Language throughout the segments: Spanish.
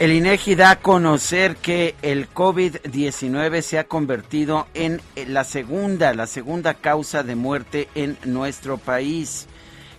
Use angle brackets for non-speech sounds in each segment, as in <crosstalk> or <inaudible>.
El INEGI da a conocer que el COVID-19 se ha convertido en la segunda, la segunda causa de muerte en nuestro país.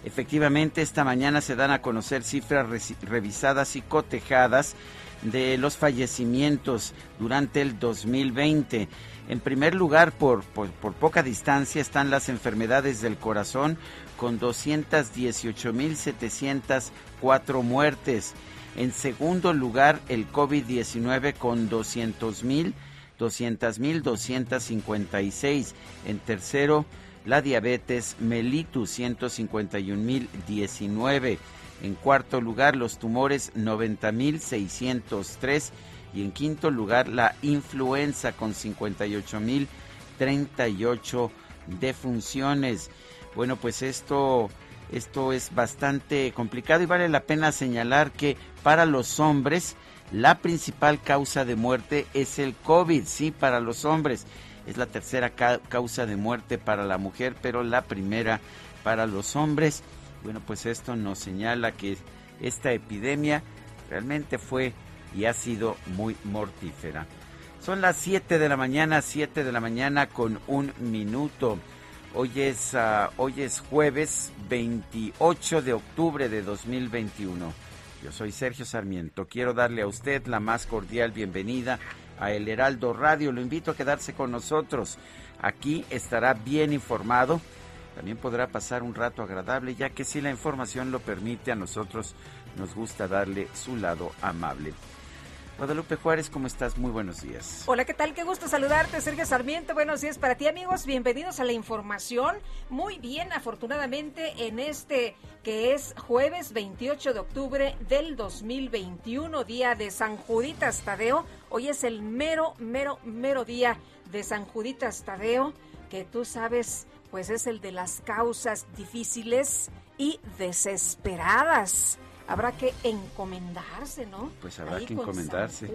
Efectivamente, esta mañana se dan a conocer cifras revisadas y cotejadas de los fallecimientos durante el 2020. En primer lugar, por, por, por poca distancia, están las enfermedades del corazón con 218.704 muertes. En segundo lugar, el COVID-19 con 200 mil, 200 mil 256. En tercero, la diabetes mellitus 151 mil 19. En cuarto lugar, los tumores 90 mil 603. Y en quinto lugar, la influenza con 58 mil 38 defunciones. Bueno, pues esto esto es bastante complicado y vale la pena señalar que para los hombres la principal causa de muerte es el COVID, sí, para los hombres. Es la tercera causa de muerte para la mujer, pero la primera para los hombres. Bueno, pues esto nos señala que esta epidemia realmente fue y ha sido muy mortífera. Son las 7 de la mañana, 7 de la mañana con un minuto. Hoy es, uh, hoy es jueves 28 de octubre de 2021. Yo soy Sergio Sarmiento. Quiero darle a usted la más cordial bienvenida a El Heraldo Radio. Lo invito a quedarse con nosotros. Aquí estará bien informado. También podrá pasar un rato agradable, ya que si la información lo permite, a nosotros nos gusta darle su lado amable. Guadalupe Juárez, ¿cómo estás? Muy buenos días. Hola, ¿qué tal? Qué gusto saludarte, Sergio Sarmiento. Buenos días para ti, amigos. Bienvenidos a la información. Muy bien, afortunadamente, en este que es jueves 28 de octubre del 2021, día de San Juditas Tadeo. Hoy es el mero, mero, mero día de San Juditas Tadeo, que tú sabes, pues es el de las causas difíciles y desesperadas habrá que encomendarse, ¿no? Pues habrá que encomendarse.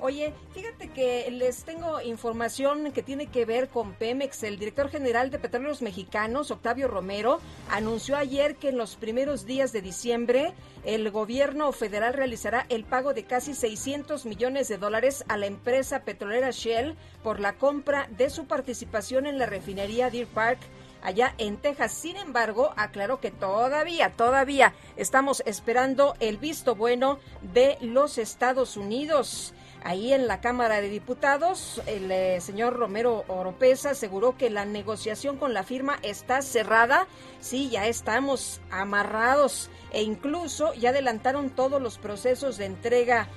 Oye, fíjate que les tengo información que tiene que ver con Pemex. El director general de Petróleos Mexicanos, Octavio Romero, anunció ayer que en los primeros días de diciembre el gobierno federal realizará el pago de casi 600 millones de dólares a la empresa petrolera Shell por la compra de su participación en la refinería Deer Park allá en Texas. Sin embargo, aclaró que todavía, todavía estamos esperando el visto bueno de los Estados Unidos. Ahí en la Cámara de Diputados, el eh, señor Romero Oropesa aseguró que la negociación con la firma está cerrada. Sí, ya estamos amarrados e incluso ya adelantaron todos los procesos de entrega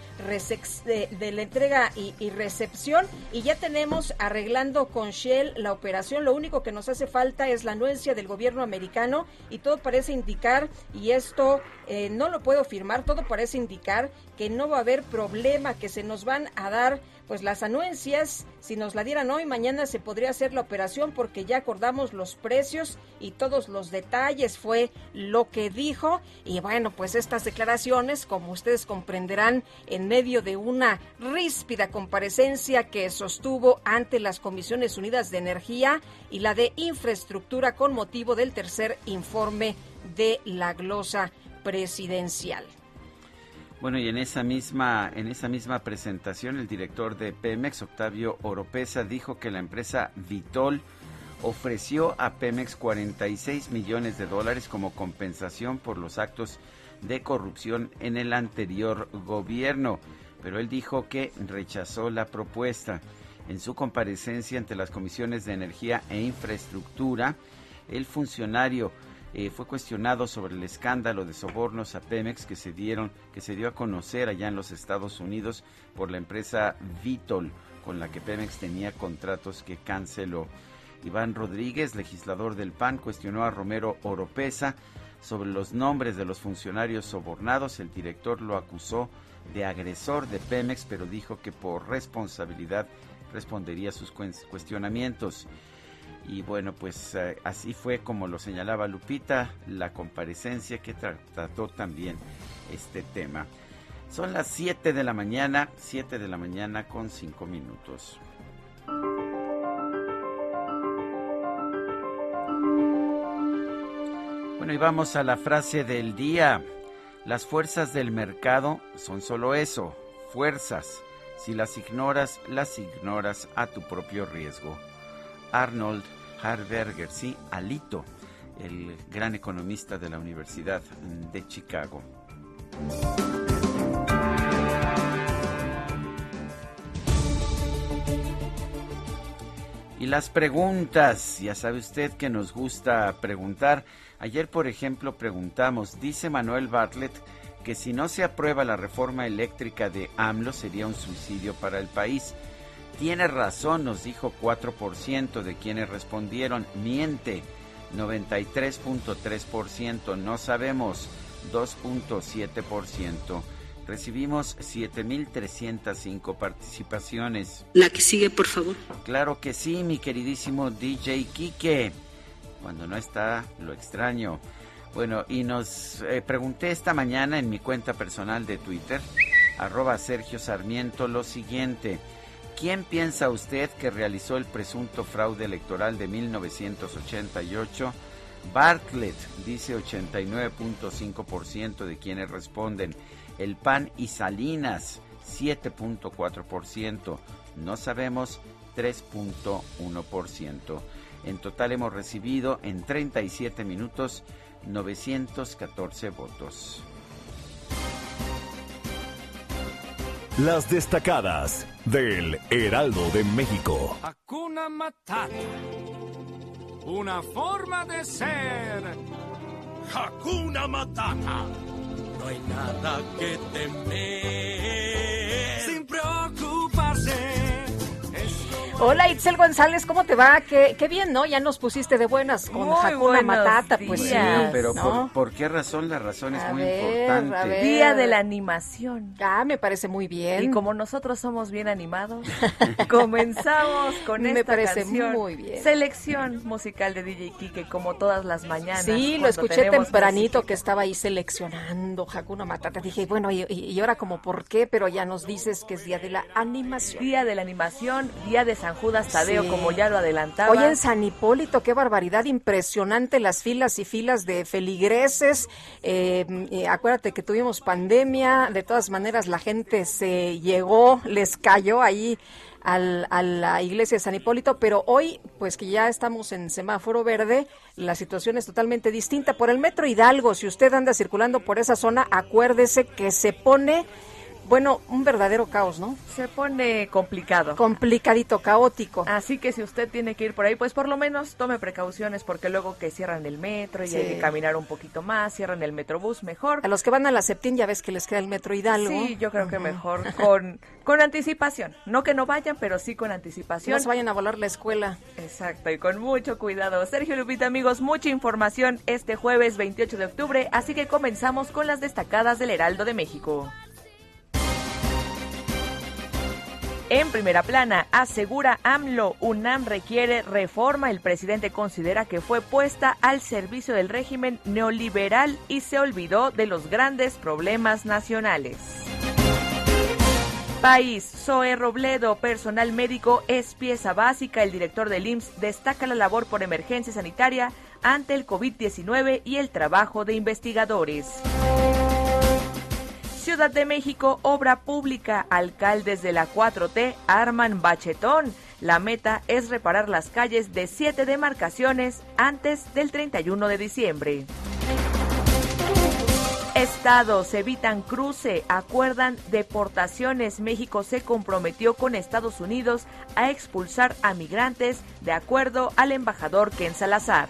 de, entrega y, y, recepción y ya tenemos arreglando con Shell la operación. Lo único que nos hace falta es la anuencia del gobierno americano y todo parece indicar, y esto eh, no lo puedo firmar, todo parece indicar que no va a haber problema, que se nos van a dar pues las anuencias, si nos la dieran hoy, mañana se podría hacer la operación porque ya acordamos los precios y todos los detalles fue lo que dijo. Y bueno, pues estas declaraciones, como ustedes comprenderán, en medio de una ríspida comparecencia que sostuvo ante las Comisiones Unidas de Energía y la de Infraestructura con motivo del tercer informe de la glosa presidencial. Bueno, y en esa misma en esa misma presentación el director de Pemex, Octavio Oropesa, dijo que la empresa Vitol ofreció a Pemex 46 millones de dólares como compensación por los actos de corrupción en el anterior gobierno, pero él dijo que rechazó la propuesta. En su comparecencia ante las comisiones de energía e infraestructura, el funcionario eh, fue cuestionado sobre el escándalo de sobornos a Pemex que se dieron, que se dio a conocer allá en los Estados Unidos por la empresa Vitol, con la que Pemex tenía contratos que canceló. Iván Rodríguez, legislador del PAN, cuestionó a Romero Oropesa sobre los nombres de los funcionarios sobornados. El director lo acusó de agresor de Pemex, pero dijo que por responsabilidad respondería a sus cuestionamientos. Y bueno, pues eh, así fue como lo señalaba Lupita, la comparecencia que trató también este tema. Son las 7 de la mañana, 7 de la mañana con 5 minutos. Bueno, y vamos a la frase del día. Las fuerzas del mercado son solo eso, fuerzas. Si las ignoras, las ignoras a tu propio riesgo. Arnold Harberger, sí, Alito, el gran economista de la Universidad de Chicago. Y las preguntas, ya sabe usted que nos gusta preguntar. Ayer, por ejemplo, preguntamos, dice Manuel Bartlett que si no se aprueba la reforma eléctrica de AMLO sería un suicidio para el país. Tiene razón, nos dijo 4% de quienes respondieron. Miente, 93.3%. No sabemos, 2.7%. Recibimos 7.305 participaciones. La que sigue, por favor. Claro que sí, mi queridísimo DJ Quique. Cuando no está, lo extraño. Bueno, y nos eh, pregunté esta mañana en mi cuenta personal de Twitter, arroba Sergio Sarmiento, lo siguiente. ¿Quién piensa usted que realizó el presunto fraude electoral de 1988? Bartlett dice 89.5% de quienes responden. El PAN y Salinas 7.4%. No sabemos 3.1%. En total hemos recibido en 37 minutos 914 votos. Las destacadas del Heraldo de México. Hakuna Matata. Una forma de ser. Hakuna Matata. No hay nada que temer. Sin preocuparse Hola Itzel González, ¿cómo te va? Qué, qué bien, ¿no? Ya nos pusiste de buenas con Hakuna Matata, pues sí. pero por, qué razón? La razón es muy importante. Día de la animación. Ah, me parece muy bien. Y como nosotros somos bien animados, <laughs> comenzamos con esta me parece canción. muy bien. Selección musical de DJ Kike, como todas las mañanas. Sí, lo escuché tempranito que estaba ahí seleccionando Hakuna Matata. Dije, bueno, y, y ahora como por qué, pero ya nos dices que es Día de la Animación. Día de la Animación, Día de San Judas Tadeo, como ya lo adelantaba. Hoy en San Hipólito, qué barbaridad, impresionante las filas y filas de feligreses. Eh, eh, acuérdate que tuvimos pandemia, de todas maneras la gente se llegó, les cayó ahí al, a la iglesia de San Hipólito, pero hoy, pues que ya estamos en semáforo verde, la situación es totalmente distinta. Por el Metro Hidalgo, si usted anda circulando por esa zona, acuérdese que se pone bueno, un verdadero caos, ¿no? Se pone complicado. Complicadito, caótico. Así que si usted tiene que ir por ahí, pues por lo menos tome precauciones porque luego que cierran el metro y hay que caminar un poquito más, cierran el metrobús, mejor. A los que van a la Septín ya ves que les queda el metro Hidalgo. Sí, yo creo que mejor con, con anticipación. No que no vayan, pero sí con anticipación. No se vayan a volar la escuela. Exacto, y con mucho cuidado. Sergio Lupita, amigos, mucha información este jueves 28 de octubre, así que comenzamos con las destacadas del Heraldo de México. En primera plana, asegura AMLO, UNAM requiere reforma. El presidente considera que fue puesta al servicio del régimen neoliberal y se olvidó de los grandes problemas nacionales. País, Zoe Robledo, personal médico, es pieza básica. El director del IMSS destaca la labor por emergencia sanitaria ante el COVID-19 y el trabajo de investigadores. Ciudad de México, obra pública, alcaldes de la 4T arman bachetón. La meta es reparar las calles de siete demarcaciones antes del 31 de diciembre. Estados evitan cruce, acuerdan deportaciones. México se comprometió con Estados Unidos a expulsar a migrantes de acuerdo al embajador Ken Salazar.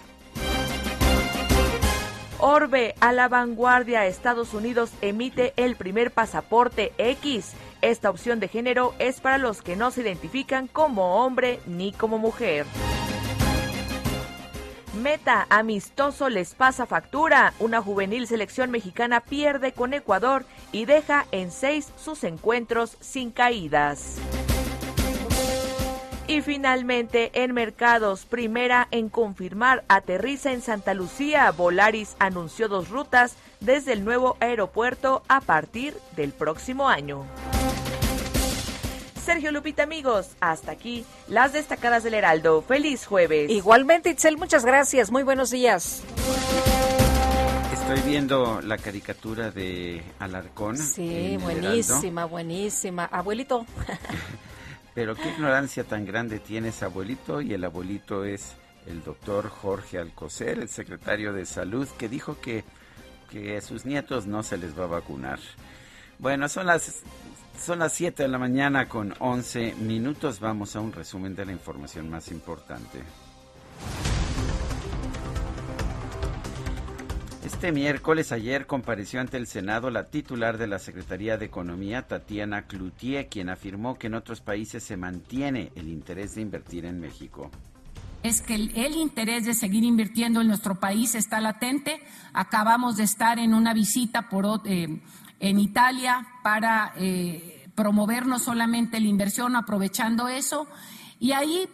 Orbe a la vanguardia. Estados Unidos emite el primer pasaporte X. Esta opción de género es para los que no se identifican como hombre ni como mujer. Meta amistoso les pasa factura. Una juvenil selección mexicana pierde con Ecuador y deja en seis sus encuentros sin caídas. Y finalmente, en mercados, primera en confirmar, aterriza en Santa Lucía. Volaris anunció dos rutas desde el nuevo aeropuerto a partir del próximo año. Sergio Lupita, amigos, hasta aquí las destacadas del Heraldo. Feliz jueves. Igualmente, Itzel, muchas gracias. Muy buenos días. Estoy viendo la caricatura de Alarcón. Sí, buenísima, buenísima. Abuelito. <laughs> Pero qué ignorancia tan grande tiene ese abuelito y el abuelito es el doctor Jorge Alcocer, el secretario de salud, que dijo que, que a sus nietos no se les va a vacunar. Bueno, son las, son las 7 de la mañana con 11 minutos. Vamos a un resumen de la información más importante. Este miércoles ayer compareció ante el Senado la titular de la Secretaría de Economía, Tatiana Cloutier, quien afirmó que en otros países se mantiene el interés de invertir en México. Es que el, interés de seguir invirtiendo en nuestro país está latente. Acabamos de estar en una visita por, eh, en Italia para eh, promover no solamente la inversión, aprovechando eso. Y ahí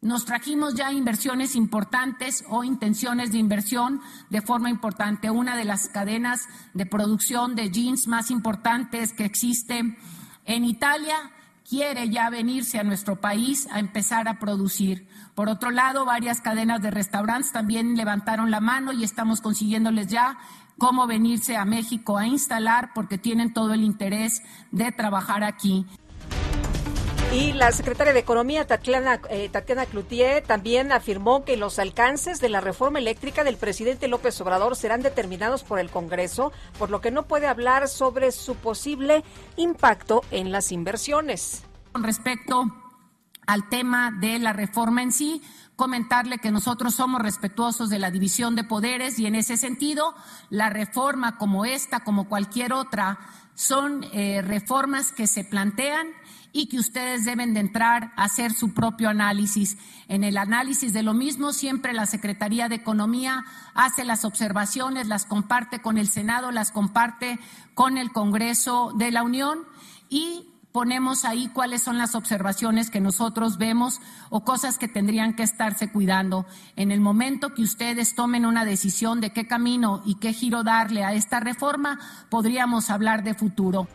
nos trajimos ya inversiones importantes o intenciones de inversión de forma importante. Una de las cadenas de producción de jeans más importantes que existe en Italia quiere ya venirse a nuestro país a empezar a producir. Por otro lado, varias cadenas de restaurantes también levantaron la mano y estamos consiguiéndoles ya cómo venirse a México a instalar porque tienen todo el interés de trabajar aquí. Y la secretaria de Economía, Tatiana, eh, Cloutier, también afirmó que los alcances de la reforma eléctrica del presidente López Obrador serán determinados por el Congreso, por lo que no puede hablar sobre su posible impacto en las inversiones. Con respecto al tema de la reforma en sí, comentarle que nosotros somos respetuosos de la división de poderes y en ese sentido, la reforma como esta, como cualquier otra, son eh, reformas que se plantean y que ustedes deben de entrar a hacer su propio análisis. En el análisis de lo mismo, siempre la Secretaría de Economía hace las observaciones, las comparte con el Senado, las comparte con el Congreso de la Unión y ponemos ahí cuáles son las observaciones que nosotros vemos o cosas que tendrían que estarse cuidando. En el momento que ustedes tomen una decisión de qué camino y qué giro darle a esta reforma, podríamos hablar de futuro.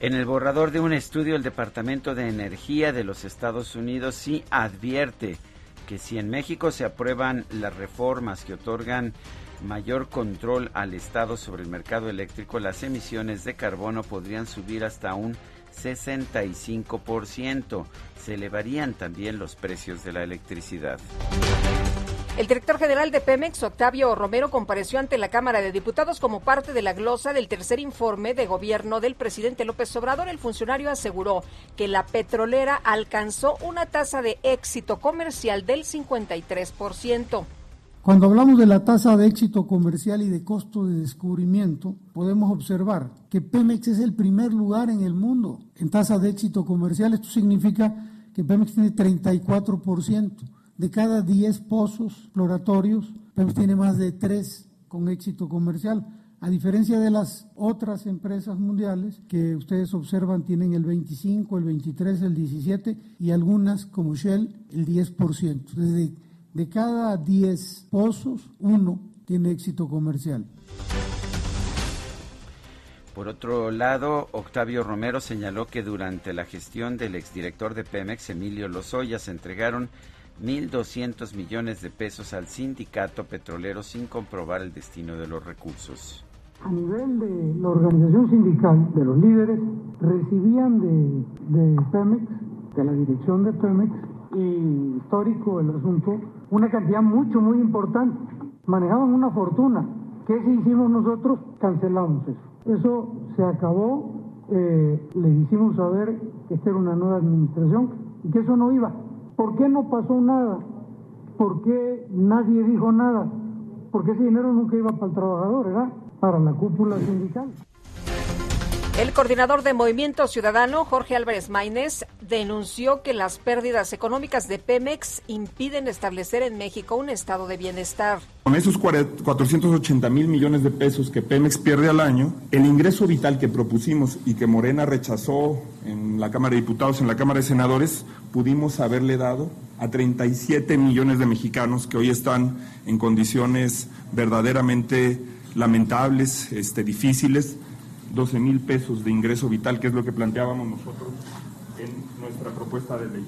En el borrador de un estudio, el Departamento de Energía de los Estados Unidos sí advierte que si en México se aprueban las reformas que otorgan mayor control al Estado sobre el mercado eléctrico, las emisiones de carbono podrían subir hasta un 65%. Se elevarían también los precios de la electricidad. El director general de Pemex, Octavio Romero, compareció ante la Cámara de Diputados como parte de la glosa del tercer informe de gobierno del presidente López Obrador. El funcionario aseguró que la petrolera alcanzó una tasa de éxito comercial del 53%. Cuando hablamos de la tasa de éxito comercial y de costo de descubrimiento, podemos observar que Pemex es el primer lugar en el mundo en tasa de éxito comercial. Esto significa que Pemex tiene 34%. De cada 10 pozos exploratorios, Pemex tiene más de 3 con éxito comercial. A diferencia de las otras empresas mundiales que ustedes observan tienen el 25, el 23, el 17 y algunas como Shell el 10%. Desde de cada 10 pozos, uno tiene éxito comercial. Por otro lado, Octavio Romero señaló que durante la gestión del exdirector de Pemex, Emilio Lozoya, se entregaron 1.200 millones de pesos al sindicato petrolero sin comprobar el destino de los recursos. a nivel de la organización sindical, de los líderes, recibían de, de Pemex, de la dirección de Pemex, y histórico el asunto, una cantidad mucho, muy importante. Manejaban una fortuna. ¿Qué si hicimos nosotros? Cancelamos eso. Eso se acabó. Eh, les hicimos saber que esta era una nueva administración y que eso no iba. ¿Por qué no pasó nada? ¿Por qué nadie dijo nada? Porque ese dinero nunca iba para el trabajador, ¿verdad? Para la cúpula sindical. El coordinador de Movimiento Ciudadano, Jorge Álvarez Maínez, denunció que las pérdidas económicas de Pemex impiden establecer en México un estado de bienestar. Con esos 480 mil millones de pesos que Pemex pierde al año, el ingreso vital que propusimos y que Morena rechazó en la Cámara de Diputados, en la Cámara de Senadores, pudimos haberle dado a 37 millones de mexicanos que hoy están en condiciones verdaderamente lamentables, este, difíciles 12 mil pesos de ingreso vital, que es lo que planteábamos nosotros en nuestra propuesta de ley.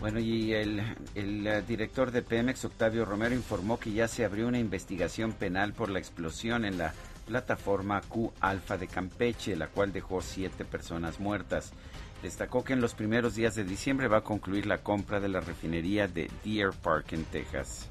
Bueno, y el, el, eh, director de Pemex, Octavio Romero, informó que ya se abrió una investigación penal por la explosión en la plataforma Q Alfa de Campeche, la cual dejó siete personas muertas. Destacó que en los primeros días de diciembre va a concluir la compra de la refinería de Deer Park en Texas.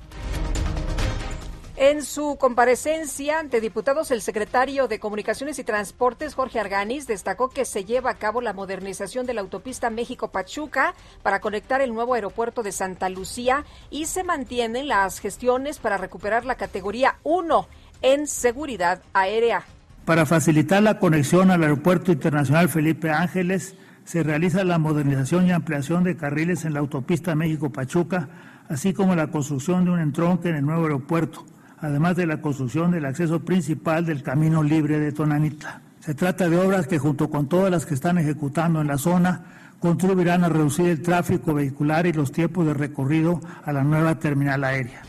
En su comparecencia ante diputados, el secretario de Comunicaciones y Transportes, Jorge Arganis, destacó que se lleva a cabo la modernización de la autopista México-Pachuca para conectar el nuevo aeropuerto de Santa Lucía y se mantienen las gestiones para recuperar la categoría 1 en seguridad aérea. Para facilitar la conexión al Aeropuerto Internacional Felipe Ángeles, se realiza la modernización y ampliación de carriles en la autopista México-Pachuca, así como la construcción de un entronque en el nuevo aeropuerto además de la construcción del acceso principal del Camino Libre de Tonanitla. Se trata de obras que junto con todas las que están ejecutando en la zona contribuirán a reducir el tráfico vehicular y los tiempos de recorrido a la nueva terminal aérea.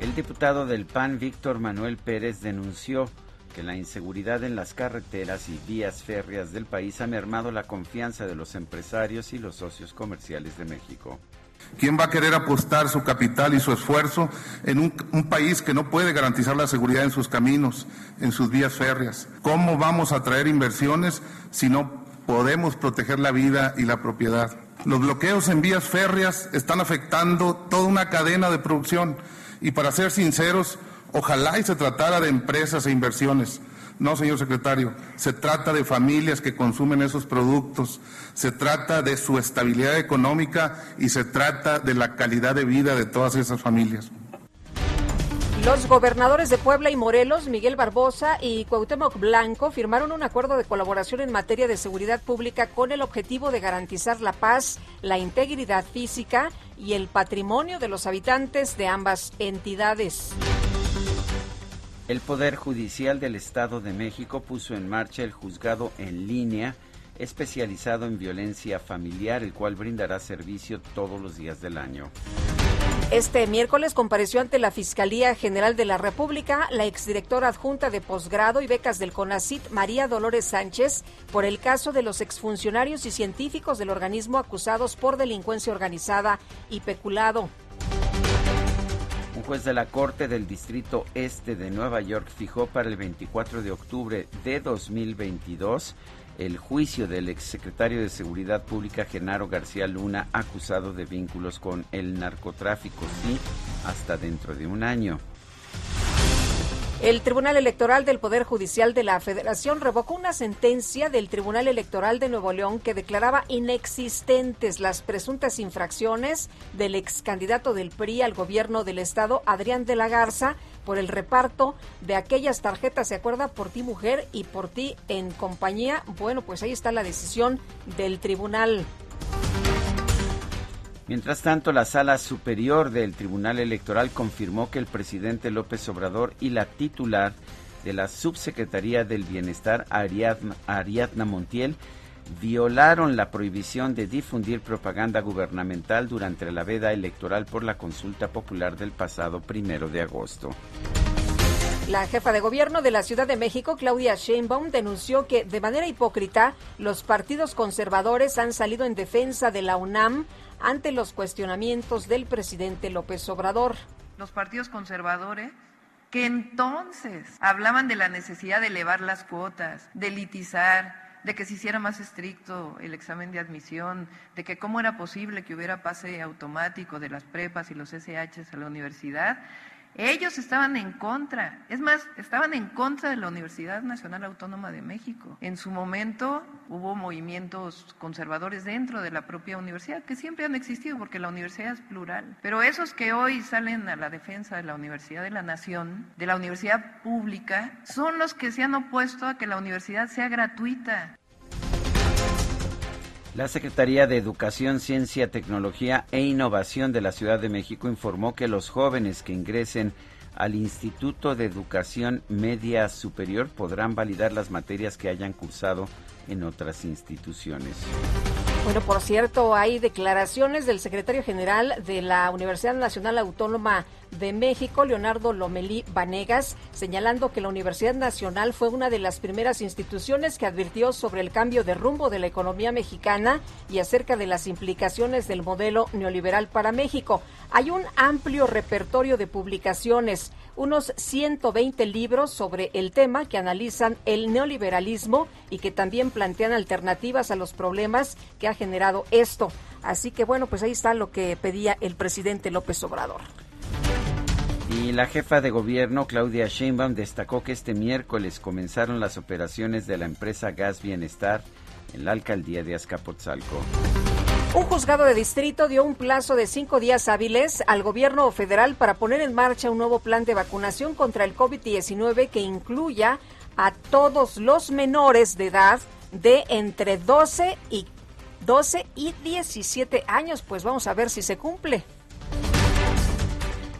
El diputado del PAN, Víctor Manuel Pérez, denunció que la inseguridad en las carreteras y vías férreas del país ha mermado la confianza de los empresarios y los socios comerciales de México. ¿Quién va a querer apostar su capital y su esfuerzo en un, país que no puede garantizar la seguridad en sus caminos, en sus vías férreas? ¿Cómo vamos a traer inversiones si no podemos proteger la vida y la propiedad? Los bloqueos en vías férreas están afectando toda una cadena de producción y para ser sinceros, ojalá y se tratara de empresas e inversiones no, señor secretario, se trata de familias que consumen esos productos, se trata de su estabilidad económica y se trata de la calidad de vida de todas esas familias. Los gobernadores de Puebla y Morelos, Miguel Barbosa y Cuauhtémoc Blanco, firmaron un acuerdo de colaboración en materia de seguridad pública con el objetivo de garantizar la paz, la integridad física y el patrimonio de los habitantes de ambas entidades. El Poder Judicial del Estado de México puso en marcha el juzgado en línea especializado en violencia familiar, el cual brindará servicio todos los días del año. Este miércoles compareció ante la Fiscalía General de la República la exdirectora adjunta de posgrado y becas del CONACIT, María Dolores Sánchez, por el caso de los exfuncionarios y científicos del organismo acusados por delincuencia organizada y peculado. Un juez de la Corte del Distrito Este de Nueva York fijó para el 24 de octubre de 2022 el juicio del exsecretario de Seguridad Pública Genaro García Luna acusado de vínculos con el narcotráfico, sí, hasta dentro de un año. El Tribunal Electoral del Poder Judicial de la Federación revocó una sentencia del Tribunal Electoral de Nuevo León que declaraba inexistentes las presuntas infracciones del ex candidato del PRI al gobierno del estado, Adrián de la Garza, por el reparto de aquellas tarjetas, ¿se acuerda? Por ti mujer y por ti en compañía. Bueno, pues ahí está la decisión del tribunal. Mientras tanto, la Sala Superior del Tribunal Electoral confirmó que el presidente López Obrador y la titular de la Subsecretaría del Bienestar, Ariadna, Montiel, violaron la prohibición de difundir propaganda gubernamental durante la veda electoral por la consulta popular del pasado primero de agosto. La jefa de gobierno de la Ciudad de México, Claudia Sheinbaum, denunció que de manera hipócrita los partidos conservadores han salido en defensa de la UNAM ante los cuestionamientos del presidente López Obrador. Los partidos conservadores que entonces hablaban de la necesidad de elevar las cuotas, de elitizar, de que se hiciera más estricto el examen de admisión, de que cómo era posible que hubiera pase automático de las prepas y los SHs a la universidad, ellos estaban en contra, es más, estaban en contra de la Universidad Nacional Autónoma de México. En su momento hubo movimientos conservadores dentro de la propia universidad, que siempre han existido porque la universidad es plural. Pero esos que hoy salen a la defensa de la Universidad de la Nación, de la universidad pública, son los que se han opuesto a que la universidad sea gratuita. La Secretaría de Educación, Ciencia, Tecnología e Innovación de la Ciudad de México informó que los jóvenes que ingresen al Instituto de Educación Media Superior podrán validar las materias que hayan cursado en otras instituciones. Bueno, por cierto, hay declaraciones del secretario general de la Universidad Nacional Autónoma de México, Leonardo Lomelí Vanegas, señalando que la Universidad Nacional fue una de las primeras instituciones que advirtió sobre el cambio de rumbo de la economía mexicana y acerca de las implicaciones del modelo neoliberal para México. Hay un amplio repertorio de publicaciones unos 120 libros sobre el tema que analizan el neoliberalismo y que también plantean alternativas a los problemas que ha generado esto. Así que bueno, pues ahí está lo que pedía el presidente López Obrador. Y la jefa de gobierno, Claudia Sheinbaum, destacó que este miércoles comenzaron las operaciones de la empresa Gas Bienestar en la alcaldía de Azcapotzalco. Un juzgado de distrito dio un plazo de cinco días hábiles al gobierno federal para poner en marcha un nuevo plan de vacunación contra el COVID-19 que incluya a todos los menores de edad de entre 12 y 12 y 17 años. Pues vamos a ver si se cumple.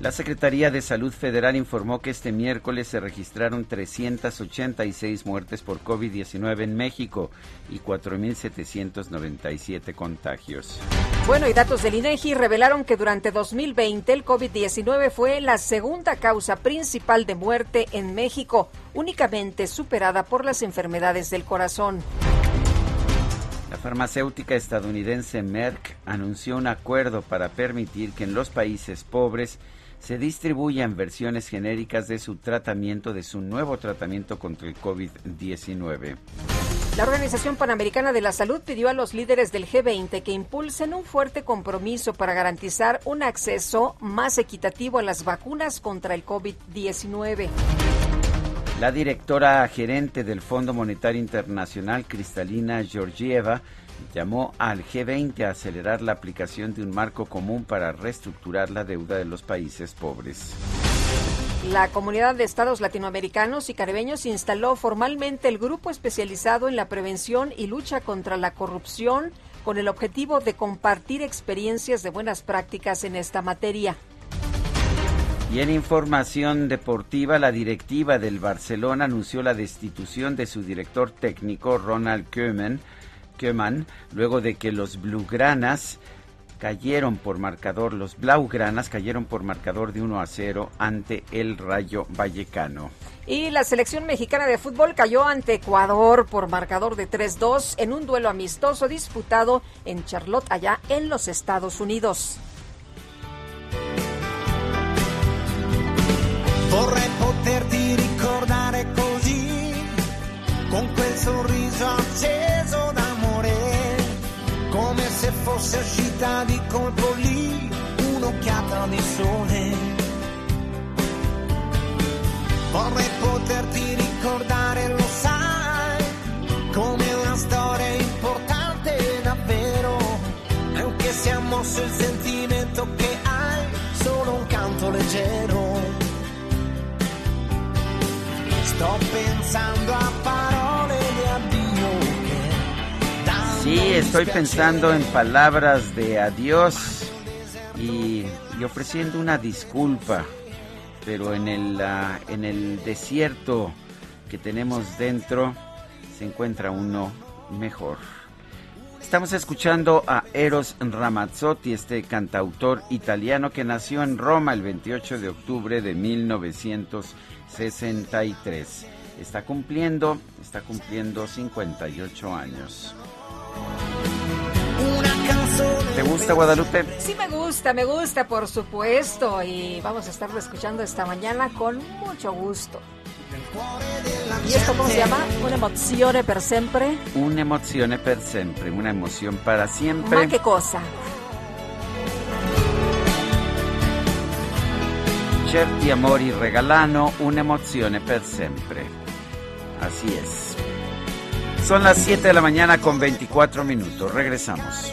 La Secretaría de Salud Federal informó que este miércoles se registraron 386 muertes por COVID-19 en México y 4.797 contagios. Bueno, y datos del INEGI revelaron que durante 2020 el COVID-19 fue la segunda causa principal de muerte en México, únicamente superada por las enfermedades del corazón. La farmacéutica estadounidense Merck anunció un acuerdo para permitir que en los países pobres se distribuyan versiones genéricas de su tratamiento, de su nuevo tratamiento contra el COVID-19. La Organización Panamericana de la Salud pidió a los líderes del G20 que impulsen un fuerte compromiso para garantizar un acceso más equitativo a las vacunas contra el COVID-19. La directora gerente del Fondo Monetario Internacional, Cristalina Georgieva, llamó al G20 a acelerar la aplicación de un marco común para reestructurar la deuda de los países pobres. La Comunidad de Estados Latinoamericanos y Caribeños instaló formalmente el grupo especializado en la prevención y lucha contra la corrupción con el objetivo de compartir experiencias de buenas prácticas en esta materia. Y en información deportiva, la directiva del Barcelona anunció la destitución de su director técnico, Ronald Koeman, Koeman luego de que los Blaugranas cayeron por marcador, los Blaugranas cayeron por marcador de 1 a 0 ante el Rayo Vallecano. Y la selección mexicana de fútbol cayó ante Ecuador por marcador de 3-2 en un duelo amistoso disputado en Charlotte, allá en los Estados Unidos. Vorrei poterti ricordare così, con quel sorriso acceso fosse uscita di colpo lì un'occhiata di sole. Vorrei poterti ricordare, lo sai, come una storia importante davvero, anche se ha mosso il sentimento che hai, solo un canto leggero. Sto pensando a parole Sí, estoy pensando en palabras de adiós y, ofreciendo una disculpa, pero en el, ah, en el desierto que tenemos dentro se encuentra uno mejor. Estamos escuchando a Eros Ramazzotti, este cantautor italiano que nació en Roma el 28 de octubre de 1963. Está cumpliendo, está cumpliendo 58 años. Una ¿Te gusta Guadalupe? Sí me gusta, me gusta, por supuesto. Y vamos a estarlo escuchando esta mañana con mucho gusto. ¿Y esto cómo se llama? Una emozione per sempre. Una emozione per sempre, una emoción para siempre. ¿Ma qué cosa? Certi amori regalano un'emozione per sempre. Así es. Son las 7 de la mañana con 24 minutos. Regresamos.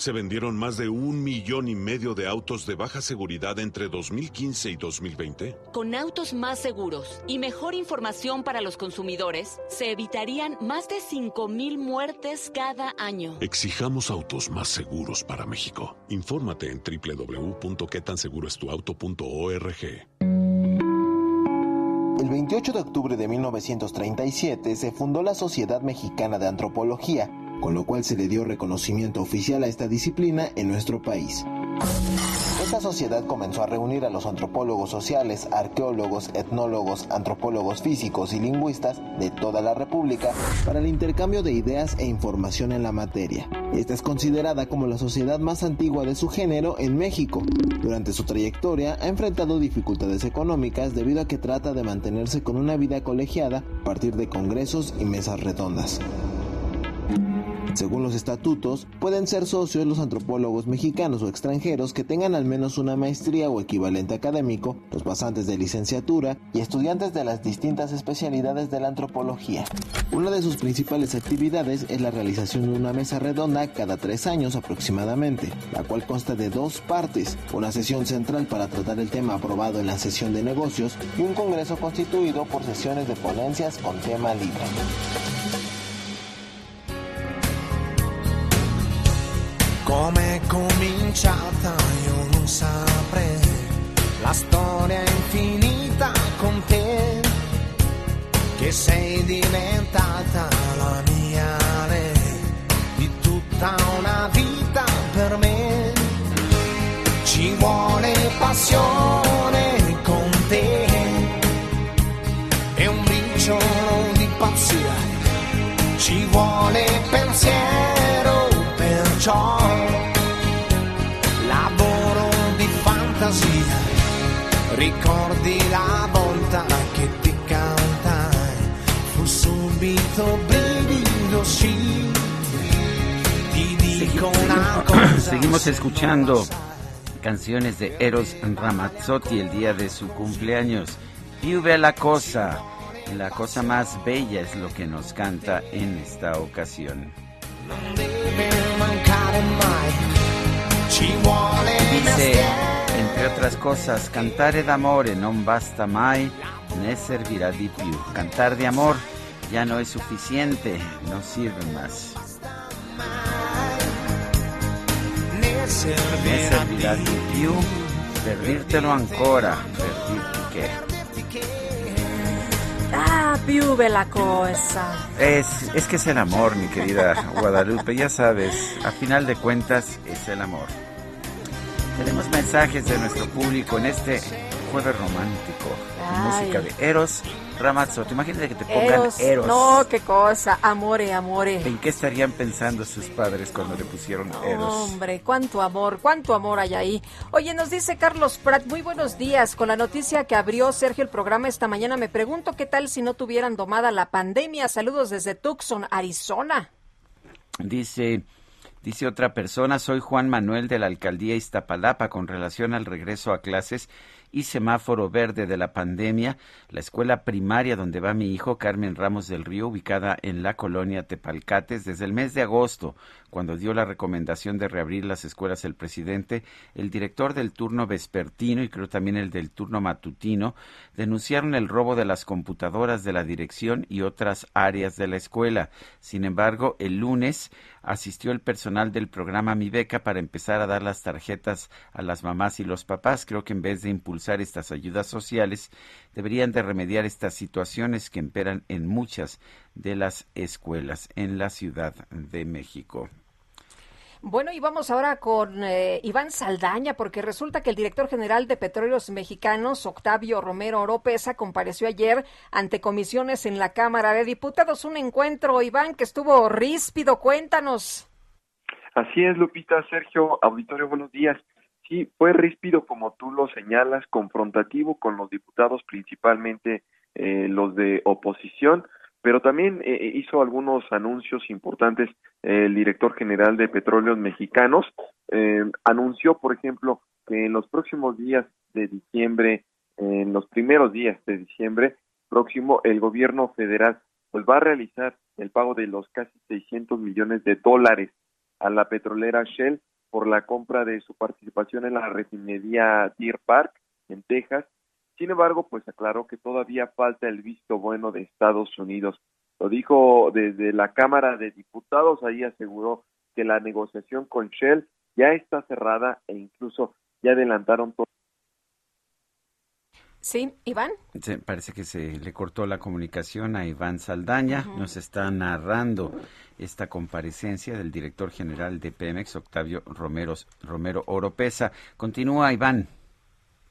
se vendieron más de un millón y medio de autos de baja seguridad entre 2015 y 2020? Con autos más seguros y mejor información para los consumidores, se evitarían más de 5.000 muertes cada año. Exijamos autos más seguros para México. Infórmate en www.quetanseguroestuauto.org. El 28 de octubre de 1937 se fundó la Sociedad Mexicana de Antropología, con lo cual se le dio reconocimiento oficial a esta disciplina en nuestro país. Esta sociedad comenzó a reunir a los antropólogos sociales, arqueólogos, etnólogos, antropólogos físicos y lingüistas de toda la República para el intercambio de ideas e información en la materia. Esta es considerada como la sociedad más antigua de su género en México. Durante su trayectoria ha enfrentado dificultades económicas debido a que trata de mantenerse con una vida colegiada a partir de congresos y mesas redondas. Según los estatutos, pueden ser socios los antropólogos mexicanos o extranjeros que tengan al menos una maestría o equivalente académico, los pasantes de licenciatura y estudiantes de las distintas especialidades de la antropología. Una de sus principales actividades es la realización de una mesa redonda cada tres años aproximadamente, la cual consta de dos partes, una sesión central para tratar el tema aprobado en la sesión de negocios y un congreso constituido por sesiones de ponencias con tema libre. Come è cominciata io non saprei, la storia infinita con te, che sei diventata Seguimos escuchando canciones de Eros Ramazzotti el día de su cumpleaños. Più bella cosa, la cosa más bella es lo que nos canta en esta ocasión. Dice, entre otras cosas, cantare d'amore non basta mai, ne servirá di più. Cantar de amor ya no es suficiente, no sirve más. Ne servirà di più per dirtelo ancora, per dirti che. Ah, più bella cosa. Es, es que es el amor, mi querida Guadalupe, ya sabes, a final de cuentas es el amor. Tenemos mensajes de nuestro público en este jueves romántico. Música de Eros Ramazzotti. Imagínate que te pongan Eros. No, qué cosa. Amore, amore. ¿En qué estarían pensando sus padres cuando le pusieron Eros? Hombre, cuánto amor, cuánto amor hay ahí. Oye, nos dice Carlos Prat, muy buenos días. Con la noticia que abrió Sergio el programa esta mañana, me pregunto qué tal si no tuvieran domada la pandemia. Saludos desde Tucson, Arizona. Dice, dice otra persona, soy Juan Manuel de la alcaldía Iztapalapa con relación al regreso a clases y semáforo verde de la pandemia, la escuela primaria donde va mi hijo Carmen Ramos del Río, ubicada en la colonia Tepalcates, desde el mes de agosto, cuando dio la recomendación de reabrir las escuelas el presidente, el director del turno vespertino y creo también el del turno matutino denunciaron el robo de las computadoras de la dirección y otras áreas de la escuela. Sin embargo, el lunes asistió el personal del programa Mi Beca para empezar a dar las tarjetas a las mamás y los papás. Creo que en vez de impulsar estas ayudas sociales, deberían de remediar estas situaciones que imperan en muchas de las escuelas en la Ciudad de México. Bueno, y vamos ahora con eh, Iván Saldaña, porque resulta que el director general de Petróleos Mexicanos, Octavio Romero Oropesa, compareció ayer ante comisiones en la Cámara de Diputados. Un encuentro, Iván, que estuvo ríspido. Cuéntanos. Así es, Lupita, Sergio, auditorio, buenos días. Sí, fue ríspido, como tú lo señalas, confrontativo con los diputados, principalmente eh, los de oposición pero también eh, eh, hizo algunos anuncios importantes el director general de Petróleos Mexicanos. Eh, anunció, por ejemplo, que en los próximos días de diciembre, en los primeros días de diciembre próximo, el gobierno federal pues va a realizar el pago de los casi 600 millones de dólares a la petrolera Shell por la compra de su participación en la refinería Deer Park en Texas sin embargo, pues aclaró que todavía falta el visto bueno de Estados Unidos. Lo dijo desde la Cámara de Diputados, ahí aseguró que la negociación con Shell ya está cerrada e incluso ya adelantaron todo. Sí, Iván. parece que se le cortó la comunicación a Iván Saldaña. Nos está narrando esta comparecencia del director general de Pemex, Octavio Romero, Romero Oropesa. Continúa, Iván.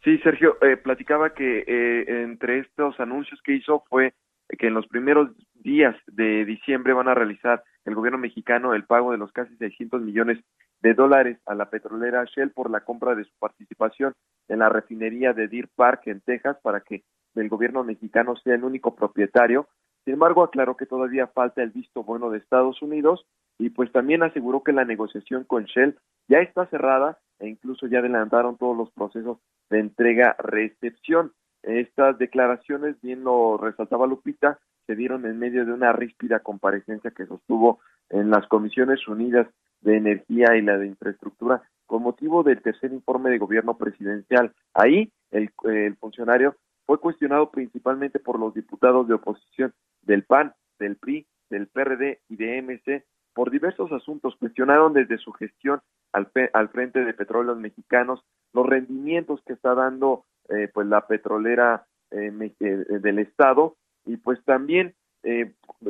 Sí, Sergio, eh, platicaba que eh, entre estos anuncios que hizo fue que en los primeros días de diciembre van a realizar el gobierno mexicano el pago de los casi 600 millones de dólares a la petrolera Shell por la compra de su participación en la refinería de Deer Park en Texas para que el gobierno mexicano sea el único propietario. Sin embargo, aclaró que todavía falta el visto bueno de Estados Unidos y pues también aseguró que la negociación con Shell ya está cerrada e incluso ya adelantaron todos los procesos de entrega-recepción. Estas declaraciones, bien lo resaltaba Lupita, se dieron en medio de una ríspida comparecencia que sostuvo en las Comisiones Unidas de Energía y la de Infraestructura con motivo del tercer informe de gobierno presidencial. Ahí el, el funcionario fue cuestionado principalmente por los diputados de oposición del PAN, del PRI, del PRD y de MC por diversos asuntos. Cuestionaron desde su gestión al, al frente de petróleos mexicanos los rendimientos que está dando eh, pues la petrolera eh, eh, del estado y pues también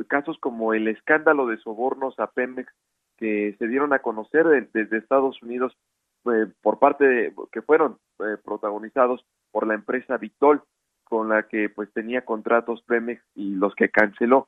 casos como el escándalo de sobornos a Pemex que se dieron a conocer desde Estados Unidos por parte de, que fueron protagonizados por la empresa Vitol con la que pues tenía contratos Pemex y los que canceló.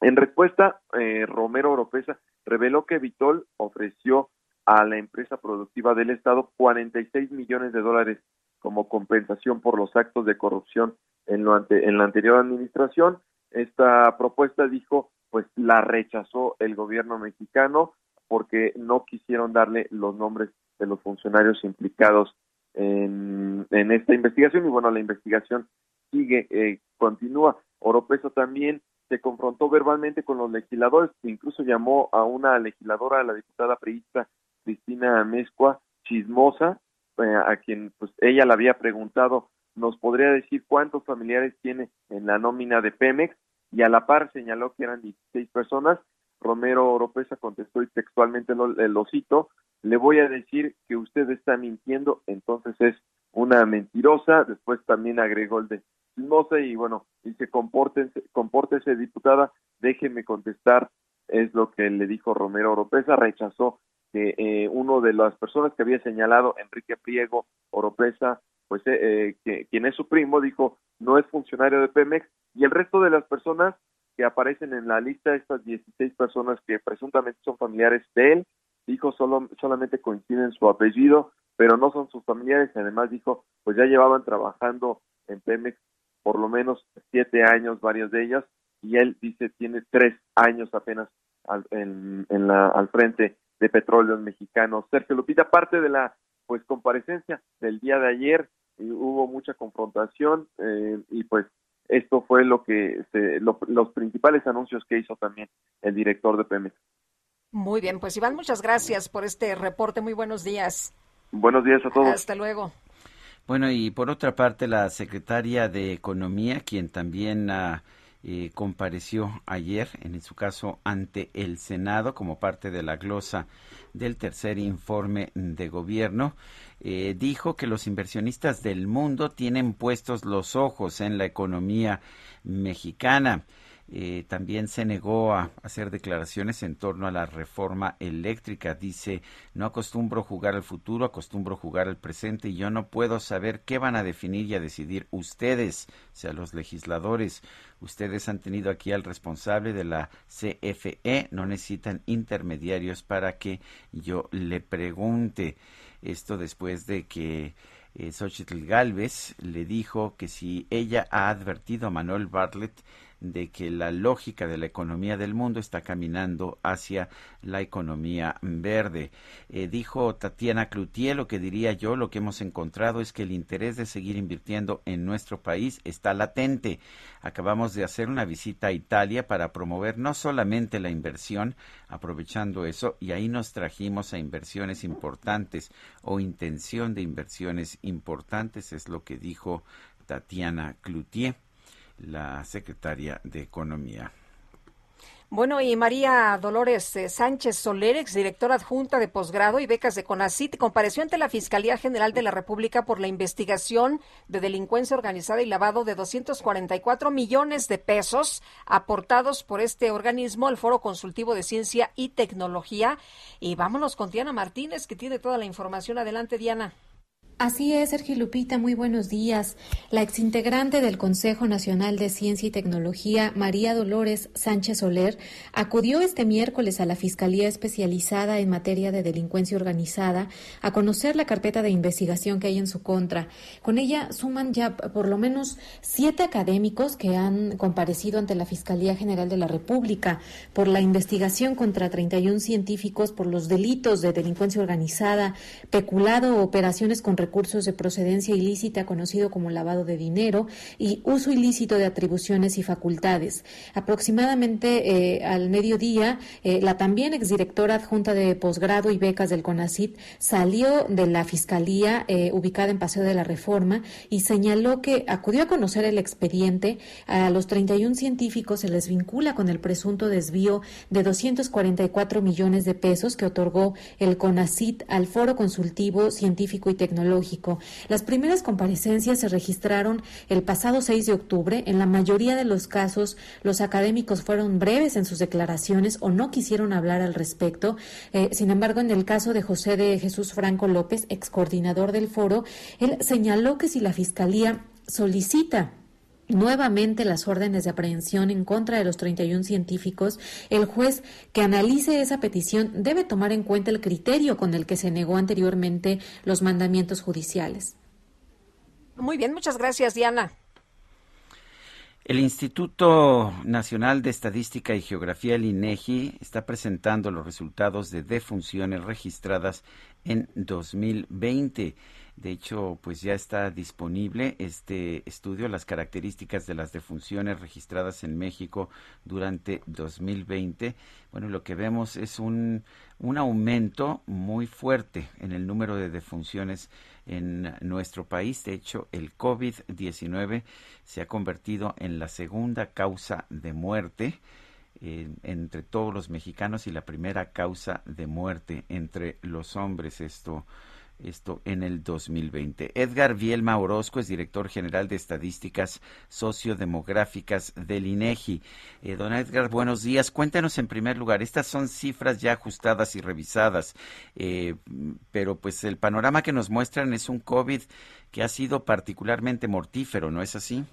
En respuesta, eh, Romero Oropesa reveló que Vitol ofreció a la empresa productiva del Estado 46 millones de dólares como compensación por los actos de corrupción en, lo en la anterior administración. Esta propuesta, dijo, pues la rechazó el gobierno mexicano porque no quisieron darle los nombres de los funcionarios implicados en, en esta investigación y bueno, la investigación sigue, eh, continúa. Oropesa también se confrontó verbalmente con los legisladores, incluso llamó a una legisladora, la diputada priista Cristina Mezcua, chismosa, eh, a quien pues ella le había preguntado, nos podría decir cuántos familiares tiene en la nómina de Pemex, y a la par señaló que eran 16 personas. Romero Oropesa contestó y textualmente lo, lo cito, le voy a decir que usted está mintiendo, entonces es una mentirosa, después también agregó el de sé y bueno, dice compórtense, compórtese diputada, déjeme contestar, es lo que le dijo Romero Oropesa, rechazó que eh, uno de las personas que había señalado, Enrique Priego Oropesa, pues eh, que, quien es su primo dijo no es funcionario de Pemex y el resto de las personas que aparecen en la lista, estas 16 personas que presuntamente son familiares de él, dijo solo, solamente coinciden su apellido, pero no son sus familiares, además dijo, pues ya llevaban trabajando en Pemex por lo menos siete años, varios de ellos, y él dice tiene tres años apenas al, en, la, al frente de petróleos mexicanos. Sergio Lupita, parte de la pues comparecencia del día de ayer, y hubo mucha confrontación eh, y pues esto fue lo que se, los principales anuncios que hizo también el director de Pemex. Muy bien, pues Iván, muchas gracias por este reporte. Muy buenos días. Buenos días a todos. Hasta luego. Bueno, y por otra parte, la secretaria de Economía, quien también ah, compareció ayer, en su caso, ante el Senado como parte de la glosa del tercer informe de gobierno, eh, dijo que los inversionistas del mundo tienen puestos los ojos en la economía mexicana. Eh, también se negó a hacer declaraciones en torno a la reforma eléctrica. Dice, no acostumbro jugar al futuro, acostumbro jugar al presente y yo no puedo saber qué van a definir y a decidir ustedes, o sea, los legisladores. Ustedes han tenido aquí al responsable de la CFE, no necesitan intermediarios para que yo le pregunte. Esto después de que eh, Galvez le dijo que si ella ha advertido a Manuel Bartlett de que la lógica de la economía del mundo está caminando hacia la economía verde. Eh, dijo Tatiana Cloutier, lo que diría yo, lo que hemos encontrado es que el interés de seguir invirtiendo en nuestro país está latente. Acabamos de hacer una visita a Italia para promover no solamente la inversión, aprovechando eso, y ahí nos trajimos a inversiones importantes o intención de inversiones importantes, es lo que dijo Tatiana Cloutier la secretaria de Economía. Bueno, y María Dolores eh, Sánchez Soler, exdirectora adjunta de posgrado y becas de CONACIT, compareció ante la Fiscalía General de la República por la investigación de delincuencia organizada y lavado de 244 millones de pesos aportados por este organismo al Foro Consultivo de Ciencia y Tecnología. Y vámonos con Diana Martínez, que tiene toda la información. Adelante, Diana. Así es, Sergio Lupita, muy buenos días. La exintegrante del Consejo Nacional de Ciencia y Tecnología, María Dolores Sánchez Soler, acudió este miércoles a la Fiscalía Especializada en Materia de Delincuencia Organizada a conocer la carpeta de investigación que hay en su contra. Con ella suman ya por lo menos siete académicos que han comparecido ante la Fiscalía General de la República por la investigación contra 31 científicos por los delitos de delincuencia organizada, peculado operaciones con recursos de procedencia ilícita conocido como lavado de dinero y uso ilícito de atribuciones y facultades. Aproximadamente eh, al mediodía, eh, la también exdirectora adjunta de posgrado y becas del CONACIT salió de la fiscalía eh, ubicada en Paseo de la Reforma y señaló que acudió a conocer el expediente. A los 31 científicos se les vincula con el presunto desvío de 244 millones de pesos que otorgó el CONACIT al Foro Consultivo Científico y Tecnológico las primeras comparecencias se registraron el pasado 6 de octubre. En la mayoría de los casos, los académicos fueron breves en sus declaraciones o no quisieron hablar al respecto. Eh, sin embargo, en el caso de José de Jesús Franco López, ex coordinador del foro, él señaló que si la Fiscalía solicita nuevamente las órdenes de aprehensión en contra de los 31 científicos, el juez que analice esa petición debe tomar en cuenta el criterio con el que se negó anteriormente los mandamientos judiciales. Muy bien, muchas gracias, Diana. El Instituto Nacional de Estadística y Geografía, el INEGI, está presentando los resultados de defunciones registradas en 2020. De hecho, pues ya está disponible este estudio, las características de las defunciones registradas en México durante 2020. Bueno, lo que vemos es un, un aumento muy fuerte en el número de defunciones en nuestro país. De hecho, el COVID-19 se ha convertido en la segunda causa de muerte. Eh, entre todos los mexicanos y la primera causa de muerte entre los hombres. Esto esto en el 2020. Edgar Vielma Orozco es director general de estadísticas sociodemográficas del INEGI. Eh, don Edgar, buenos días. Cuéntanos en primer lugar, estas son cifras ya ajustadas y revisadas, eh, pero pues el panorama que nos muestran es un COVID que ha sido particularmente mortífero, ¿no es así?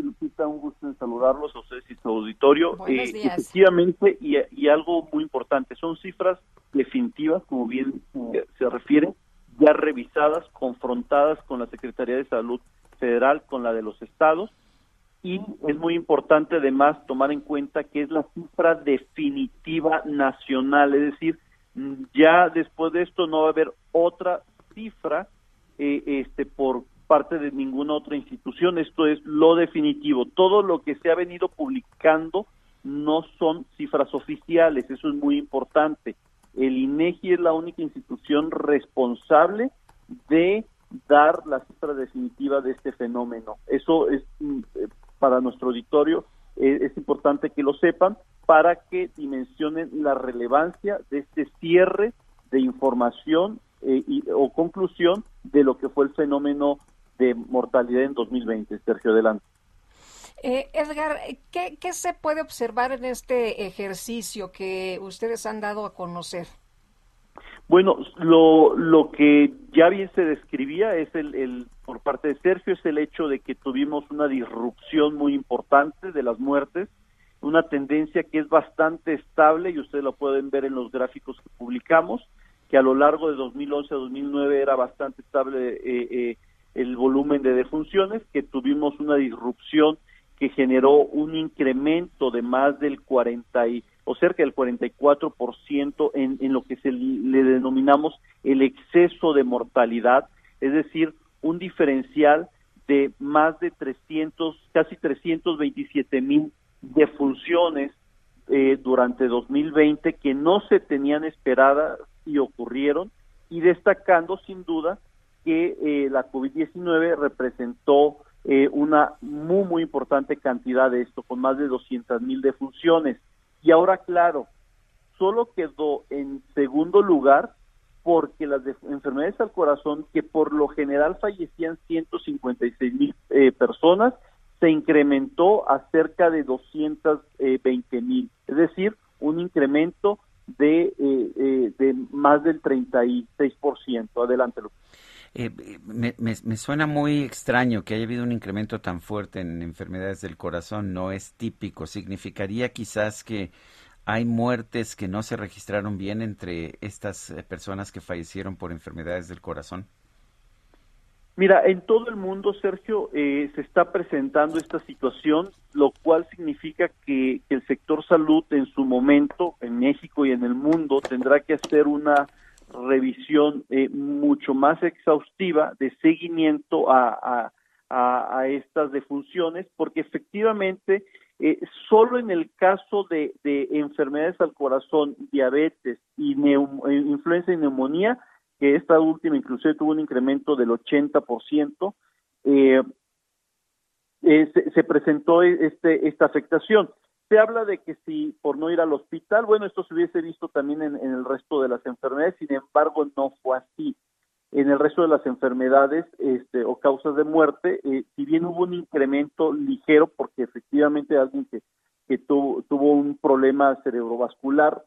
Lupita, un gusto en saludarlos a ustedes y su auditorio. Eh, efectivamente, y, y, algo muy importante, son cifras definitivas, como bien eh, se refiere, ya revisadas, confrontadas con la Secretaría de Salud Federal, con la de los estados, y es muy importante además tomar en cuenta que es la cifra definitiva nacional, es decir, ya después de esto no va a haber otra cifra eh, este por parte de ninguna otra institución, esto es lo definitivo. Todo lo que se ha venido publicando no son cifras oficiales, eso es muy importante. El INEGI es la única institución responsable de dar la cifra definitiva de este fenómeno. Eso es mm, eh, para nuestro auditorio eh, es importante que lo sepan para que dimensionen la relevancia de este cierre de información eh, o conclusión de lo que fue el fenómeno de mortalidad en 2020. Sergio, adelante. Eh, Edgar, ¿qué, ¿qué, se puede observar en este ejercicio que ustedes han dado a conocer? Bueno, lo, lo que ya bien se describía es el, el, por parte de Sergio, es el hecho de que tuvimos una disrupción muy importante de las muertes, una tendencia que es bastante estable y ustedes lo pueden ver en los gráficos que publicamos, que a lo largo de 2011 a 2009 era bastante estable eh, eh, el volumen de defunciones, que tuvimos una disrupción que generó un incremento de más del 40 y, o cerca del 44% en, en lo que se le denominamos el exceso de mortalidad, es decir, un diferencial de más de 300, casi 327 mil defunciones eh, durante 2020 que no se tenían esperadas y ocurrieron, y destacando sin duda que eh, la COVID-19 representó eh, una muy, muy importante cantidad de esto, con más de 200 mil defunciones. Y ahora, claro, solo quedó en segundo lugar porque las enfermedades al corazón, que por lo general fallecían 156 mil eh, personas, se incrementó a cerca de 220 mil, es decir, un incremento de, de más del 36%. Adelante, Lucas. Eh, me, me, suena muy extraño que haya habido un incremento tan fuerte en enfermedades del corazón. No es típico. Significaría quizás que hay muertes que no se registraron bien entre estas eh, personas que fallecieron por enfermedades del corazón. Mira, en todo el mundo, Sergio, eh, se está presentando esta situación, lo cual significa que el sector salud en su momento, en México y en el mundo, tendrá que hacer una revisión eh, mucho más exhaustiva de seguimiento a, a, a, estas defunciones, porque efectivamente eh, solo en el caso de, de, enfermedades al corazón, diabetes y eh, influenza y neumonía, que esta última inclusive tuvo un incremento del 80%, eh, eh, se, se, presentó este, esta afectación. Se habla de que si por no ir al hospital, bueno, esto se hubiese visto también en, el resto de las enfermedades, sin embargo no fue así. En el resto de las enfermedades este, o causas de muerte, eh, si bien hubo un incremento ligero, porque efectivamente alguien que, que tuvo, tuvo un problema cerebrovascular,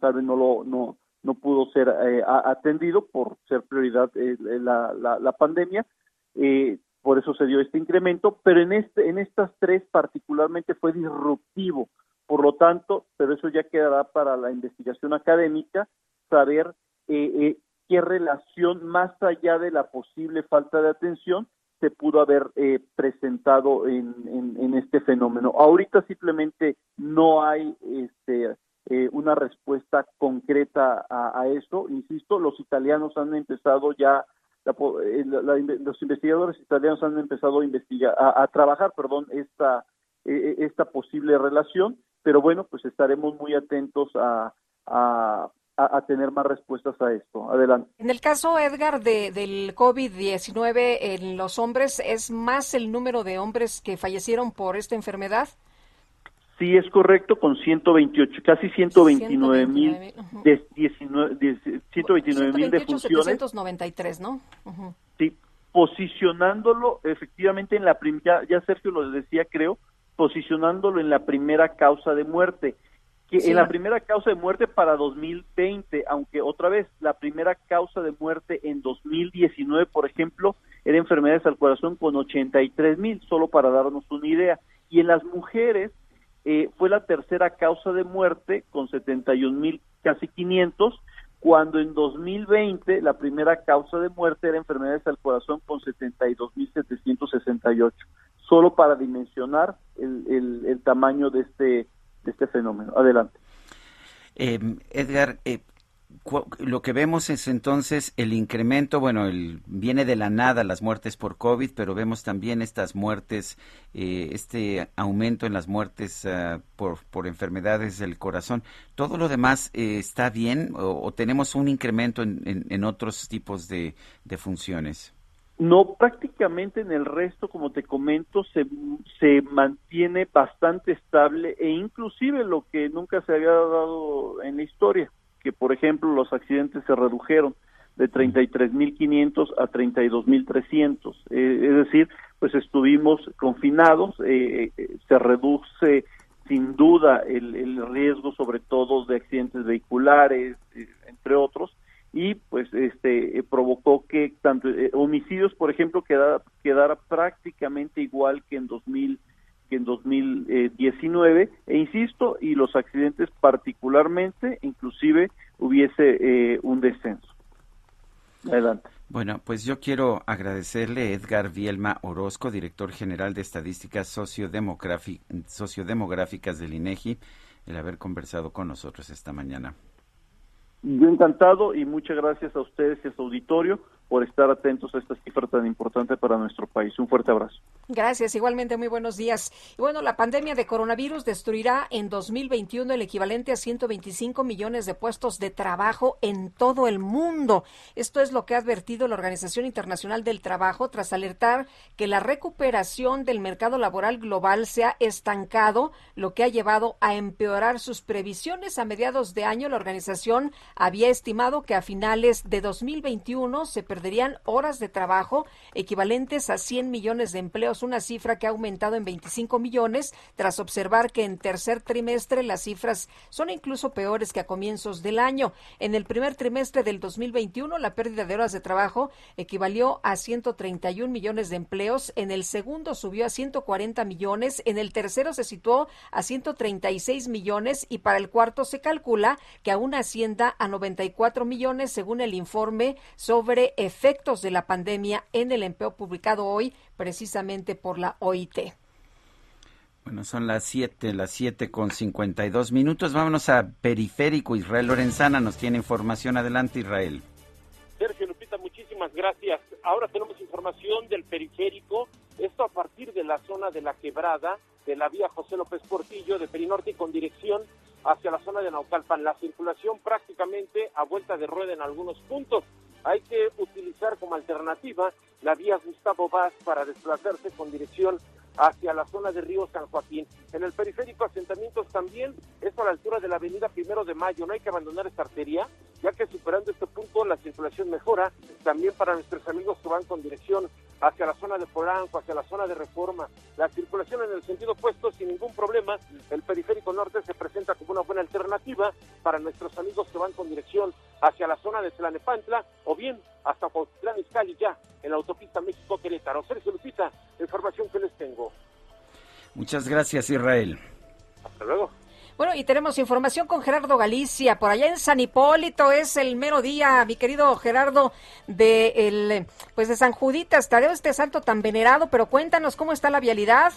tal vez no lo no, no pudo ser eh, atendido por ser prioridad eh, la, la, la, pandemia, eh, por eso se dio este incremento, pero en, este, en estas tres particularmente fue disruptivo. Por lo tanto, pero eso ya quedará para la investigación académica, saber eh, eh, qué relación más allá de la posible falta de atención se pudo haber eh, presentado en, en, este fenómeno. Ahorita simplemente no hay este, eh, una respuesta concreta a, a eso. Insisto, los italianos han empezado ya eh, los investigadores italianos han empezado a investigar, a, trabajar, perdón, esta, e, e, esta posible relación, pero bueno, pues estaremos muy atentos a, a, a, tener más respuestas a esto. Adelante. En el caso, Edgar, de, del COVID-19 en los hombres, ¿es más el número de hombres que fallecieron por esta enfermedad? Sí, es correcto, con 128, casi 129 mil, de 129 mil de funciones. 793, ¿no? Sí, posicionándolo efectivamente en la primera, ya, Sergio lo decía, creo, posicionándolo en la primera causa de muerte. Que En la primera causa de muerte para 2020, aunque otra vez, la primera causa de muerte en 2019, por ejemplo, era enfermedades al corazón con 83 mil, solo para darnos una idea. Y en las mujeres, eh, fue la tercera causa de muerte con 71 mil, casi 500, cuando en 2020 la primera causa de muerte era enfermedades al corazón con 72 mil 768, solo para dimensionar el, el, tamaño de este, de este fenómeno. Adelante. Eh, Edgar, eh, lo que vemos es entonces el incremento, bueno, el, viene de la nada las muertes por COVID, pero vemos también estas muertes, eh, este aumento en las muertes ah, por, enfermedades del corazón. ¿Todo lo demás eh, está bien o, tenemos un incremento en, otros tipos de, de, funciones? No, prácticamente en el resto, como te comento, se, se mantiene bastante estable e inclusive lo que nunca se había dado en la historia que, por ejemplo, los accidentes se redujeron de 33.500 a 32.300. Eh, es decir, pues estuvimos confinados, eh, eh, se reduce sin duda el, el, riesgo sobre todo de accidentes vehiculares, eh, entre otros, y pues este provocó que tanto homicidios, por ejemplo, quedara, quedara prácticamente igual que en 2000 en 2019 e insisto y los accidentes particularmente inclusive hubiese eh, un descenso adelante bueno, pues yo quiero agradecerle a Edgar Vielma Orozco, director general de Estadísticas Sociodemográficas del INEGI, el haber conversado con nosotros esta mañana. Yo encantado y muchas gracias a ustedes y a su auditorio por estar atentos a esta cifra tan importante para nuestro país. Un fuerte abrazo. Gracias, igualmente muy buenos días. Y bueno, la pandemia de coronavirus destruirá en 2021 el equivalente a 125 millones de puestos de trabajo en todo el mundo. Esto es lo que ha advertido la Organización Internacional del Trabajo tras alertar que la recuperación del mercado laboral global se ha estancado, lo que ha llevado a empeorar sus previsiones. A mediados de año, la organización había estimado que a finales de 2021 se perdería perderían horas de trabajo equivalentes a 100 millones de empleos, una cifra que ha aumentado en 25 millones tras observar que en tercer trimestre las cifras son incluso peores que a comienzos del año. En el primer trimestre del 2021 la pérdida de horas de trabajo equivalió a 131 millones de empleos, en el segundo subió a 140 millones, en el tercero se situó a 136 millones y para el cuarto se calcula que aún ascienda a 94 millones según el informe sobre efectos de la pandemia en el empleo publicado hoy precisamente por la OIT. Bueno, son las 7, las 7 con 52 minutos. Vámonos a Periférico. Israel Lorenzana nos tiene información. Adelante, Israel. Sergio Lupita, muchísimas gracias. Ahora tenemos información del Periférico. Esto a partir de la zona de la quebrada de la vía José López Portillo de Perinorte con dirección hacia la zona de Naucalpan. La circulación prácticamente a vuelta de rueda en algunos puntos hay que utilizar como alternativa la vía Gustavo Vaz para desplazarse con dirección hacia la zona de Río San Joaquín. En el periférico asentamientos también, esto a la altura de la avenida Primero de Mayo, no hay que abandonar esta arteria, ya que superando este punto la circulación mejora, también para nuestros amigos que van con dirección hacia la zona de Polanco, hacia la zona de Reforma. La circulación en el sentido opuesto sin ningún problema. El periférico norte se presenta como una buena alternativa para nuestros amigos que van con dirección hacia la zona de Tlanepantla o bien hasta Cuautitlán Izcalli ya en la autopista México-Querétaro. Sergio Lupita, información que les tengo. Muchas gracias, Israel. Hasta luego. Bueno, y tenemos información con Gerardo Galicia. Por allá en San Hipólito es el mero día, mi querido Gerardo, de el, pues de San Juditas, Tadeo, este santo tan venerado, pero cuéntanos cómo está la vialidad.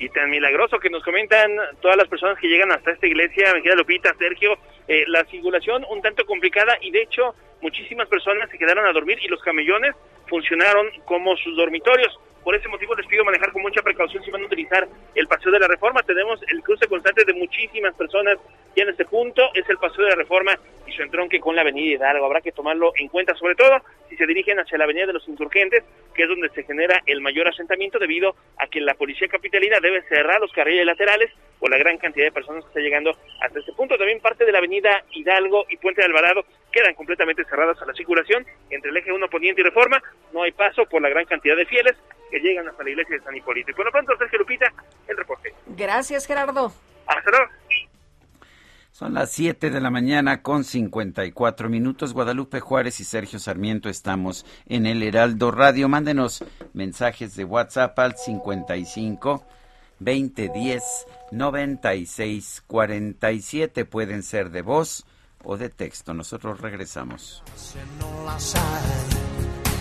Y tan milagroso que nos comentan todas las personas que llegan hasta esta iglesia, mi querida Lupita, Sergio, eh, la circulación un tanto complicada y de hecho muchísimas personas se quedaron a dormir y los camellones funcionaron como sus dormitorios. Por ese motivo les pido manejar con mucha precaución si van a utilizar el paseo de la reforma. Tenemos el cruce constante de muchísimas personas ya en este punto es el Paseo de la Reforma y su entronque con la Avenida Hidalgo. Habrá que tomarlo en cuenta, sobre todo si se dirigen hacia la Avenida de los Insurgentes, que es donde se genera el mayor asentamiento debido a que la Policía Capitalina debe cerrar los carriles laterales por la gran cantidad de personas que está llegando hasta este punto. También parte de la Avenida Hidalgo y Puente de Alvarado quedan completamente cerradas a la circulación entre el eje 1 Poniente y Reforma. No hay paso por la gran cantidad de fieles que llegan hasta la iglesia de San Hipólito. Y por lo pronto, Sergio Lupita, el reporte. Gracias, Gerardo. Hasta luego. Son las 7 de la mañana con 54 minutos. Guadalupe Juárez y Sergio Sarmiento estamos en el Heraldo Radio. Mándenos mensajes de WhatsApp al 55 2010 96 47. Pueden ser de voz o de texto. Nosotros regresamos. Se non la sai,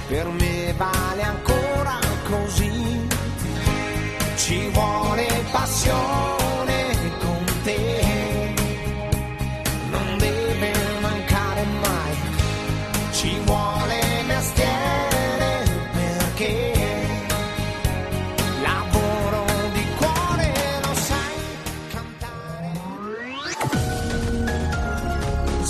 per me vale ancora così. Ci vuole passione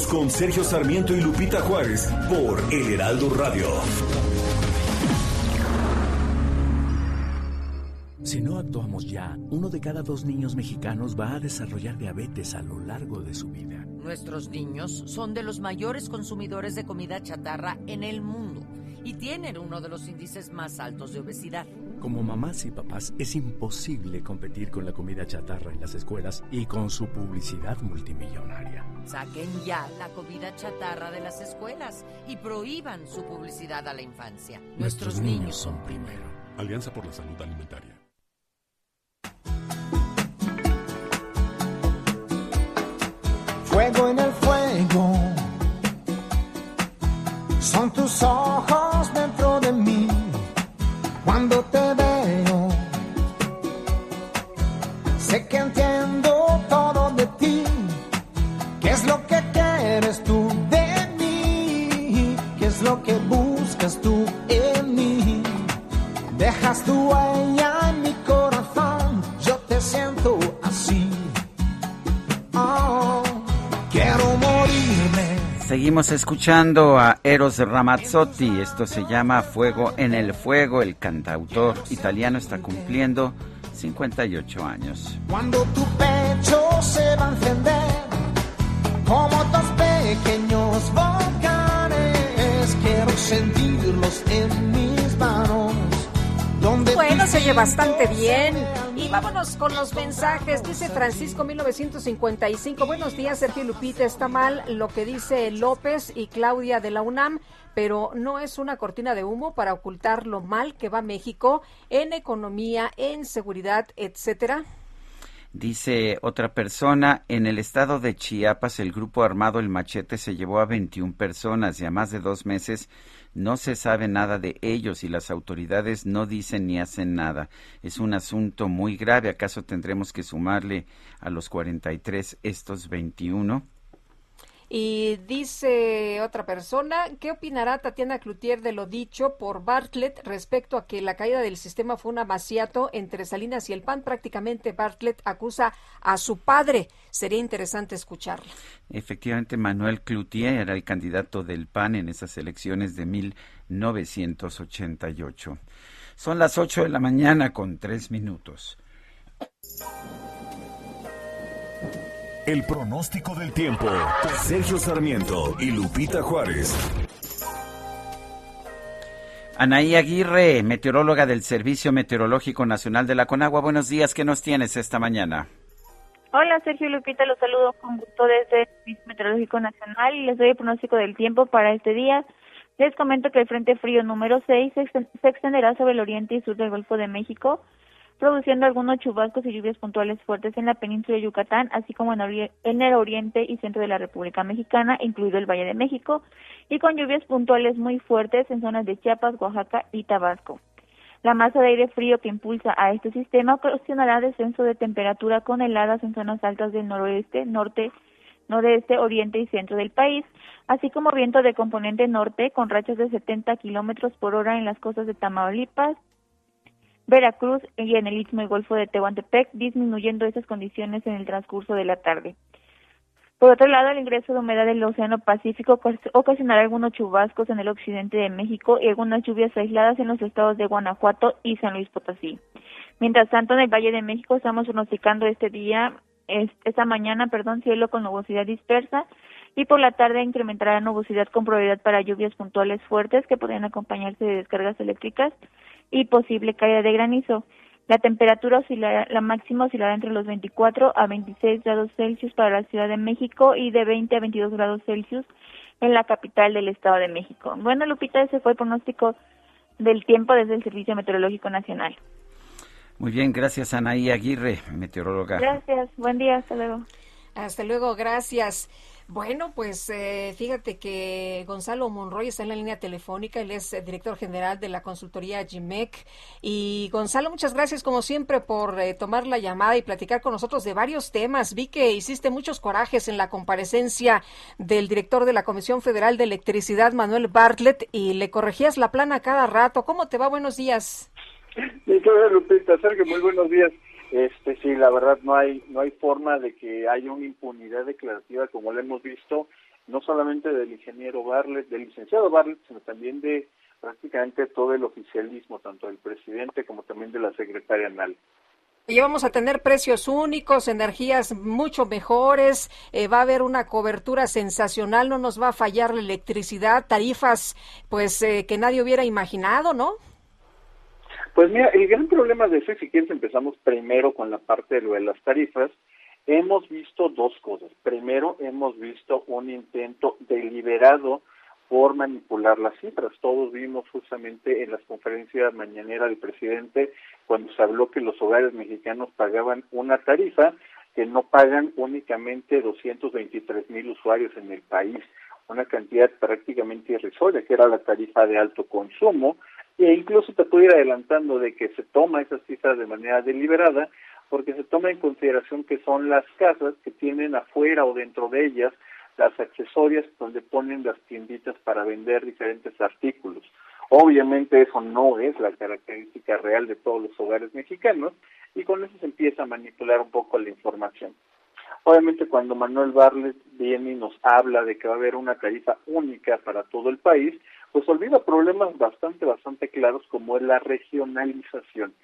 Continuamos con Sergio Sarmiento y Lupita Juárez por El Heraldo Radio. Si no actuamos ya, uno de cada dos niños mexicanos va a desarrollar diabetes a lo largo de su vida. Nuestros niños son de los mayores consumidores de comida chatarra en el mundo y tienen uno de los índices más altos de obesidad. Como mamás y papás, es imposible competir con la comida chatarra en las escuelas y con su publicidad multimillonaria. Saquen ya la comida chatarra de las escuelas y prohíban su publicidad a la infancia. Nuestros niños son primero. Alianza por la Salud Alimentaria. Fuego en el fuego. Son tus ojos de. Cuando te veo, sé que entiendo todo de ti. ¿Qué es lo que quieres tú de mí? ¿Qué es lo que buscas tú en mí? Dejas tu huella Seguimos escuchando a Eros Ramazzotti. Esto se llama Fuego en el Fuego. El cantautor italiano está cumpliendo 58 años. Cuando tu pecho se va a encender como dos pequeños volcanes, quiero sentirlos en mis manos. Donde Bueno, se oye bastante bien. Vámonos con los mensajes. Dice Francisco 1955. Buenos días, Sergio Lupita. Está mal lo que dice López y Claudia de la UNAM, pero no es una cortina de humo para ocultar lo mal que va México en economía, en seguridad, etcétera. Dice otra persona, en el estado de Chiapas el grupo armado El Machete se llevó a 21 personas y a más de dos meses no se sabe nada de ellos y las autoridades no dicen ni hacen nada. Es un asunto muy grave. ¿Acaso tendremos que sumarle a los 43 estos 21? Y dice otra persona, ¿qué opinará Tatiana Cloutier de lo dicho por Bartlett respecto a que la caída del sistema fue un amaciato entre Salinas y el PAN? Prácticamente Bartlett acusa a su padre. Sería interesante escucharla. Efectivamente, Manuel Cloutier era el candidato del PAN en esas elecciones de 1988. Son las 8 de la mañana con tres minutos. El pronóstico del tiempo. Sergio Sarmiento y Lupita Juárez. Anaí Aguirre, meteoróloga del Servicio Meteorológico Nacional de la Conagua. Buenos días, ¿qué nos tienes esta mañana? Hola Sergio y Lupita, los saludo con gusto desde el Servicio Meteorológico Nacional y les doy el pronóstico del tiempo para este día. Les comento que el Frente Frío número 6 se exten- se extenderá sobre el oriente y sur del Golfo de México, produciendo algunos chubascos y lluvias puntuales fuertes en la península de Yucatán, así como en, en, el oriente y centro de la República Mexicana, incluido el Valle de México, y con lluvias puntuales muy fuertes en zonas de Chiapas, Oaxaca y Tabasco. La masa de aire frío que impulsa a este sistema ocasionará descenso de temperatura con heladas en zonas altas del noroeste, norte, nordeste, oriente y centro del país, así como viento de componente norte con rachas de 70 kilómetros por hora en las costas de Tamaulipas, Veracruz y en el Istmo y Golfo de Tehuantepec, disminuyendo esas condiciones en el transcurso de la tarde. Por otro lado, el ingreso de humedad del Océano Pacífico ocasionará algunos chubascos en el occidente de México y algunas lluvias aisladas en los estados de Guanajuato y San Luis Potosí. Mientras tanto, en el Valle de México estamos pronosticando este día, esta mañana, perdón, cielo con nubosidad dispersa y por la tarde incrementará la nubosidad con probabilidad para lluvias puntuales fuertes que podrían acompañarse de descargas eléctricas y posible caída de granizo. La temperatura oscilará, la máxima oscilará entre los 24 a 26 grados Celsius para la Ciudad de México y de 20 a 22 grados Celsius en la capital del Estado de México. Bueno, Lupita, ese fue el pronóstico del tiempo desde el Servicio Meteorológico Nacional. Muy bien, gracias Anaí Aguirre, meteoróloga. Gracias, buen día, hasta luego. Hasta luego, gracias. Bueno, pues eh, fíjate que Gonzalo Monroy está en la línea telefónica, él es eh, director general de la consultoría GIMEC. Y Gonzalo, muchas gracias como siempre por eh, tomar la llamada y platicar con nosotros de varios temas. Vi que hiciste muchos corajes en la comparecencia del director de la Comisión Federal de Electricidad, Manuel Bartlett, y le corregías la plana cada rato. ¿Cómo te va? Buenos días. Sergio, muy buenos días. Este sí, la verdad no hay no hay forma de que haya una impunidad declarativa como la hemos visto no solamente del ingeniero Barlet, del licenciado Barlet, sino también de prácticamente todo el oficialismo, tanto del presidente como también de la secretaria Anal. Y vamos a tener precios únicos, energías mucho mejores, eh, va a haber una cobertura sensacional, no nos va a fallar la electricidad, tarifas pues eh, que nadie hubiera imaginado, ¿no? Pues mira, el gran problema de eso, y si quieres empezamos primero con la parte de lo de las tarifas, hemos visto dos cosas. Primero, hemos visto un intento deliberado por manipular las cifras. Todos vimos justamente en las conferencias mañaneras del presidente cuando se habló que los hogares mexicanos pagaban una tarifa que no pagan únicamente 223 mil usuarios en el país, una cantidad prácticamente irrisoria, que era la tarifa de alto consumo, e incluso te puedo ir adelantando de que se toma esas cifras de manera deliberada porque se toma en consideración que son las casas que tienen afuera o dentro de ellas las accesorias donde ponen las tienditas para vender diferentes artículos. Obviamente eso no es la característica real de todos los hogares mexicanos y con eso se empieza a manipular un poco la información. Obviamente cuando Manuel Barles viene y nos habla de que va a haber una tarifa única para todo el país, pues olvida problemas bastante, bastante claros como es la regionalización.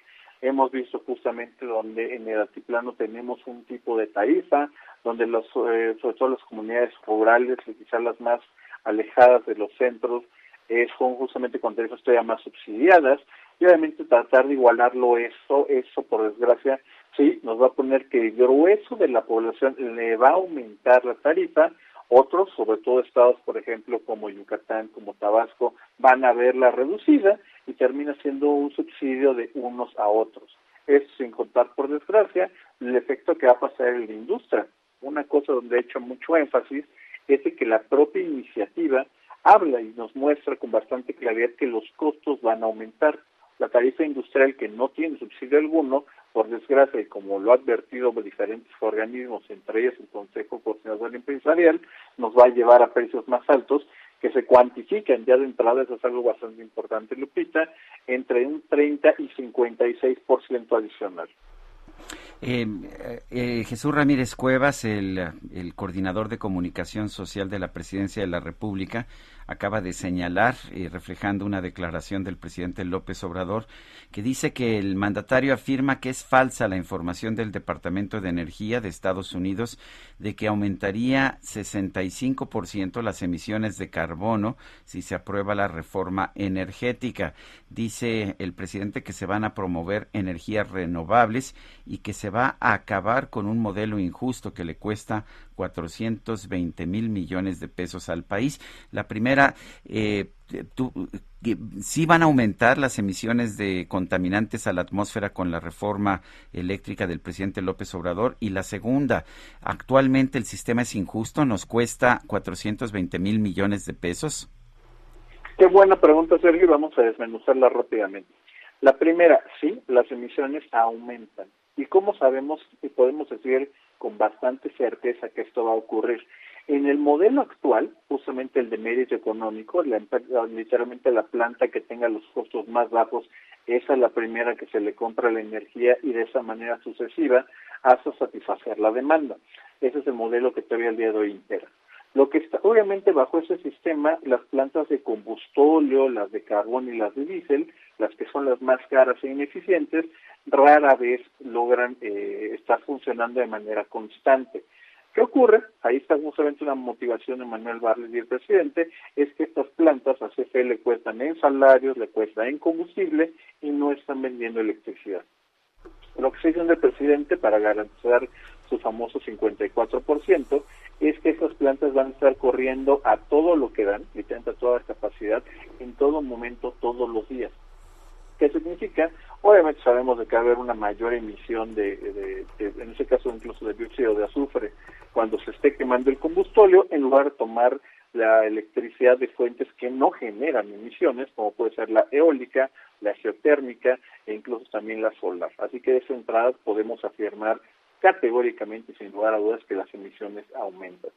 Hemos visto justamente donde en el altiplano tenemos un tipo de tarifa, donde los, eh, sobre todo las comunidades rurales y quizás las más alejadas de los centros, es justamente con tarifas todavía más subsidiadas, y obviamente tratar de igualarlo eso, eso por desgracia, sí, nos va a poner que el grueso de la población le va a aumentar la tarifa, otros, sobre todo estados, por ejemplo, como Yucatán, como Tabasco, van a verla reducida y termina siendo un subsidio de unos a otros. Eso sin contar, por desgracia, el efecto que va a pasar en la industria. Una cosa donde he hecho mucho énfasis es de que la propia iniciativa habla y nos muestra con bastante claridad que los costos van a aumentar. La tarifa industrial que no tiene subsidio alguno por desgracia, y como lo ha advertido diferentes organismos, entre ellos el Consejo Coordinador Empresarial, nos va a llevar a precios más altos que se cuantifican ya de entrada, eso es algo bastante importante, Lupita, entre un 30 y 56% adicional. Eh, eh, Jesús Ramírez Cuevas, el, el, coordinador de comunicación social de la Presidencia de la República, acaba de señalar, eh, reflejando una declaración del presidente López Obrador, que dice que el mandatario afirma que es falsa la información del Departamento de Energía de Estados Unidos de que aumentaría 65% las emisiones de carbono si se aprueba la reforma energética. Dice el presidente que se van a promover energías renovables y que se va a acabar con un modelo injusto que le cuesta 420 mil millones de pesos al país. La primera, eh, sí van a aumentar las emisiones de contaminantes a la atmósfera con la reforma eléctrica del presidente López Obrador. Y la segunda, actualmente el sistema es injusto, nos cuesta 420 mil millones de pesos. Qué buena pregunta, Sergio, vamos a desmenuzarla rápidamente. La primera, sí, las emisiones aumentan. ¿Y cómo sabemos y podemos decir con bastante certeza que esto va a ocurrir? En el modelo actual, justamente el de mérito económico, la, literalmente la planta que tenga los costos más bajos, esa es la primera que se le compra la energía y de esa manera sucesiva hasta satisfacer la demanda. Ese es el modelo que todavía el día de hoy impera. Lo que está, obviamente, bajo ese sistema, las plantas de combustóleo, las de carbón y las de diésel, las que son las más caras e ineficientes, rara vez logran eh, estar funcionando de manera constante. ¿Qué ocurre? Ahí está justamente una motivación de Manuel Barles y el presidente, es que estas plantas a CFE le cuestan en salarios, le cuestan en combustible y no están vendiendo electricidad. Lo que se dice el presidente para garantizar su famoso 54% es que esas plantas van a estar corriendo a todo lo que dan, literalmente a toda capacidad, en todo momento, todos los días. ¿Qué significa? Obviamente sabemos de que va a haber una mayor emisión de, en ese caso incluso de dióxido de azufre, cuando se esté quemando el combustóleo, en lugar de tomar la electricidad de fuentes que no generan emisiones, como puede ser la eólica, la geotérmica e incluso también la solar. Así que de esa entrada podemos afirmar categóricamente, sin lugar a dudas, que las emisiones aumentan.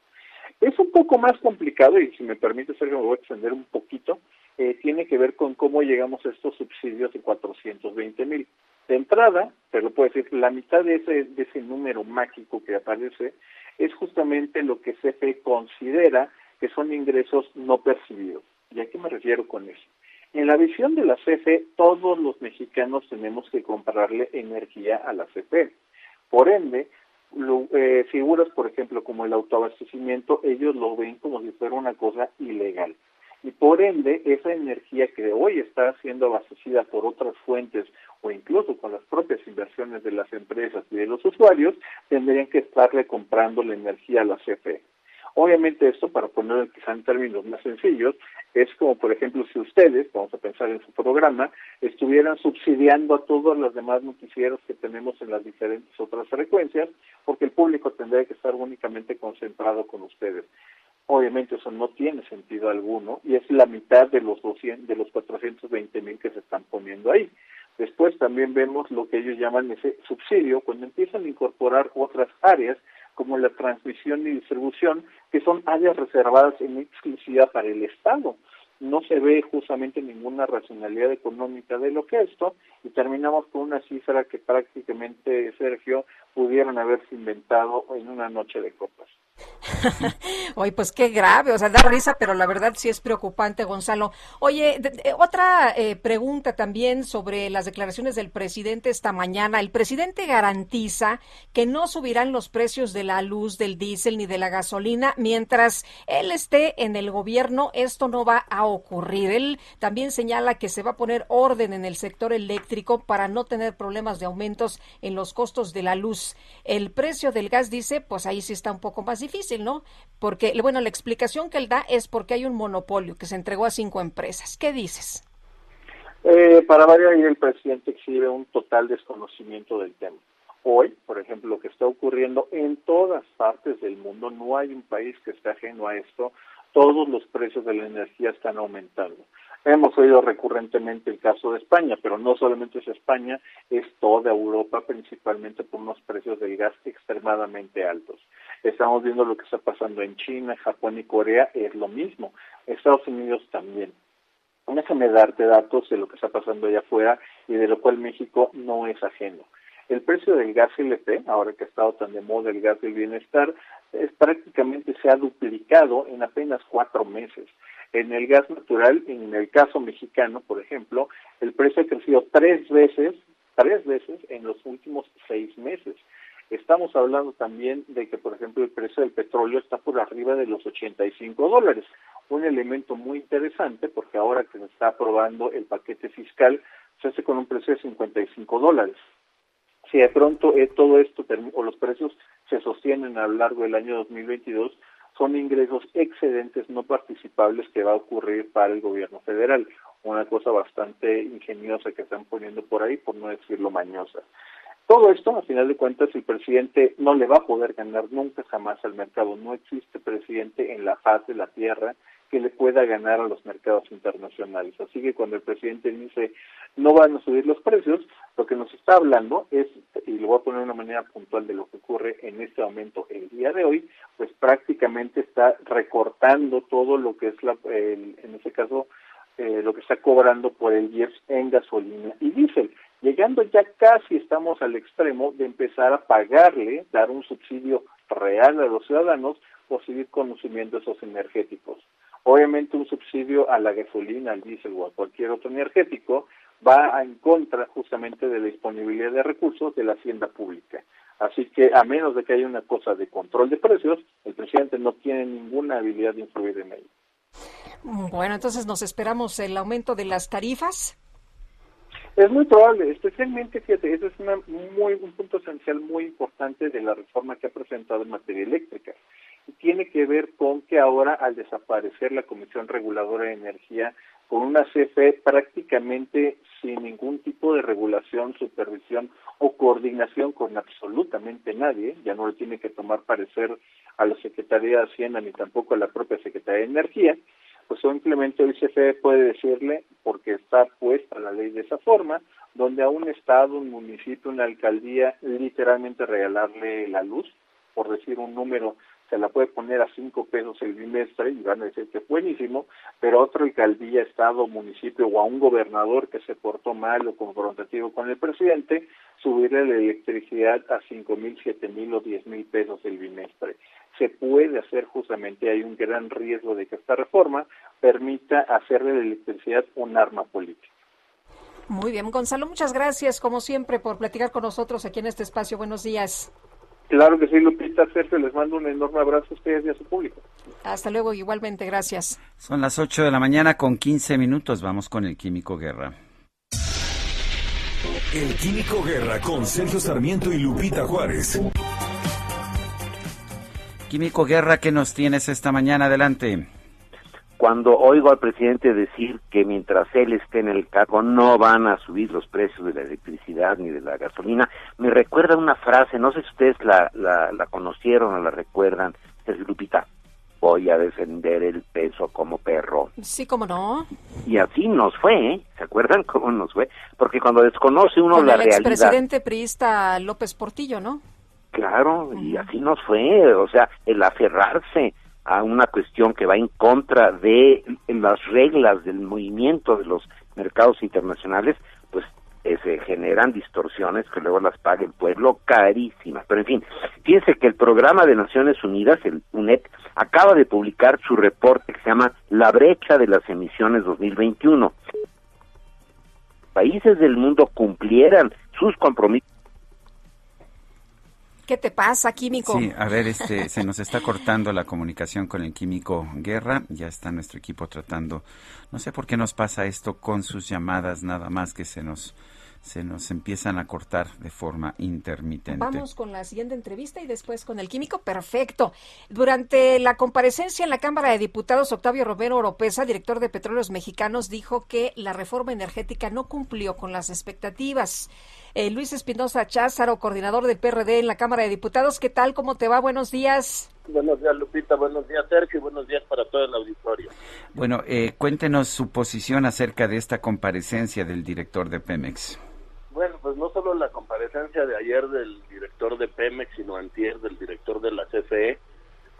Es un poco más complicado y si me permite, Sergio, me voy a extender un poquito. Eh, tiene que ver con cómo llegamos a estos subsidios de 420 mil. De entrada, te lo puedo decir, la mitad de ese, de ese número mágico que aparece es justamente lo que CFE considera que son ingresos no percibidos. ¿Y a qué me refiero con eso? En la visión de la CFE, todos los mexicanos tenemos que comprarle energía a la CFE. Por ende, eh, figuras, por ejemplo, como el autoabastecimiento, ellos lo ven como si fuera una cosa ilegal. Y por ende, esa energía que hoy está siendo abastecida por otras fuentes o incluso con las propias inversiones de las empresas y de los usuarios, tendrían que estarle comprando la energía a la CFE. Obviamente esto, para ponerlo quizá en términos más sencillos, es como, por ejemplo, si ustedes, vamos a pensar en su programa, estuvieran subsidiando a todos los demás noticieros que tenemos en las diferentes otras frecuencias, porque el público tendría que estar únicamente concentrado con ustedes. Obviamente eso no tiene sentido alguno y es la mitad de los 200, de los 420 mil que se están poniendo ahí. Después también vemos lo que ellos llaman ese subsidio, cuando empiezan a incorporar otras áreas como la transmisión y distribución, que son áreas reservadas en exclusividad para el Estado. No se ve justamente ninguna racionalidad económica de lo que esto y terminamos con una cifra que prácticamente, Sergio, pudieron haberse inventado en una noche de copas. <laughs> Oye, pues qué grave, o sea, da risa, pero la verdad sí es preocupante, Gonzalo. Oye, otra eh, pregunta también sobre las declaraciones del presidente esta mañana. El presidente garantiza que no subirán los precios de la luz, del diésel ni de la gasolina mientras él esté en el gobierno. Esto no va a ocurrir. Él también señala que se va a poner orden en el sector eléctrico para no tener problemas de aumentos en los costos de la luz. El precio del gas dice, pues ahí sí está un poco más difícil difícil, ¿no? Porque, bueno, la explicación que él da es porque hay un monopolio que se entregó a cinco empresas. ¿Qué dices? Eh, para variar, el presidente exhibe un total desconocimiento del tema. Hoy, por ejemplo, lo que está ocurriendo en todas partes del mundo, no hay un país que esté ajeno a esto, todos los precios de la energía están aumentando. Hemos oído recurrentemente el caso de España, pero no solamente es España, es toda Europa, principalmente por unos precios del gas extremadamente altos. Estamos viendo lo que está pasando en China, Japón y Corea, es lo mismo. Estados Unidos también. Déjame darte datos de lo que está pasando allá afuera y de lo cual México no es ajeno. El precio del gas LP, ahora que ha estado tan de moda el gas del bienestar, es, prácticamente se ha duplicado en apenas cuatro meses. En el gas natural, en el caso mexicano, por ejemplo, el precio ha crecido tres veces, tres veces en los últimos seis meses. Estamos hablando también de que, por ejemplo, el precio del petróleo está por arriba de los 85 dólares. Un elemento muy interesante porque ahora que se está aprobando el paquete fiscal, se hace con un precio de 55 dólares. Si de pronto eh, todo esto o los precios se sostienen a lo largo del año 2022 son ingresos excedentes no participables que va a ocurrir para el gobierno federal. Una cosa bastante ingeniosa que están poniendo por ahí, por no decirlo mañosa. Todo esto, a final de cuentas, el presidente no le va a poder ganar nunca jamás al mercado. No existe presidente en la faz de la tierra que le pueda ganar a los mercados internacionales. Así que cuando el presidente dice no van a subir los precios, lo que nos está hablando es, y lo voy a poner de una manera puntual de lo que ocurre en este momento el día de hoy, pues prácticamente está recortando todo lo que es la, en este caso, eh, lo que está cobrando por el IEPS en gasolina y diésel. Llegando ya casi estamos al extremo de empezar a pagarle, dar un subsidio real a los ciudadanos por seguir consumiendo esos energéticos. Obviamente un subsidio a la gasolina, al diésel o a cualquier otro energético va en contra justamente de la disponibilidad de recursos de la hacienda pública. Así que a menos de que haya una cosa de control de precios, el presidente no tiene ninguna habilidad de influir en ello. Bueno, entonces nos esperamos el aumento de las tarifas. Es muy probable, especialmente, fíjate, ese es una muy, un punto esencial muy importante de la reforma que ha presentado en materia eléctrica. Y tiene que ver con que ahora, al desaparecer la Comisión Reguladora de Energía, con una CFE prácticamente sin ningún tipo de regulación, supervisión o coordinación con absolutamente nadie, ya no le tiene que tomar parecer a la Secretaría de Hacienda ni tampoco a la propia Secretaría de Energía, pues simplemente el CFE puede decirle, porque está puesta la ley de esa forma, donde a un Estado, un municipio, una alcaldía, literalmente regalarle la luz, por decir un número se la puede poner a cinco pesos el bimestre y van a decir que es buenísimo, pero otro alcaldía, estado, municipio o a un gobernador que se portó mal o confrontativo con el presidente, subirle la electricidad a cinco mil, siete mil o diez mil pesos el bimestre. Se puede hacer justamente, hay un gran riesgo de que esta reforma permita hacer de la electricidad un arma política. Muy bien, Gonzalo, muchas gracias como siempre por platicar con nosotros aquí en este espacio. Buenos días. Claro que sí, Lupita, Sergio, les mando un enorme abrazo a ustedes y a su público. Hasta luego, igualmente, gracias. Son las 8 de la mañana con 15 minutos, vamos con el Químico Guerra. El Químico Guerra con Sergio Sarmiento y Lupita Juárez. Químico Guerra, ¿qué nos tienes esta mañana? Adelante cuando oigo al presidente decir que mientras él esté en el cargo no van a subir los precios de la electricidad ni de la gasolina, me recuerda una frase, no sé si ustedes la, la, conocieron o la recuerdan, es Lupita, voy a defender el peso como perro. Sí, cómo no. Y así nos fue, ¿eh? ¿se acuerdan cómo nos fue? Porque cuando desconoce uno la realidad... el expresidente priista López Portillo, ¿no? Claro, y así nos fue, o sea, el aferrarse a una cuestión que va en contra de las reglas del movimiento de los mercados internacionales, pues eh, se generan distorsiones que luego las paga el pueblo carísimas. Pero en fin, fíjense que el programa de Naciones Unidas, el UNED, acaba de publicar su reporte que se llama La brecha de las emisiones 2021. Países del mundo cumplieran sus compromisos ¿Qué te pasa, químico? Sí, a ver, este, se nos está cortando la comunicación con el químico Guerra. Ya está nuestro equipo tratando. No sé por qué nos pasa esto con sus llamadas, nada más que se nos se nos empiezan a cortar de forma intermitente. Vamos con la siguiente entrevista y después con el químico. Perfecto. Durante la comparecencia en la Cámara de Diputados, Octavio Romero Oropesa, director de Petróleos Mexicanos, dijo que la reforma energética no cumplió con las expectativas. Eh, Luis Espinosa Cházaro, coordinador del PRD en la Cámara de Diputados, ¿qué tal? ¿Cómo te va? Buenos días. Buenos días, Lupita. Buenos días, Sergio. Buenos días para todo el auditorio. Bueno, eh, cuéntenos su posición acerca de esta comparecencia del director de Pemex. Bueno, pues no solo la comparecencia de ayer del director de Pemex, sino antier del director de la CFE,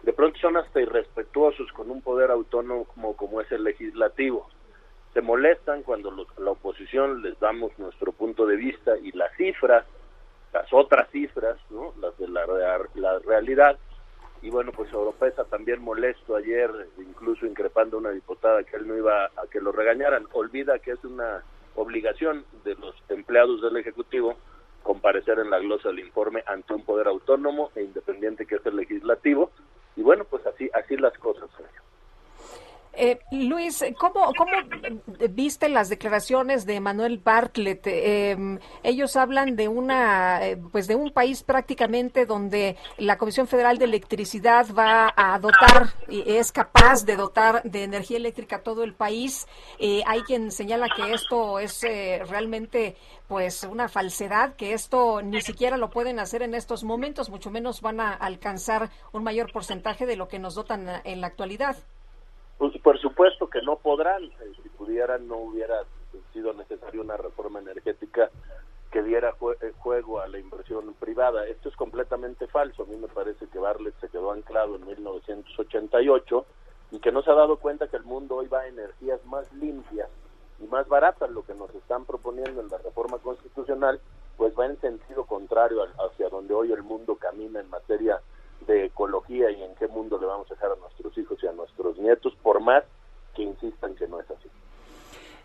de pronto son hasta irrespetuosos con un poder autónomo como, como es el legislativo. Se molestan cuando la oposición les damos nuestro punto de vista y las cifras, las otras cifras, ¿no? las de la, la realidad. Y bueno, pues Europeza también molesto ayer, incluso increpando a una diputada que él no iba a que lo regañaran. Olvida que es una obligación de los empleados del Ejecutivo comparecer en la glosa del informe ante un poder autónomo e independiente que es el legislativo y bueno pues así así las cosas Eh, Luis, ¿cómo, ¿cómo viste las declaraciones de Manuel Bartlett? Eh, ellos hablan de una, eh, pues de un país prácticamente donde la Comisión Federal de Electricidad va a dotar y es capaz de dotar de energía eléctrica a todo el país. hay quien señala que esto es realmente pues una falsedad, que esto ni siquiera lo pueden hacer en estos momentos, mucho menos van a alcanzar un mayor porcentaje de lo que nos dotan en la actualidad. Pues por supuesto que no podrán, eh, si pudieran no hubiera sido necesaria una reforma energética que diera eh, juego a la inversión privada. Esto es completamente falso. A mí me parece que Bartlett se quedó anclado en 1988 y que no se ha dado cuenta que el mundo hoy va a energías más limpias y más baratas. Lo que nos están proponiendo en la reforma constitucional, pues va en sentido contrario hacia donde hoy el mundo camina en materia de ecología y en qué mundo le vamos a dejar a nuestros hijos y a nuestros nietos, por más que insistan que no es así.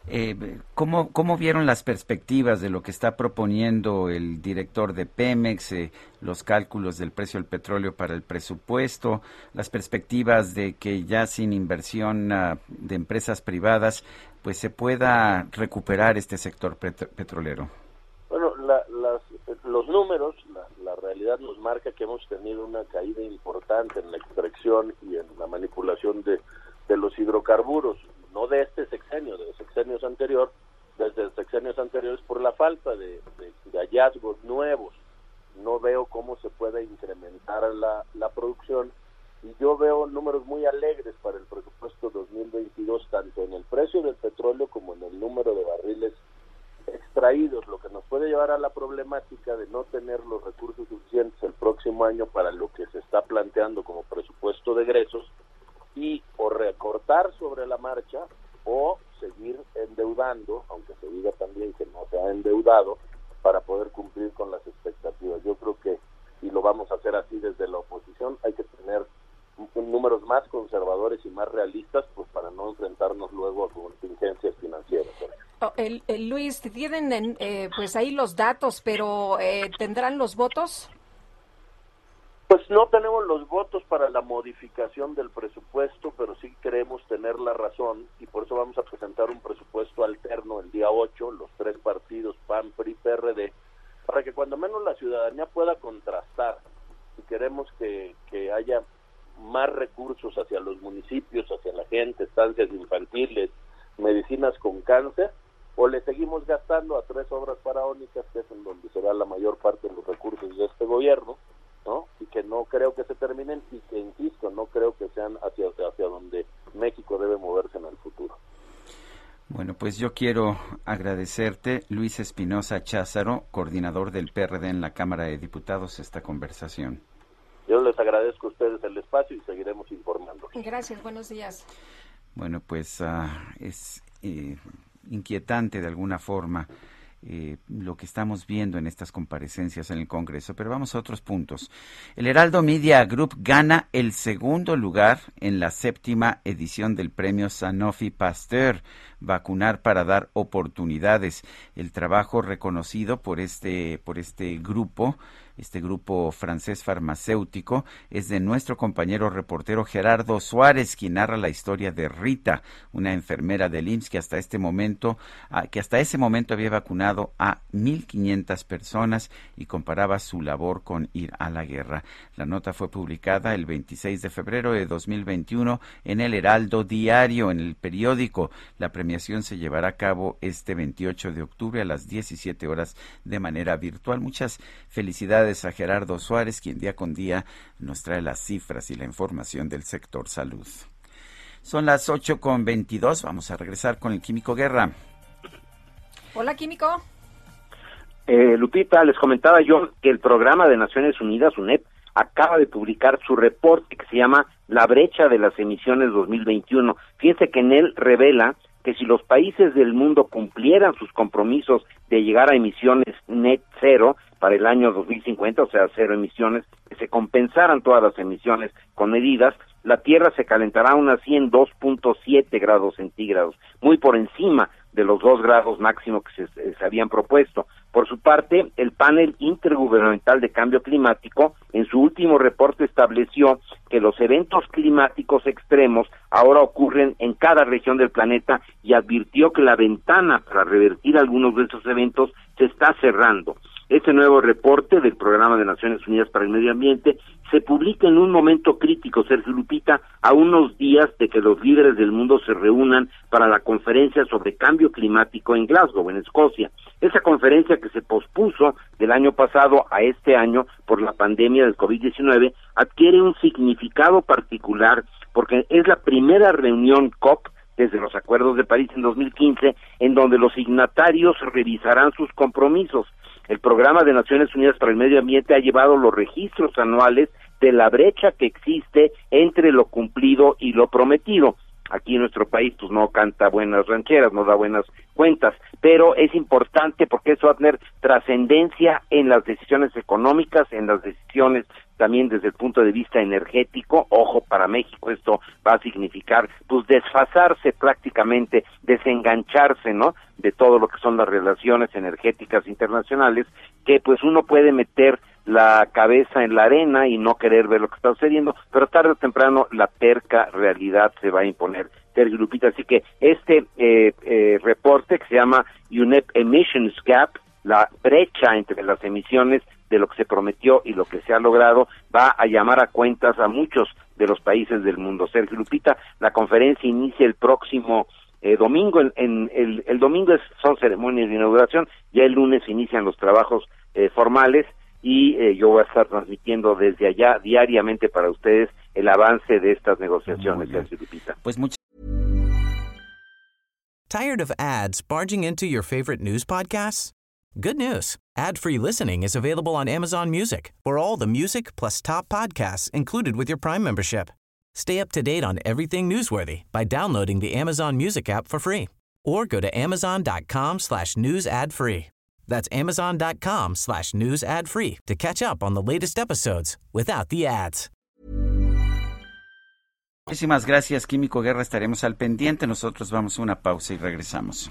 Eh, ¿cómo, ¿Cómo vieron las perspectivas de lo que está proponiendo el director de Pemex, eh, los cálculos del precio del petróleo para el presupuesto, las perspectivas de que ya sin inversión uh, de empresas privadas, pues se pueda recuperar este sector petrolero? Bueno, la, las, los números, nos marca que hemos tenido una caída importante en la extracción y en la manipulación de, los hidrocarburos, no de este sexenio, de los sexenios anteriores, desde los sexenios anteriores por la falta de, hallazgos nuevos. No veo cómo se puede incrementar la, la producción y yo veo números muy alegres para el presupuesto 2022, tanto en el precio del petróleo como en el número de barriles extraídos, lo que nos puede llevar a la problemática de no tener los recursos suficientes el próximo año para lo que se está planteando como presupuesto de egresos y o recortar sobre la marcha o seguir endeudando, aunque se diga también que no se ha endeudado, para poder cumplir con las expectativas. Yo creo que, y lo vamos a hacer así desde la oposición, hay que tener números más conservadores y más realistas, pues para no enfrentarnos luego a contingencias financieras. El, Luis, tienen eh, pues ahí los datos, pero eh, ¿tendrán los votos? Pues no tenemos los votos para la modificación del presupuesto, pero sí queremos tener la razón y por eso vamos a presentar un presupuesto alterno el día 8, los tres partidos PAN, PRI, PRD, para que cuando menos la ciudadanía pueda contrastar. Si queremos que, que haya más recursos hacia los municipios, hacia la gente, estancias infantiles, medicinas con cáncer, o le seguimos gastando a tres obras faraónicas, que es en donde se da la mayor parte de los recursos de este gobierno, ¿no? Y que no creo que se terminen y que, insisto, no creo que sean hacia, hacia donde México debe moverse en el futuro. Bueno, pues yo quiero agradecerte, Luis Espinosa Cházaro, coordinador del PRD en la Cámara de Diputados, esta conversación. Yo les agradezco a ustedes el espacio y seguiremos informando. Gracias, buenos días. Bueno, pues ah, es eh, inquietante de alguna forma eh, lo que estamos viendo en estas comparecencias en el Congreso. Pero vamos a otros puntos. El Heraldo Media Group gana el segundo lugar en la séptima edición del premio Sanofi Pasteur, vacunar para dar oportunidades. El trabajo reconocido por este, por este grupo este grupo francés farmacéutico, es de nuestro compañero reportero Gerardo Suárez, quien narra la historia de Rita, una enfermera del IMSS que hasta este momento, ah, que hasta ese momento había vacunado a 1.500 personas y comparaba su labor con ir a la guerra. La nota fue publicada el 26 de febrero de 2021 en el Heraldo Diario, en el periódico. La premiación se llevará a cabo este 28 de octubre a las 17 horas de manera virtual. Muchas felicidades a Gerardo Suárez, quien día con día nos trae las cifras y la información del sector salud. Son las 8 con 22. Vamos a regresar con el Químico Guerra. Hola, Químico. Eh, Lupita, les comentaba yo que el programa de Naciones Unidas, UNEP, acaba de publicar su reporte que se llama La brecha de las emisiones 2021. Fíjense que en él revela que si los países del mundo cumplieran sus compromisos de llegar a emisiones net cero, para el año 2050, o sea, cero emisiones, que se compensaran todas las emisiones con medidas, la Tierra se calentará aún así en 2.7 grados centígrados, muy por encima de los dos grados máximo que se, se, habían propuesto. Por su parte, el panel intergubernamental de cambio climático en su último reporte estableció que los eventos climáticos extremos ahora ocurren en cada región del planeta y advirtió que la ventana para revertir algunos de esos eventos se está cerrando. Este nuevo reporte del Programa de Naciones Unidas para el Medio Ambiente se publica en un momento crítico, Sergio Lupita, a unos días de que los líderes del mundo se reúnan para la conferencia sobre cambio climático en Glasgow, en Escocia. Esa conferencia que se pospuso del año pasado a este año por la pandemia del COVID-19 adquiere un significado particular porque es la primera reunión COP desde los acuerdos de París en 2015, en donde los signatarios revisarán sus compromisos. El Programa de Naciones Unidas para el Medio Ambiente ha llevado los registros anuales de la brecha que existe entre lo cumplido y lo prometido. Aquí en nuestro país pues no canta buenas rancheras, no da buenas cuentas, pero es importante porque eso va a tener trascendencia en las decisiones económicas, en las decisiones también desde el punto de vista energético, ojo para México esto va a significar pues desfasarse prácticamente, desengancharse, ¿no? de todo lo que son las relaciones energéticas internacionales, que pues uno puede meter la cabeza en la arena y no querer ver lo que está sucediendo, pero tarde o temprano la terca realidad se va a imponer. Sergio Lupita, así que este eh, eh, reporte que se llama UNEP Emissions Gap, la brecha entre las emisiones de lo que se prometió y lo que se ha logrado va a llamar a cuentas a muchos de los países del mundo. Sergio Lupita, la conferencia inicia el próximo eh, domingo, en, el, el, domingo son ceremonias de inauguración, ya el lunes inician los trabajos eh, formales y eh, yo voy a estar transmitiendo desde allá diariamente para ustedes el avance de estas negociaciones, Pues muchas Tired of ads barging into your favorite news podcasts? Good news. Ad-free listening is available on Amazon Music for all the music plus top podcasts included with your Prime membership. Stay up to date on everything newsworthy by downloading the Amazon Music app for free or go to amazon.com slash news ad free. That's amazon.com slash news ad free to catch up on the latest episodes without the ads. Muchísimas gracias, Químico Guerra. Estaremos al pendiente. Nosotros vamos a una pausa y regresamos.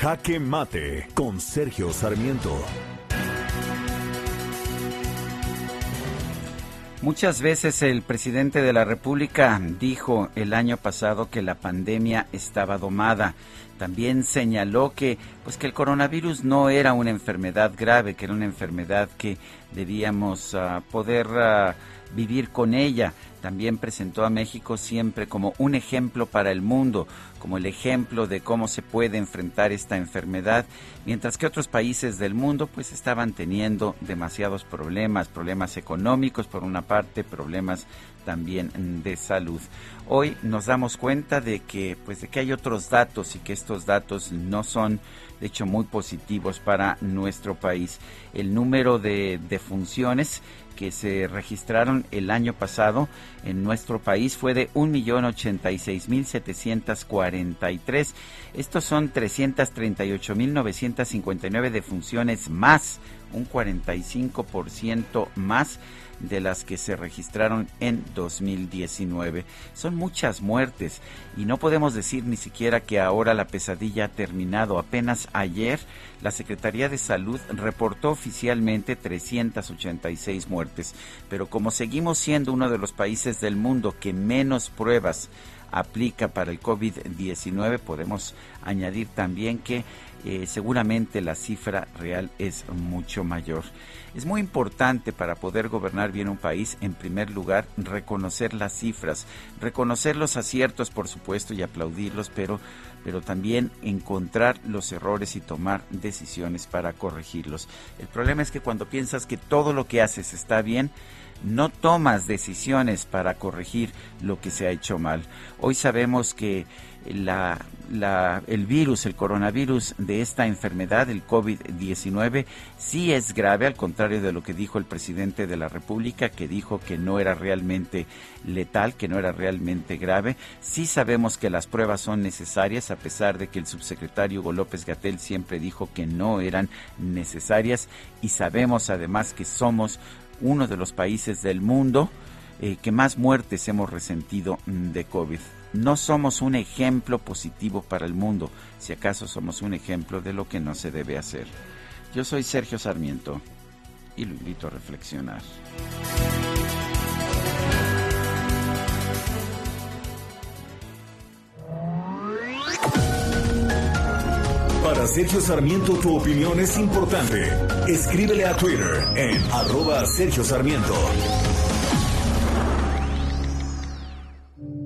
Jaque Mate con Sergio Sarmiento. Muchas veces el presidente de la República dijo el año pasado que la pandemia estaba domada. También señaló que pues que el coronavirus no era una enfermedad grave, que era una enfermedad que debíamos uh, poder uh, vivir con ella. También presentó a México siempre como un ejemplo para el mundo, como el ejemplo de cómo se puede enfrentar esta enfermedad, mientras que otros países del mundo pues estaban teniendo demasiados problemas, problemas económicos por una parte, problemas también de salud. Hoy nos damos cuenta de que pues de que hay otros datos y que estos datos no son de hecho muy positivos para nuestro país. El número de defunciones que se registraron el año pasado en nuestro país fue de 1.086.743. Estos son 338.959 defunciones más, un 45% más de las que se registraron en 2019. Son muchas muertes y no podemos decir ni siquiera que ahora la pesadilla ha terminado. Apenas ayer la Secretaría de Salud reportó oficialmente 386 muertes, pero como seguimos siendo uno de los países del mundo que menos pruebas aplica para el COVID-19, podemos añadir también que eh, seguramente la cifra real es mucho mayor. Es muy importante para poder gobernar bien un país, en primer lugar, reconocer las cifras, reconocer los aciertos, por supuesto, y aplaudirlos, pero pero también encontrar los errores y tomar decisiones para corregirlos. El problema es que cuando piensas que todo lo que haces está bien, no tomas decisiones para corregir lo que se ha hecho mal. Hoy sabemos que la, el virus, el coronavirus de esta enfermedad, el COVID-19, sí es grave, al contrario de lo que dijo el presidente de la República, que dijo que no era realmente letal, que no era realmente grave. Sí sabemos que las pruebas son necesarias, a pesar de que el subsecretario Hugo López Gatel siempre dijo que no eran necesarias, y sabemos además que somos uno de los países del mundo eh, que más muertes hemos resentido mm, de COVID. No somos un ejemplo positivo para el mundo, si acaso somos un ejemplo de lo que no se debe hacer. Yo soy Sergio Sarmiento y lo invito a reflexionar. Para Sergio Sarmiento tu opinión es importante. Escríbele a Twitter en arroba Sergio Sarmiento.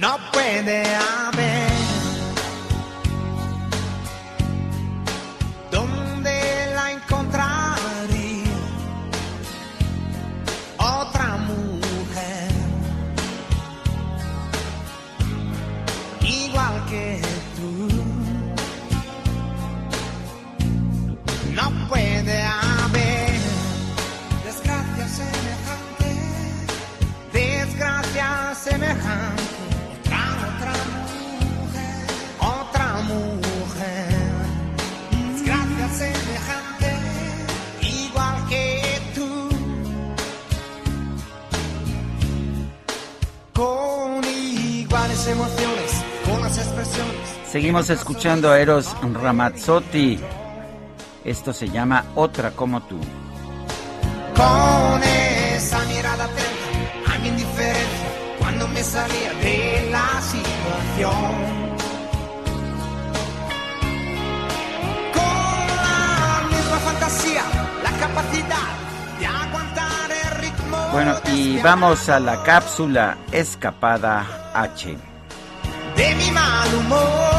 No puede haber. Seguimos escuchando a Eros Ramazzotti. Esto se llama Otra como tú. Con esa mirada atenta a mi indiferencia cuando me salía de la situación. Con la misma fantasía, la capacidad de aguantar el ritmo. Bueno, y vamos a la cápsula Escapada H. de mi mal humor.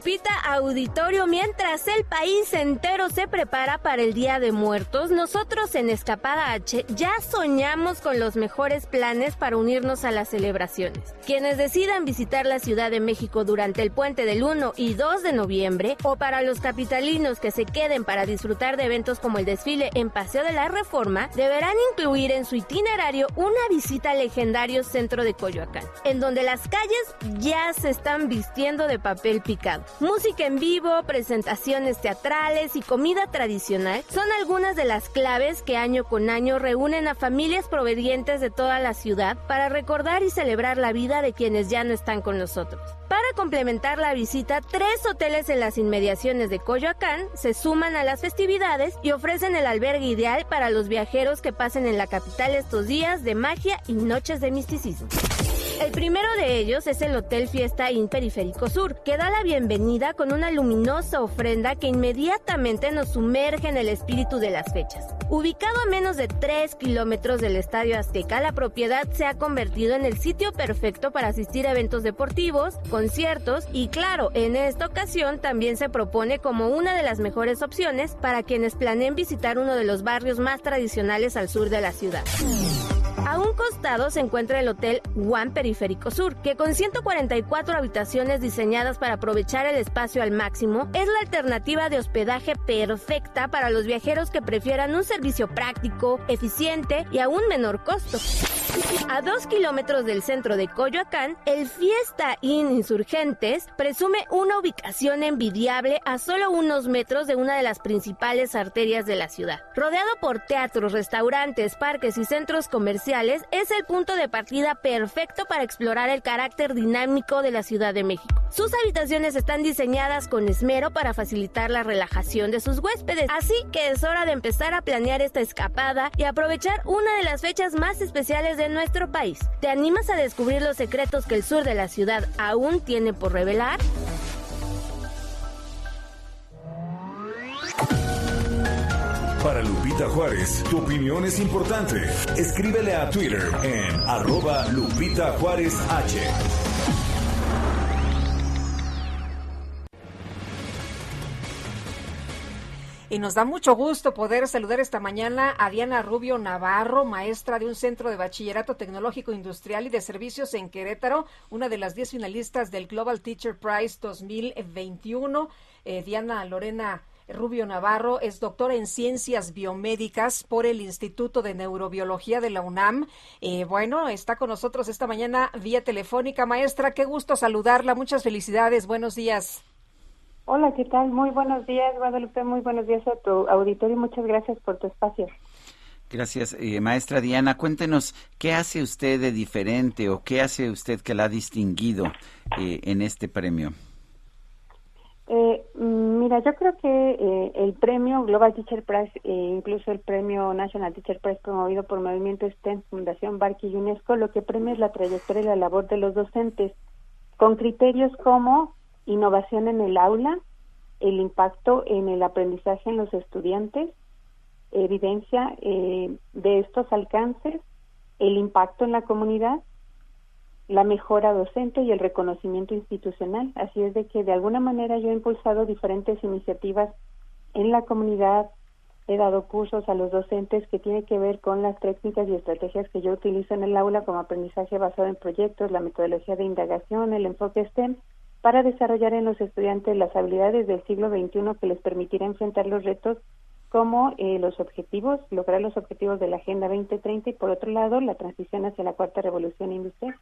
Lupita Auditorio. Mientras el país entero se prepara para el Día de Muertos, nosotros en Escapada H ya soñamos con los mejores planes para unirnos a las celebraciones. Quienes decidan visitar la Ciudad de México durante el puente del 1 y 2 de noviembre, o para los capitalinos que se queden para disfrutar de eventos como el desfile en Paseo de la Reforma, deberán incluir en su itinerario una visita al legendario centro de Coyoacán, en donde las calles ya se están vistiendo de papel picado. Música en vivo, presentaciones teatrales y comida tradicional son algunas de las claves que año con año reúnen a familias provenientes de toda la ciudad para recordar y celebrar la vida de quienes ya no están con nosotros. Para complementar la visita, tres hoteles en las inmediaciones de Coyoacán se suman a las festividades y ofrecen el albergue ideal para los viajeros que pasen en la capital estos días de magia y noches de misticismo. El primero de ellos es el Hotel Fiesta Inn Periférico Sur, que da la bienvenida con una luminosa ofrenda que inmediatamente nos sumerge en el espíritu de las fechas. Ubicado a menos de 3 kilómetros del Estadio Azteca, la propiedad se ha convertido en el sitio perfecto para asistir a eventos deportivos, conciertos y claro, en esta ocasión también se propone como una de las mejores opciones para quienes planeen visitar uno de los barrios más tradicionales al sur de la ciudad. A un costado se encuentra el Hotel One Periférico Sur, que con 144 habitaciones diseñadas para aprovechar el espacio al máximo, es la alternativa de hospedaje perfecta para los viajeros que prefieran un servicio práctico, eficiente y a un menor costo. A dos kilómetros del centro de Coyoacán, el Fiesta Inn Insurgentes presume una ubicación envidiable a solo unos metros de una de las principales arterias de la ciudad. Rodeado por teatros, restaurantes, parques y centros comerciales, es el punto de partida perfecto para explorar el carácter dinámico de la Ciudad de México. Sus habitaciones están diseñadas con esmero para facilitar la relajación de sus huéspedes, así que es hora de empezar a planear esta escapada y aprovechar una de las fechas más especiales de nuestro país. ¿Te animas a descubrir los secretos que el sur de la ciudad aún tiene por revelar? Para Lupita Juárez, tu opinión es importante. Escríbele a Twitter en arroba Lupita Juárez H. Y nos da mucho gusto poder saludar esta mañana a Diana Rubio Navarro, maestra de un centro de bachillerato tecnológico industrial y de servicios en Querétaro, una de las diez finalistas del Global Teacher Prize 2021. Eh, Diana Lorena Rubio Navarro es doctora en ciencias biomédicas por el Instituto de Neurobiología de la UNAM. Eh, bueno, está con nosotros esta mañana vía telefónica. Maestra, qué gusto saludarla. Muchas felicidades. Buenos días. Hola, ¿qué tal? Muy buenos días, Guadalupe. Muy buenos días a tu auditorio muchas gracias por tu espacio. Gracias, eh, maestra Diana. Cuéntenos, ¿qué hace usted de diferente o qué hace usted que la ha distinguido eh, en este premio? Eh, mira, yo creo que eh, el premio Global Teacher Prize e incluso el premio National Teacher Prize promovido por Movimiento STEM, Fundación Barque y UNESCO, lo que premia es la trayectoria y la labor de los docentes con criterios como innovación en el aula, el impacto en el aprendizaje en los estudiantes, evidencia eh, de estos alcances, el impacto en la comunidad, la mejora docente y el reconocimiento institucional. Así es de que de alguna manera yo he impulsado diferentes iniciativas en la comunidad, he dado cursos a los docentes que tienen que ver con las técnicas y estrategias que yo utilizo en el aula como aprendizaje basado en proyectos, la metodología de indagación, el enfoque STEM para desarrollar en los estudiantes las habilidades del siglo XXI que les permitirá enfrentar los retos como eh, los objetivos, lograr los objetivos de la Agenda 2030 y por otro lado la transición hacia la cuarta revolución industrial.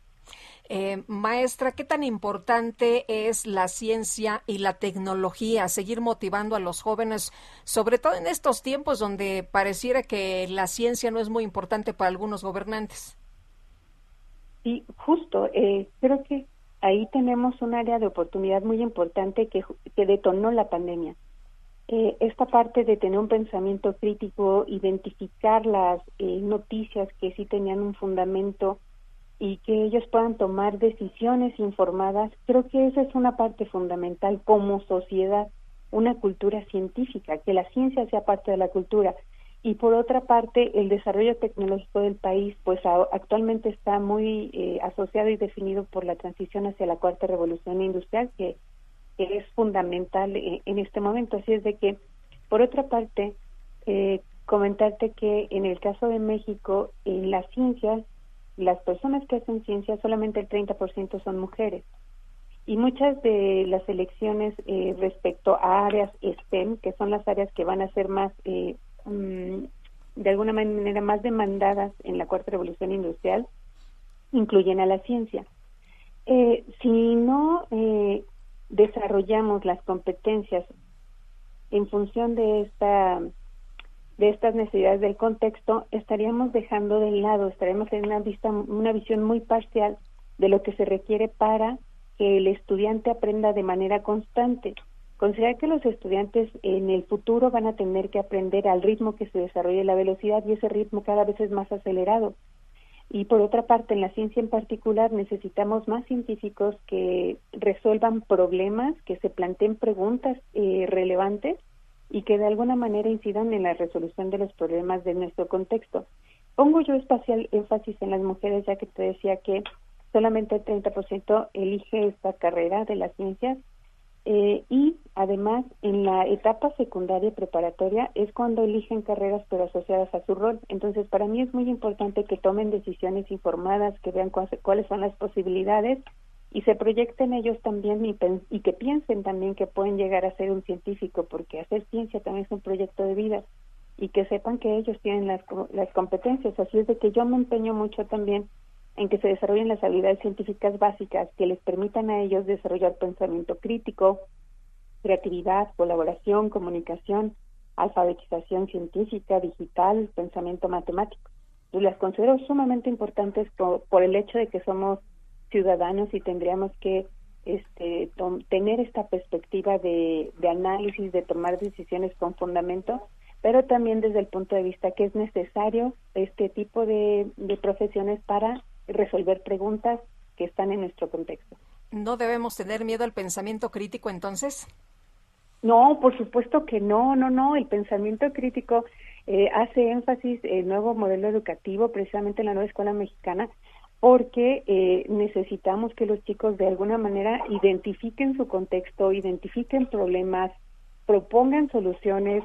Eh, maestra, ¿qué tan importante es la ciencia y la tecnología? Seguir motivando a los jóvenes, sobre todo en estos tiempos donde pareciera que la ciencia no es muy importante para algunos gobernantes. Sí, justo. Eh, creo que ahí tenemos un área de oportunidad muy importante que, que detonó la pandemia. Eh, esta parte de tener un pensamiento crítico, identificar las eh, noticias que sí tenían un fundamento y que ellos puedan tomar decisiones informadas, creo que esa es una parte fundamental como sociedad, una cultura científica, que la ciencia sea parte de la cultura. Y por otra parte el desarrollo tecnológico del país pues actualmente está muy eh, asociado y definido por la transición hacia la cuarta revolución industrial que, es fundamental eh, en este momento así es de que por otra parte eh, comentarte que en el caso de México en la ciencia las personas que hacen ciencia solamente el 30% son mujeres y muchas de las elecciones respecto a áreas STEM que son las áreas que van a ser más Mm, de alguna manera más demandadas en la cuarta revolución industrial incluyen a la ciencia. Eh, si no eh, desarrollamos las competencias en función de esta de estas necesidades del contexto, estaríamos dejando de lado, estaremos en una vista, una visión muy parcial de lo que se requiere para que el estudiante aprenda de manera constante. Considerar que los estudiantes en el futuro van a tener que aprender al ritmo que se desarrolle la velocidad y ese ritmo cada vez es más acelerado. Y por otra parte, en la ciencia en particular necesitamos más científicos que resuelvan problemas, que se planteen preguntas eh, relevantes y que de alguna manera incidan en la resolución de los problemas de nuestro contexto. Pongo yo espacial énfasis en las mujeres, ya que te decía que solamente el 30% elige esta carrera de las ciencias eh, y además en la etapa secundaria y preparatoria es cuando eligen carreras pero asociadas a su rol. Entonces para mí es muy importante que tomen decisiones informadas, que vean cuáles son las posibilidades y se proyecten ellos también y, y, que piensen también que pueden llegar a ser un científico porque hacer ciencia también es un proyecto de vida. y que sepan que ellos tienen las, las competencias. Así es de que yo me empeño mucho también en que se desarrollen las habilidades científicas básicas que les permitan a ellos desarrollar pensamiento crítico, creatividad, colaboración, comunicación, alfabetización científica, digital, pensamiento matemático. Y las considero sumamente importantes por, el hecho de que somos ciudadanos y tendríamos que este, tener esta perspectiva de, de análisis, de tomar decisiones con fundamento, pero también desde el punto de vista que es necesario este tipo de profesiones para resolver preguntas que están en nuestro contexto. ¿No debemos tener miedo al pensamiento crítico entonces? No, por supuesto que no, no, no. El pensamiento crítico eh, hace énfasis el nuevo modelo educativo, precisamente en la nueva escuela mexicana, porque eh, necesitamos que los chicos de alguna manera identifiquen su contexto, identifiquen problemas, propongan soluciones,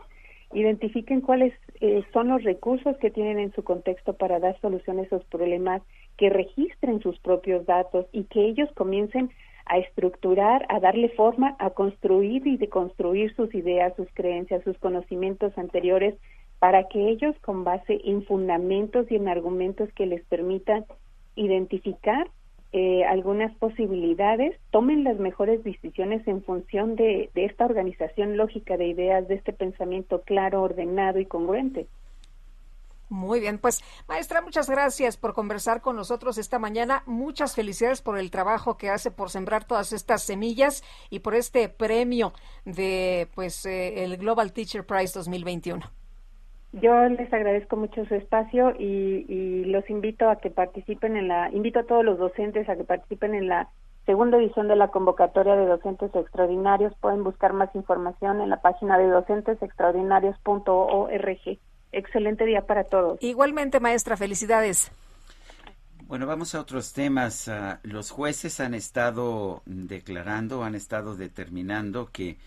identifiquen cuáles eh, son los recursos que tienen en su contexto para dar solución a esos problemas, que registren sus propios datos y que ellos comiencen a estructurar, a darle forma, a construir y deconstruir sus ideas, sus creencias, sus conocimientos anteriores, para que ellos, con base en fundamentos y en argumentos que les permitan identificar eh, algunas posibilidades, tomen las mejores decisiones en función de esta organización lógica de ideas, de este pensamiento claro, ordenado y congruente. Muy bien, pues maestra, muchas gracias por conversar con nosotros esta mañana. Muchas felicidades por el trabajo que hace por sembrar todas estas semillas y por este premio de pues eh, el Global Teacher Prize 2021. Yo les agradezco mucho su espacio y, y los invito a que participen en la, invito a todos los docentes a que participen en la segunda edición de la convocatoria de docentes extraordinarios. Pueden buscar más información en la página de docentesextraordinarios.org excelente día para todos. Igualmente, maestra, felicidades. Bueno, vamos a otros temas. Ah, los jueces han estado declarando, han estado determinando que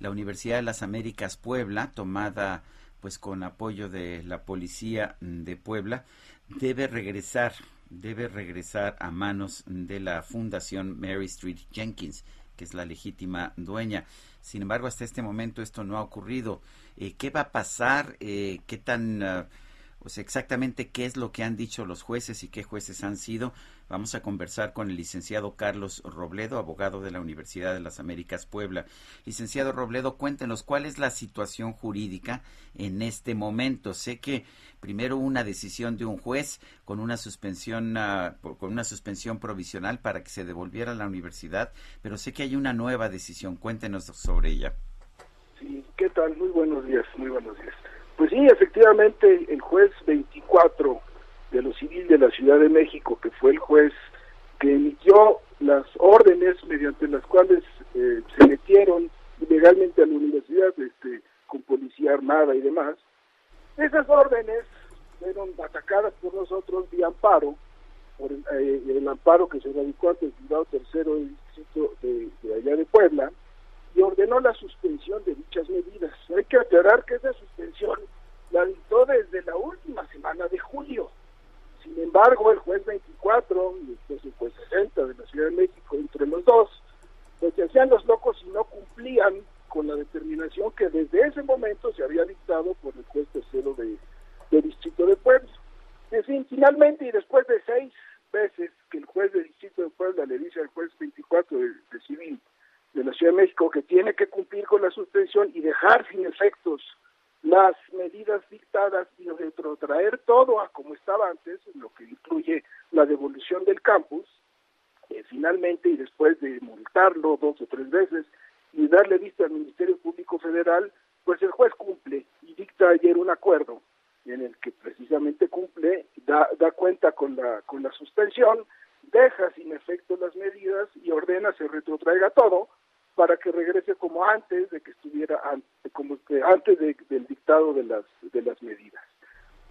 la Universidad de las Américas Puebla, tomada pues con apoyo de la policía de Puebla, debe regresar, debe regresar a manos de la Fundación Mary Street Jenkins, que es la legítima dueña. Sin embargo, hasta este momento esto no ha ocurrido. Eh, ¿Qué va a pasar? Eh, ¿Qué tan... Ah, sea, exactamente qué es lo que han dicho los jueces y qué jueces han sido. Vamos a conversar con el licenciado Carlos Robledo, abogado de la Universidad de las Américas Puebla. Licenciado Robledo, cuéntenos cuál es la situación jurídica en este momento. Sé que primero una decisión de un juez con una suspensión ah, con una suspensión provisional para que se devolviera a la universidad, pero sé que hay una nueva decisión. Cuéntenos sobre ella. Sí, ¿qué tal? Muy buenos días, muy buenos días. Pues sí, efectivamente, el juez 24 de lo civil de la Ciudad de México, que fue el juez que emitió las órdenes mediante las cuales eh, se metieron ilegalmente a la universidad este, con policía armada y demás, esas órdenes fueron atacadas por nosotros vía amparo, por el, eh, amparo que se radicó ante el juzgado tercero del distrito de, de allá de Puebla, y ordenó la suspensión de dichas medidas. Hay que aclarar que esa suspensión la dictó desde la última semana de julio. Sin embargo, el juez 24 y después el juez 60 de la Ciudad de México, entre los dos, pues se hacían los locos y no cumplían con la determinación que desde ese momento se había dictado por el juez tercero de, del Distrito de Puebla. En fin, finalmente, y después de seis veces que el juez del Distrito de Puebla le dice al juez 24 de, de Civil, de la Ciudad de México que tiene que cumplir con la suspensión y dejar sin efectos las medidas dictadas y retrotraer todo a como estaba antes, lo que incluye la devolución del campus, eh, finalmente y después de multarlo dos o tres veces y darle vista al Ministerio Público Federal, pues el juez cumple y dicta ayer un acuerdo en el que precisamente cumple, da, da cuenta con la, con la suspensión, deja sin efecto las medidas y ordena se retrotraiga todo, para que regrese como antes de que estuviera como que antes del dictado de las de las medidas.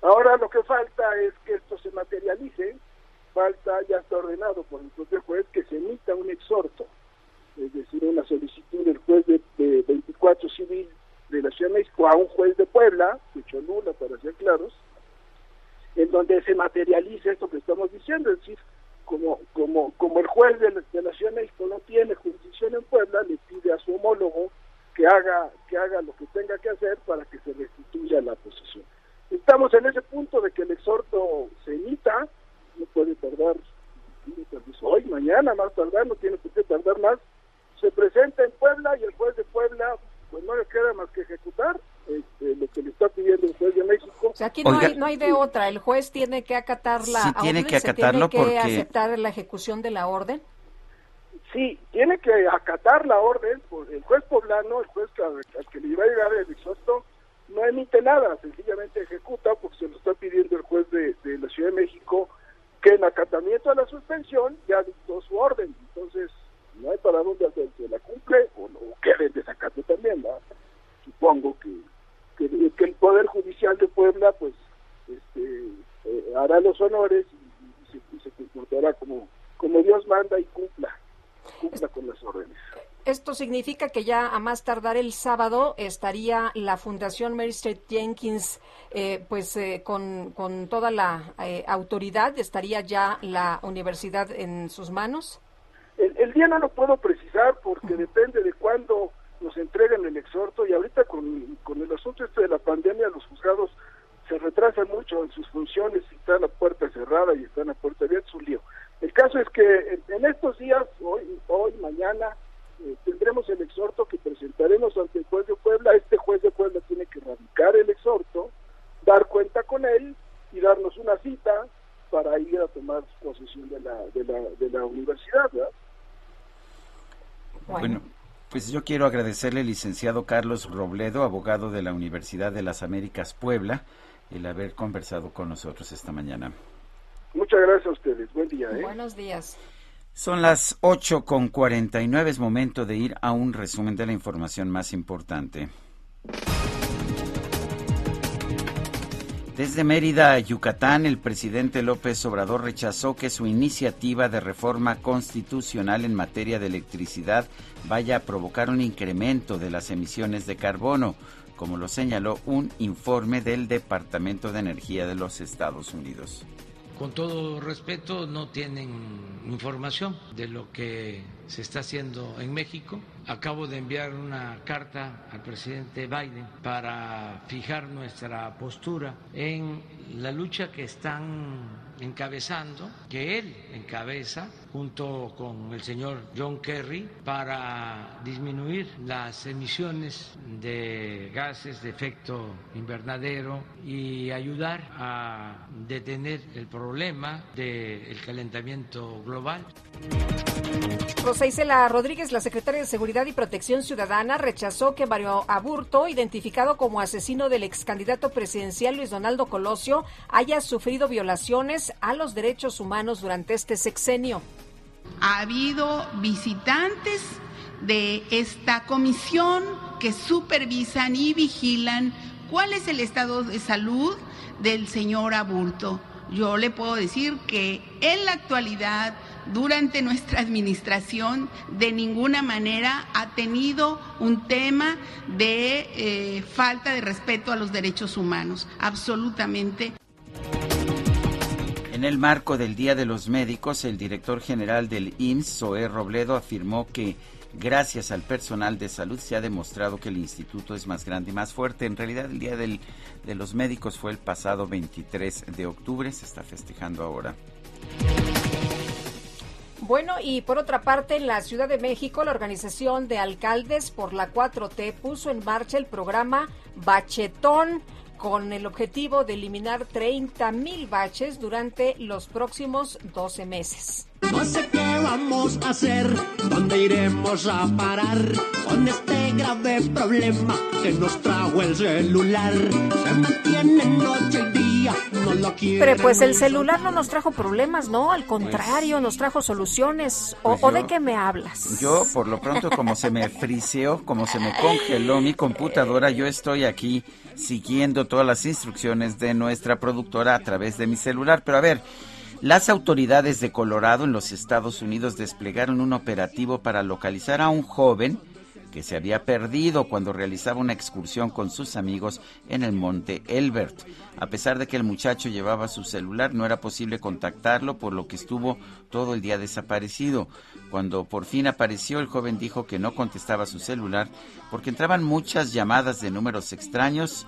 Ahora lo que falta es que esto se materialice, falta ya está ordenado por el propio juez que se emita un exhorto, es decir, una solicitud del juez de, 24 civil de la Ciudad de México a un juez de Puebla, de Cholula para ser claros, en donde se materialice esto que estamos diciendo, es decir, como, como, como el juez de la, de no tiene jurisdicción en Puebla, le pide a su homólogo que haga, que haga lo que tenga que hacer para que se restituya la posesión. Estamos en ese punto de que el exhorto se emita, no puede tardar hoy, mañana, más tardar, no tiene por qué tardar más, se presenta en Puebla y el juez de Puebla pues no le queda más que ejecutar este, lo que le está pidiendo el juez de México. O sea, aquí no hay, no hay de otra, el juez tiene que acatar la sí, tiene que acatarlo tiene que porque... aceptar la ejecución de la orden. Sí, tiene que acatar la orden, el juez poblano, el juez al, que le iba a llegar el exhorto, no emite nada, sencillamente ejecuta porque se lo está pidiendo el juez de, de la Ciudad de México que en acatamiento a la suspensión ya dictó su orden, entonces no hay para dónde hacerse, la cumple o, no, o quede en desacato también, ¿verdad? Supongo que, que, que, el Poder Judicial de Puebla pues este, eh, hará los honores y, y, se, y, se, comportará como, como Dios manda y cumpla, cumpla con las órdenes. Esto significa que ya a más tardar el sábado estaría la Fundación Mary Street Jenkins, eh, pues eh, con, con, toda la eh, autoridad, estaría ya la universidad en sus manos. El, el día no lo puedo precisar porque depende de cuándo nos entregan el exhorto y ahorita con, con el asunto este de la pandemia los juzgados se retrasan mucho en sus funciones y está la puerta cerrada y está la puerta abierta, es un lío. El caso es que en, en estos días, hoy, hoy, mañana, eh, tendremos el exhorto que presentaremos ante el juez de Puebla. Este juez de Puebla tiene que radicar el exhorto, dar cuenta con él y darnos una cita para ir a tomar posesión de la, de la, de la universidad. ¿verdad? Bueno. bueno. Pues yo quiero agradecerle al licenciado Carlos Robledo, abogado de la Universidad de las Américas Puebla, el haber conversado con nosotros esta mañana. Muchas gracias a ustedes. Buen día. ¿eh? Buenos días. Son las 8 con 49, es momento de ir a un resumen de la información más importante. Desde Mérida, Yucatán, el presidente López Obrador rechazó que su iniciativa de reforma constitucional en materia de electricidad vaya a provocar un incremento de las emisiones de carbono, como lo señaló un informe del Departamento de Energía de los Estados Unidos con todo respeto, no tienen información de lo que se está haciendo en México. Acabo de enviar una carta al presidente Biden para fijar nuestra postura en la lucha que están encabezando, que él encabeza junto con el señor John Kerry para disminuir las emisiones de gases de efecto invernadero y ayudar a detener el problema del calentamiento global. Rosa Isela Rodríguez, la secretaria de Seguridad y Protección Ciudadana, rechazó que Mario Aburto, identificado como asesino del ex candidato presidencial Luis Donaldo Colosio, haya sufrido violaciones a los derechos humanos durante este sexenio. Ha habido visitantes de esta comisión que supervisan y vigilan cuál es el estado de salud del señor Aburto. Yo le puedo decir que en la actualidad durante nuestra administración de ninguna manera ha tenido un tema de eh, falta de respeto a los derechos humanos, absolutamente. En el marco del Día de los Médicos, el director general del IMSS, Zoé Robledo, afirmó que gracias al personal de salud se ha demostrado que el instituto es más grande y más fuerte. En realidad, el Día de los Médicos fue el pasado 23 de octubre, se está festejando ahora. Bueno, y por otra parte, en la Ciudad de México, la Organización de Alcaldes por la 4T puso en marcha el programa Bachetón con el objetivo de eliminar 30 mil baches durante los próximos 12 meses. No sé qué vamos a hacer, dónde iremos a parar con este grave problema que nos trajo el celular. Se mantiene noche y día, no lo quiere. Pero pues el celular no nos trajo problemas, ¿no? Al contrario, pues, nos trajo soluciones. ¿O, pues yo, ¿O, de qué me hablas? Yo, por lo pronto, como se me friseó, como se me congeló mi computadora, yo estoy aquí siguiendo todas las instrucciones de nuestra productora a través de mi celular. Pero a ver. Las autoridades de Colorado en los Estados Unidos desplegaron un operativo para localizar a un joven que se había perdido cuando realizaba una excursión con sus amigos en el monte Elbert. A pesar de que el muchacho llevaba su celular, no era posible contactarlo, por lo que estuvo todo el día desaparecido. Cuando por fin apareció, el joven dijo que no contestaba su celular porque entraban muchas llamadas de números extraños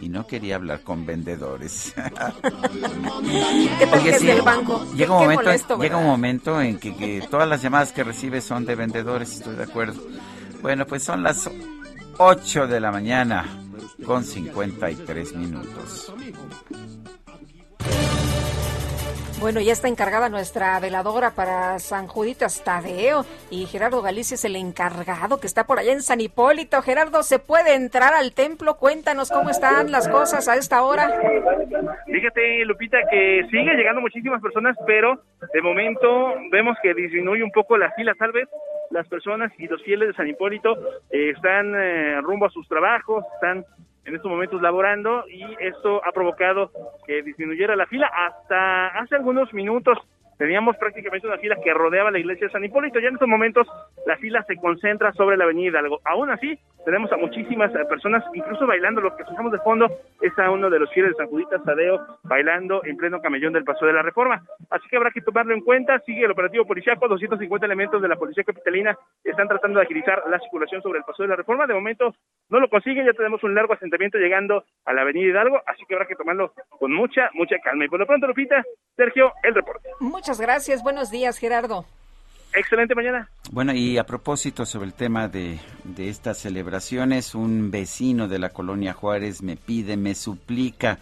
y no quería hablar con vendedores. ¿Qué tal que es del banco? Llega un momento, molesto, llega un momento en que, que todas las llamadas que recibe son de vendedores, estoy de acuerdo. Bueno, pues son las 8 de la mañana con 53 minutos. Bueno, ya está encargada nuestra veladora para San Juditas Tadeo y Gerardo Galicia es el encargado que está por allá en San Hipólito. Gerardo, ¿se puede entrar al templo? Cuéntanos cómo están las cosas a esta hora. Fíjate, Lupita, que sigue llegando muchísimas personas, pero de momento vemos que disminuye un poco la fila, tal vez las personas y los fieles de San Hipólito eh, están eh, rumbo a sus trabajos, están en estos momentos laborando y esto ha provocado que disminuyera la fila hasta hace algunos minutos. Teníamos prácticamente una fila que rodeaba la iglesia de San Hipólito. Ya en estos momentos la fila se concentra sobre la avenida Hidalgo. Aún así, tenemos a muchísimas eh, personas, incluso bailando. Lo que escuchamos de fondo es a uno de los fieles de San Juditas Tadeo bailando en pleno camellón del Paso de la Reforma. Así que habrá que tomarlo en cuenta. Sigue el operativo policiaco. 250 elementos de la Policía Capitalina están tratando de agilizar la circulación sobre el Paso de la Reforma. De momento no lo consiguen. Ya tenemos un largo asentamiento llegando a la avenida Hidalgo. Así que habrá que tomarlo con mucha, mucha calma. Y por lo pronto, Lupita, Sergio, el reporte. Muchas gracias. Buenos días, Gerardo. Excelente mañana. Bueno, y a propósito sobre el tema de, de estas celebraciones, un vecino de la colonia Juárez me pide, me suplica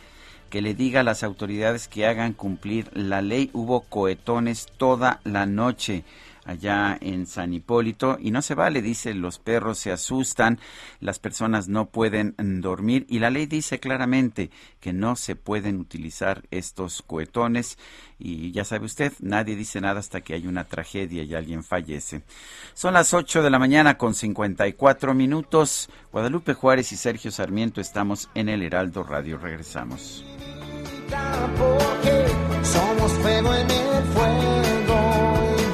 que le diga a las autoridades que hagan cumplir la ley. Hubo cohetones toda la noche allá en San Hipólito y no se vale, dice, los perros se asustan, las personas no pueden mm, dormir y la ley dice claramente que no se pueden utilizar estos cohetones y ya sabe usted, nadie dice nada hasta que hay una tragedia y alguien fallece. Son las 8 de la mañana con 54 minutos. Guadalupe Juárez y Sergio Sarmiento estamos en el Heraldo Radio. Regresamos.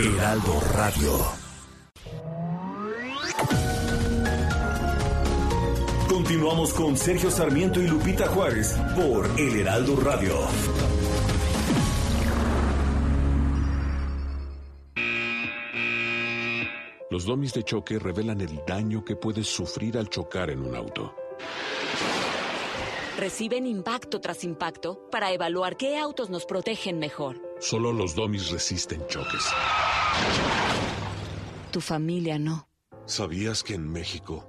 Heraldo Radio. Continuamos con Sergio Sarmiento y Lupita Juárez por El Heraldo Radio. Los domis de choque revelan el daño que puedes sufrir al chocar en un auto. Reciben impacto tras impacto para evaluar qué autos nos protegen mejor. Solo los domis resisten choques. Tu familia no. ¿Sabías que en México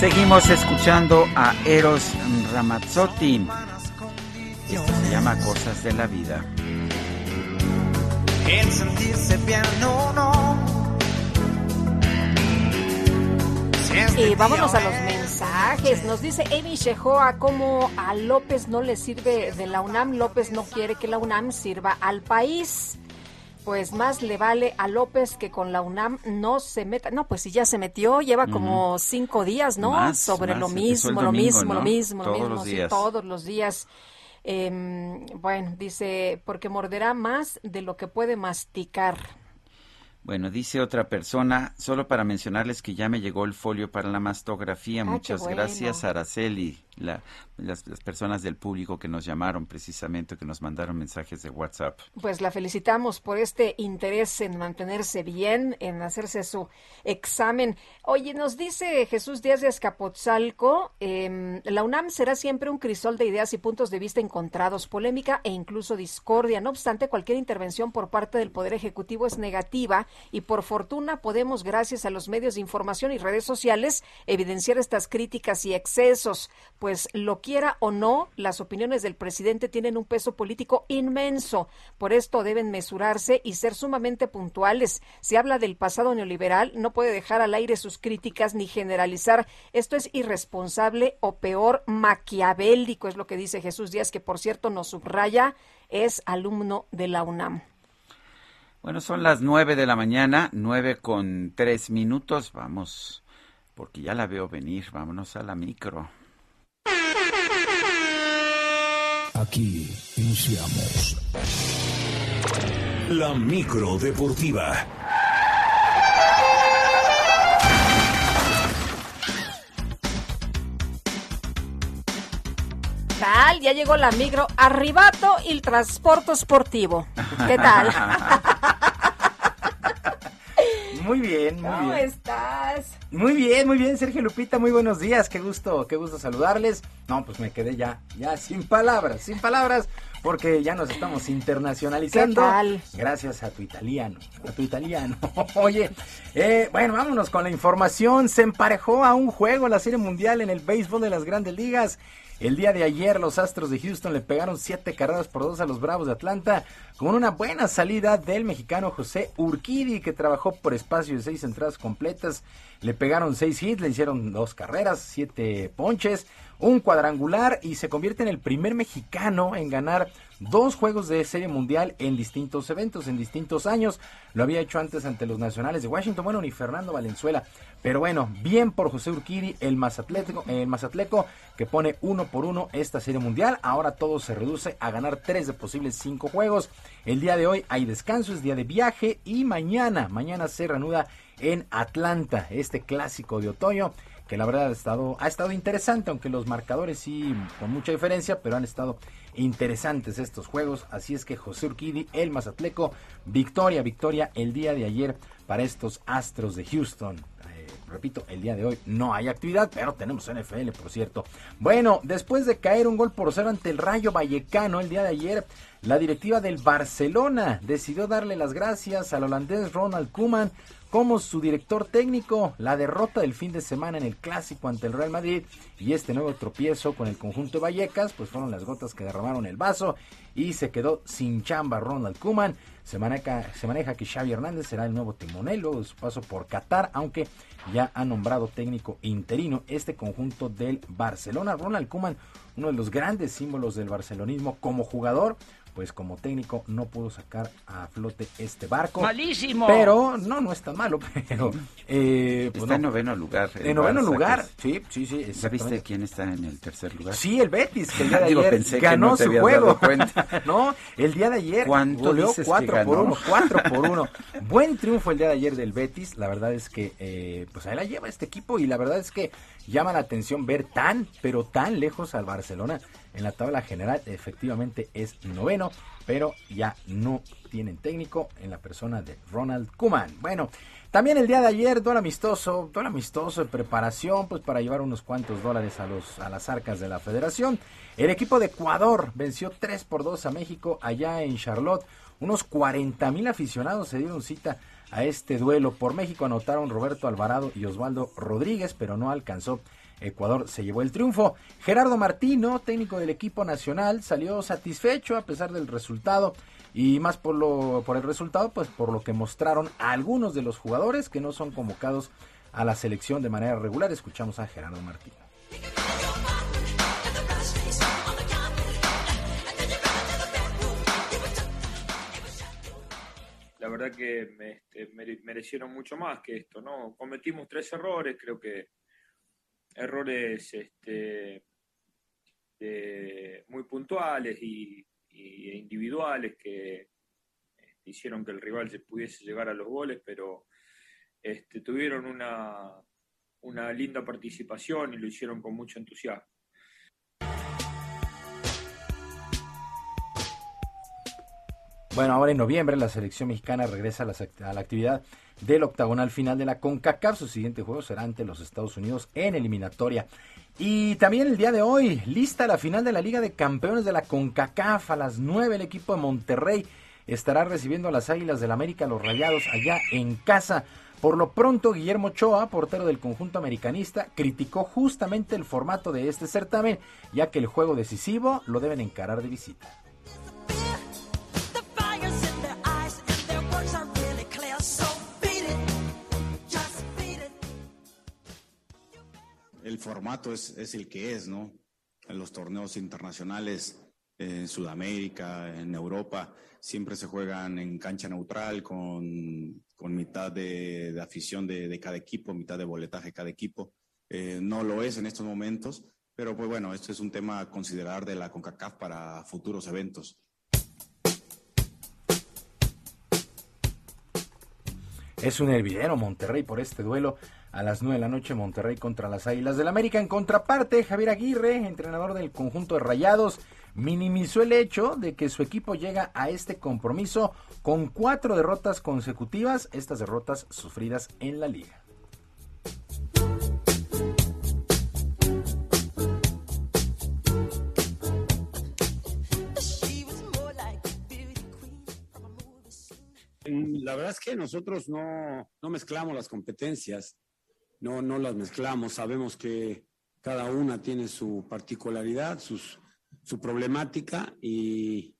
Seguimos escuchando a Eros Ramazzotti. Esto se llama Cosas de la Vida. El sentirse bien o no. Si es Y vámonos a los mensajes. Nos dice Amy Shehoa cómo a López no le sirve de la UNAM. López no quiere que la UNAM sirva al país. Pues más le vale a López que con la UNAM no se meta. No, pues si ya se metió, lleva como cinco días, ¿no? Más, Sobre más. lo mismo, lo mismo, lo mismo, lo mismo. los sí, días. todos los días. Em, bueno, dice, porque morderá más de lo que puede masticar. Bueno, dice otra persona, solo para mencionarles que ya me llegó el folio para la mastografía. Ah, Muchas bueno. gracias, Araceli, la- las, personas del público que nos llamaron precisamente, que nos mandaron mensajes de WhatsApp. Pues la felicitamos por este interés en mantenerse bien, en hacerse su examen. Oye, nos dice Jesús Díaz de Escapotzalco, em, la UNAM será siempre un crisol de ideas y puntos de vista encontrados, polémica e incluso discordia. No obstante, cualquier intervención por parte del Poder Ejecutivo es negativa y por fortuna podemos, gracias a los medios de información y redes sociales, evidenciar estas críticas y excesos. Pues lo quiera o no, las opiniones del presidente tienen un peso político inmenso. Por esto deben mesurarse y ser sumamente puntuales. Si habla del pasado neoliberal, no puede dejar al aire sus críticas ni generalizar. Esto es irresponsable o peor, maquiavélico, es lo que dice Jesús Díaz, que por cierto nos subraya, es alumno de la UNAM. Bueno, son las nueve de la mañana, nueve con tres minutos. Vamos, porque ya la veo venir. Vámonos a la micro. Aquí iniciamos. La micro deportiva. Tal, ya llegó la micro Arribato y el transporte esportivo. ¿Qué tal? <laughs> Muy bien, muy ¿Cómo bien. estás? Muy bien, muy bien, Sergio Lupita, muy buenos días, qué gusto, qué gusto saludarles. No, pues me quedé ya, ya sin palabras, sin palabras, porque ya nos estamos internacionalizando. ¿Qué tal? Gracias a tu italiano, a tu italiano. <laughs> Oye, eh, bueno, vámonos con la información. Se emparejó a un juego la Serie Mundial en el béisbol de las Grandes Ligas. El día de ayer los Astros de Houston le pegaron siete carreras por dos a los Bravos de Atlanta con una buena salida del mexicano José Urquidi que trabajó por espacio de seis entradas completas. Le pegaron seis hits, le hicieron dos carreras, siete ponches, un cuadrangular y se convierte en el primer mexicano en ganar dos juegos de serie mundial en distintos eventos, en distintos años. Lo había hecho antes ante los nacionales de Washington, bueno, ni Fernando Valenzuela. Pero bueno, bien por José Urquidi, el Mazatleco, el Mazatleco que pone uno por uno esta serie mundial. Ahora todo se reduce a ganar tres de posibles cinco juegos. El día de hoy hay descanso, es día de viaje y mañana, mañana se reanuda en Atlanta, este clásico de otoño que la verdad ha estado, ha estado interesante, aunque los marcadores sí con mucha diferencia, pero han estado interesantes estos juegos. Así es que José Urquidi, el Mazatleco, victoria, victoria el día de ayer para estos Astros de Houston. Eh, repito, el día de hoy no hay actividad, pero tenemos NFL, por cierto. Bueno, después de caer un gol por cero ante el Rayo Vallecano el día de ayer, la directiva del Barcelona decidió darle las gracias al holandés Ronald Koeman como su director técnico. La derrota del fin de semana en el clásico ante el Real Madrid y este nuevo tropiezo con el conjunto de Vallecas, pues fueron las gotas que derramaron el vaso y se quedó sin chamba Ronald Koeman. Se maneja, se maneja que Xavi Hernández será el nuevo timonel luego de su paso por Qatar, aunque ya ha nombrado técnico interino este conjunto del Barcelona. Ronald Koeman, uno de los grandes símbolos del barcelonismo como jugador, pues como técnico no pudo sacar a flote este barco. ¡Malísimo! Pero no, no es tan malo, <laughs> pero... eh, pues está en no. noveno lugar. En noveno Barça, lugar, que sí, sí, sí. ¿Ya viste exactamente. quién está en el tercer lugar? Sí, el Betis, que el día <laughs> de Digo, ayer pensé que ganó no su juego. <laughs> no, el día de ayer ¿Cuánto goleó dices que 4 por ganó? 1, 4 por 1. Buen triunfo el día de ayer del Betis. La verdad es que eh, pues ahí la lleva este equipo y la verdad es que llama la atención ver tan, pero tan lejos al Barcelona en la tabla general. Efectivamente es noveno, pero ya no tienen técnico en la persona de Ronald Koeman. Bueno, también el día de ayer, duelo amistoso, duelo amistoso de preparación, pues para llevar unos cuantos dólares a, los, a las arcas de la federación. El equipo de Ecuador venció 3 por 2 a México allá en Charlotte. Unos 40 mil aficionados se dieron cita a este duelo. Por México anotaron Roberto Alvarado y Osvaldo Rodríguez, pero no alcanzó. Ecuador se llevó el triunfo. Gerardo Martino, técnico del equipo nacional, salió satisfecho a pesar del resultado y más por lo por el resultado, pues por lo que mostraron a algunos de los jugadores que no son convocados a la selección de manera regular. Escuchamos a Gerardo Martino. la verdad que este, merecieron mucho más que esto, ¿no? Cometimos tres errores, creo que errores este, muy puntuales y, individuales que este, hicieron que el rival se pudiese llegar a los goles, pero este, tuvieron una, una linda participación y lo hicieron con mucho entusiasmo. Bueno, ahora en noviembre la selección mexicana regresa a la, actividad del octagonal final de la CONCACAF. Su siguiente juego será ante los Estados Unidos en eliminatoria. Y también el día de hoy, lista la final de la Liga de Campeones de la CONCACAF a las 9. El equipo de Monterrey estará recibiendo a las Águilas del América, los Rayados, allá en casa. Por lo pronto, Guillermo Choa, portero del conjunto americanista, criticó justamente el formato de este certamen, ya que el juego decisivo lo deben encarar de visita. El formato es, el que es, ¿no? En los torneos internacionales en Sudamérica, en Europa, siempre se juegan en cancha neutral con, con mitad de, afición de, cada equipo, mitad de boletaje cada equipo. Eh, no lo es en estos momentos, pero pues bueno, esto es un tema a considerar de la CONCACAF para futuros eventos. Es un hervidero Monterrey por este duelo a las 9 de la noche Monterrey contra las Águilas del América. En contraparte, Javier Aguirre, entrenador del conjunto de Rayados, minimizó el hecho de que su equipo llega a este compromiso con cuatro derrotas consecutivas, estas derrotas sufridas en la liga. La verdad es que nosotros no, no mezclamos las competencias no, no las mezclamos, sabemos que cada una tiene su particularidad, sus, su problemática y,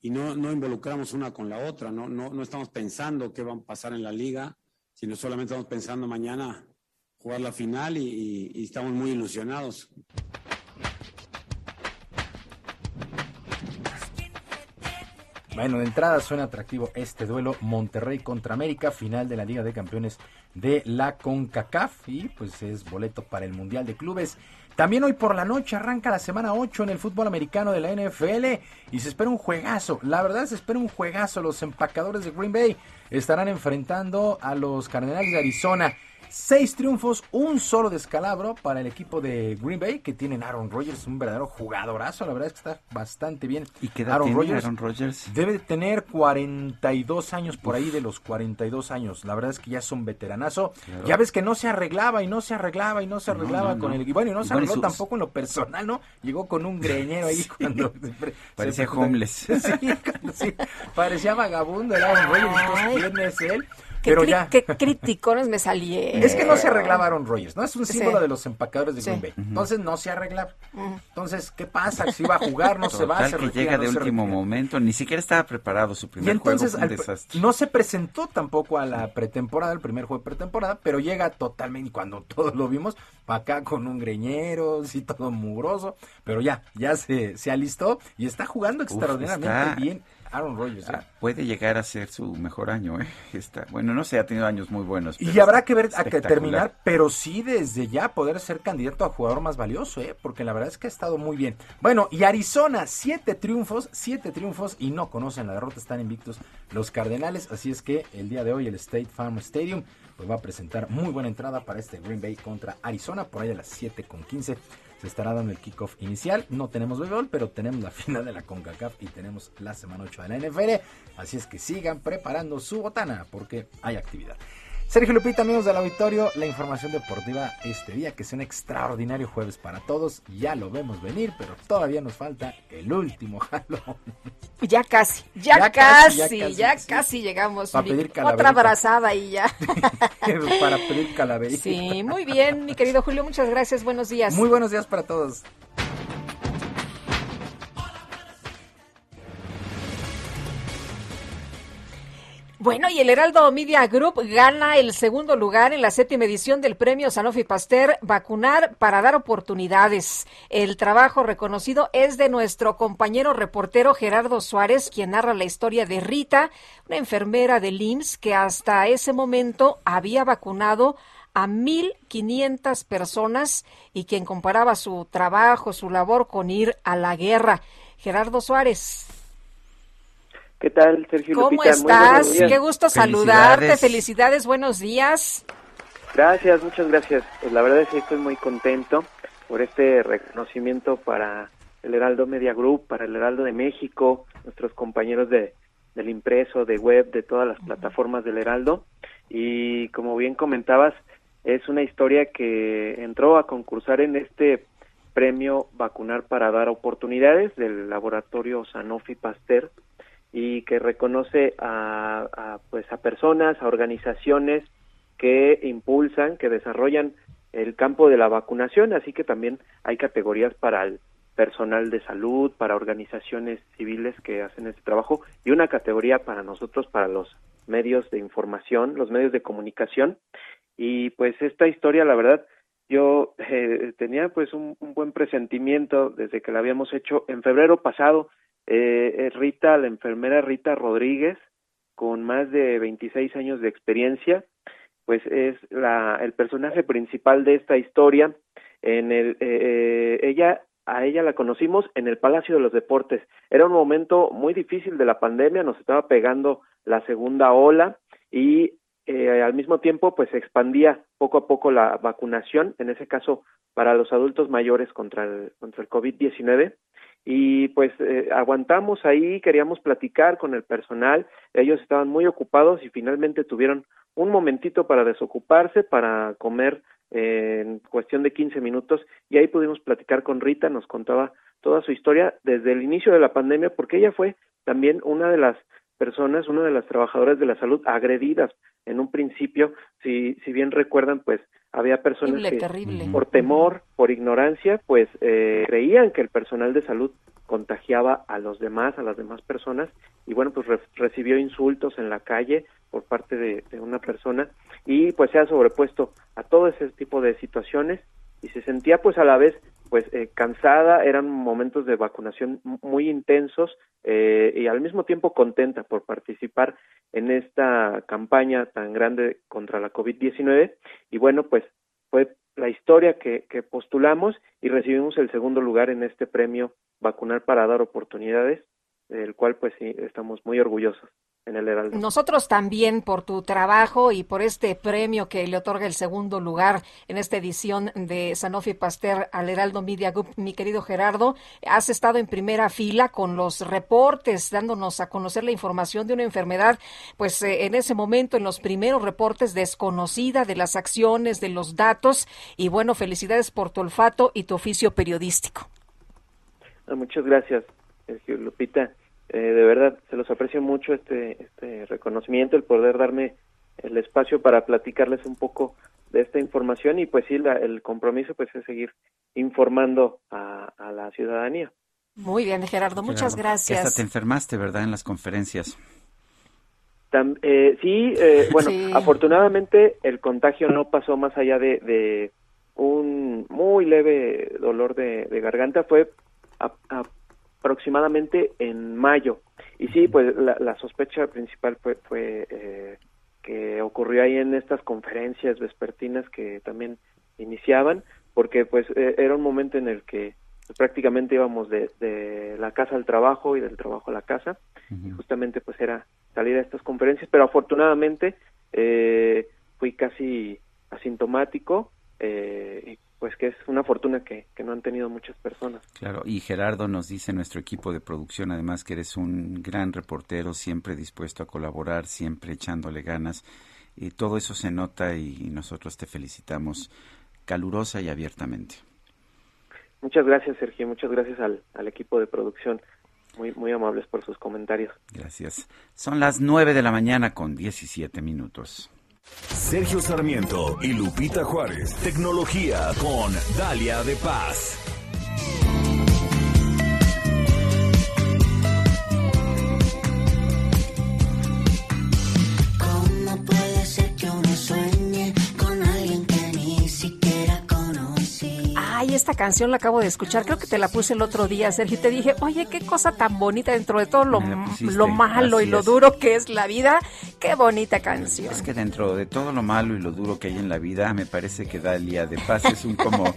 y no, no, involucramos una con la otra, no, no, no estamos pensando qué va a pasar en la liga, sino solamente estamos pensando mañana jugar la final y, y estamos muy ilusionados. Bueno, de entrada suena atractivo este duelo Monterrey contra América, final de la Liga de Campeones de la CONCACAF y pues es boleto para el Mundial de Clubes. También hoy por la noche arranca la semana 8 en el fútbol americano de la NFL y se espera un juegazo. La verdad se espera un juegazo. Los empacadores de Green Bay estarán enfrentando a los Cardenales de Arizona. Seis triunfos, un solo descalabro para el equipo de Green Bay, que tienen Aaron Rodgers, un verdadero jugadorazo. La verdad es que está bastante bien. ¿Y qué edad Aaron, Rodgers Aaron Rodgers debe tener 42 años, por ahí de los 42 años. La verdad es que ya es un veteranazo. Ya ves que no se arreglaba y no se arreglaba y no se arreglaba con el equipo. Bueno, y no se arregló tampoco en lo personal, ¿no? Llegó con un greñero ahí <laughs> cuando... parecía homeless. <laughs> sí, parecía vagabundo, era Aaron Rodgers. ¿Quién es él? Pero ya. Qué criticones me salieron. Es que no se arreglaba Aaron Rodgers, ¿no? Es un símbolo de los empacadores de Green Bay. Entonces no se arreglaba. Entonces, ¿qué pasa? Si va a jugar, no se va, se que llega de último momento, ni siquiera estaba preparado su primer y entonces, juego, No se presentó tampoco a la pretemporada, el primer juego de pretemporada, pero llega totalmente, cuando todos lo vimos, acá con un greñero, sí, todo mugroso, pero ya, ya se, se alistó y está jugando extraordinariamente bien Aaron Rodgers. ¿eh? Ah, puede llegar a ser su mejor año. ¿eh? <laughs> Está, bueno, no sé, ha tenido años muy buenos. Y habrá que ver a que terminar, pero sí desde ya poder ser candidato a jugador más valioso, ¿eh? porque la verdad es que ha estado muy bien. Bueno, y Arizona, siete triunfos, siete triunfos y no conocen la derrota, están invictos los Cardenales. Así es que el día de hoy el State Farm Stadium pues va a presentar muy buena entrada para este Green Bay contra Arizona, por ahí a las 7 con 15 se estará dando el kickoff inicial. No tenemos béisbol, pero tenemos la <laughs> final de la CONCACAF y tenemos la semana 8 de la NFL. Así es que sigan preparando su botana porque hay actividad. Sergio Lupita, amigos del auditorio, la información deportiva este día, que es un extraordinario jueves para todos. Ya lo vemos venir, pero todavía nos falta el último <laughs> jalón. Ya casi, ya, casi, ya casi, llegamos. Para pedir Otra abrazada y ya. <laughs> para pedir calaverita. Sí, muy bien, mi querido Julio, muchas gracias, buenos días. Muy buenos días para todos. Bueno, y el Heraldo Media Group gana el segundo lugar en la séptima edición del premio Sanofi Pasteur Vacunar para dar oportunidades. El trabajo reconocido es de nuestro compañero reportero Gerardo Suárez, quien narra la historia de Rita, una enfermera de IMSS que hasta ese momento había vacunado a 1.500 personas y quien comparaba su trabajo, su labor con ir a la guerra. Gerardo Suárez. ¿Qué tal, Sergio ¿Cómo Lupita? Estás? Qué gusto saludarte. Felicidades, buenos días. Gracias, muchas gracias. Pues la verdad es que estoy muy contento por este reconocimiento para el Heraldo Media Group, para el Heraldo de México, nuestros compañeros de, del impreso, de web, de todas las plataformas del Heraldo. Y como bien comentabas, es una historia que entró a concursar en este premio Vacunar para dar oportunidades del laboratorio Sanofi Pasteur y que reconoce a, pues a personas, a organizaciones que impulsan, que desarrollan el campo de la vacunación, así que también hay categorías para el personal de salud, para organizaciones civiles que hacen este trabajo y una categoría para nosotros, para los medios de información, los medios de comunicación. Y pues esta historia, la verdad, yo eh, tenía pues un, buen presentimiento desde que la habíamos hecho en febrero pasado. Eh, Rita, la enfermera Rita Rodríguez, con más de 26 años de experiencia, pues es la, el personaje principal de esta historia. En el, eh, ella, a ella la conocimos en el Palacio de los Deportes. Era un momento muy difícil de la pandemia, nos estaba pegando la segunda ola y eh, al mismo tiempo pues se expandía poco a poco la vacunación, en ese caso para los adultos mayores contra el, contra el COVID-19 y pues eh, aguantamos ahí, queríamos platicar con el personal, ellos estaban muy ocupados y finalmente tuvieron un momentito para desocuparse, para comer eh, en cuestión de 15 minutos y ahí pudimos platicar con Rita, nos contaba toda su historia desde el inicio de la pandemia porque ella fue también una de las personas, una de las trabajadoras de la salud agredidas en un principio, si, si bien recuerdan, pues había personas terrible, que terrible. por temor, por ignorancia, pues eh, creían que el personal de salud contagiaba a los demás, a las demás personas, y bueno, pues re recibió insultos en la calle por parte de, de, una persona y pues se ha sobrepuesto a todo ese tipo de situaciones y se sentía pues a la vez pues eh, cansada, eran momentos de vacunación muy intensos eh, y al mismo tiempo contenta por participar en esta campaña tan grande contra la COVID-19 y bueno, pues fue la historia que, que postulamos y recibimos el segundo lugar en este premio Vacunar para dar oportunidades, del cual pues sí, estamos muy orgullosos en el Heraldo. Nosotros también por tu trabajo y por este premio que le otorga el segundo lugar en esta edición de Sanofi Pasteur al Heraldo Media Group, mi querido Gerardo, has estado en primera fila con los reportes, dándonos a conocer la información de una enfermedad, pues eh, en ese momento en los primeros reportes desconocida de las acciones, de los datos y bueno, felicidades por tu olfato y tu oficio periodístico. Muchas gracias, Sergio Lupita. Eh, de verdad, se los aprecio mucho este, este reconocimiento, el poder darme el espacio para platicarles un poco de esta información y pues sí, la, el compromiso pues es seguir informando a, a la ciudadanía. Muy bien, Gerardo, muchas Gerardo, gracias. Esta te enfermaste, ¿verdad? En las conferencias. Tam, eh, sí, eh, <laughs> bueno, sí. afortunadamente el contagio no pasó más allá de, de un muy leve dolor de, de garganta, fue a, a aproximadamente en mayo. Y sí, pues la, la sospecha principal fue, fue eh, que ocurrió ahí en estas conferencias vespertinas que también iniciaban, porque pues eh, era un momento en el que pues, prácticamente íbamos de, de, la casa al trabajo y del trabajo a la casa, uh -huh. y justamente pues era salir a estas conferencias, pero afortunadamente eh, fui casi asintomático, eh, pues que es una fortuna que, que, no han tenido muchas personas. Claro, y Gerardo nos dice nuestro equipo de producción, además que eres un gran reportero, siempre dispuesto a colaborar, siempre echándole ganas, y todo eso se nota y nosotros te felicitamos calurosa y abiertamente. Muchas gracias, Sergio, muchas gracias al, al equipo de producción. Muy, muy amables por sus comentarios. Gracias. Son las nueve de la mañana con 17 minutos. Sergio Sarmiento y Lupita Juárez. Tecnología con Dalia de Paz. Esta canción la acabo de escuchar, creo que te la puse el otro día, Sergio, y te dije, oye, qué cosa tan bonita dentro de todo lo, lo malo y lo duro que es la vida, qué bonita canción. Es que dentro de todo lo malo y lo duro que hay en la vida, me parece que Dalia de Paz. Es un como,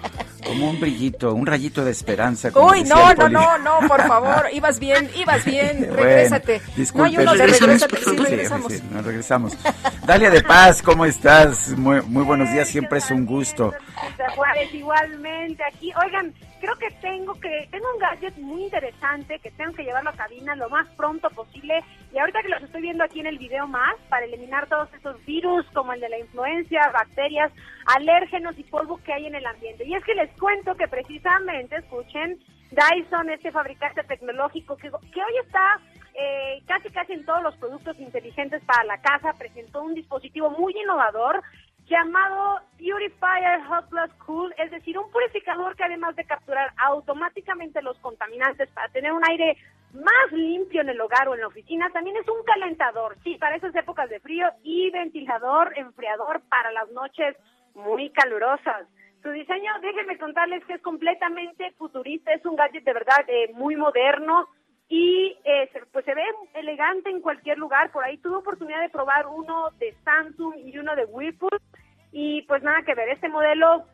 como un brillito, un rayito de esperanza. Uy, no, no, no, no, por <laughs> favor, ibas bien, ibas bien, regrésate. no hay uno de regrésate, sí, regresamos. Sí, nos regresamos. Dalia de Paz, ¿cómo estás? Muy, muy buenos días, siempre es un gusto. Juárez, igualmente aquí. Oigan, creo que tengo que tengo un gadget muy interesante que tengo que llevarlo a cabina lo más pronto posible y ahorita que los estoy viendo aquí en el video más para eliminar todos esos virus como el de la influencia, bacterias, alérgenos y polvo que hay en el ambiente. Y es que les cuento que precisamente, escuchen, Dyson, este fabricante tecnológico que, que hoy está eh, casi casi en todos los productos inteligentes para la casa, presentó un dispositivo muy innovador llamado Purifier Hot Plus Cool, es decir, un purificador que además de capturar automáticamente los contaminantes para tener un aire más limpio en el hogar o en la oficina, también es un calentador, sí, para esas épocas de frío y ventilador, enfriador para las noches muy calurosas. Su diseño, déjenme contarles que es completamente futurista, es un gadget de verdad eh, muy moderno, y eh, pues se ve elegante en cualquier lugar. Por ahí tuve oportunidad de probar uno de Samsung y uno de Whirlpool y pues nada que ver. Este modelo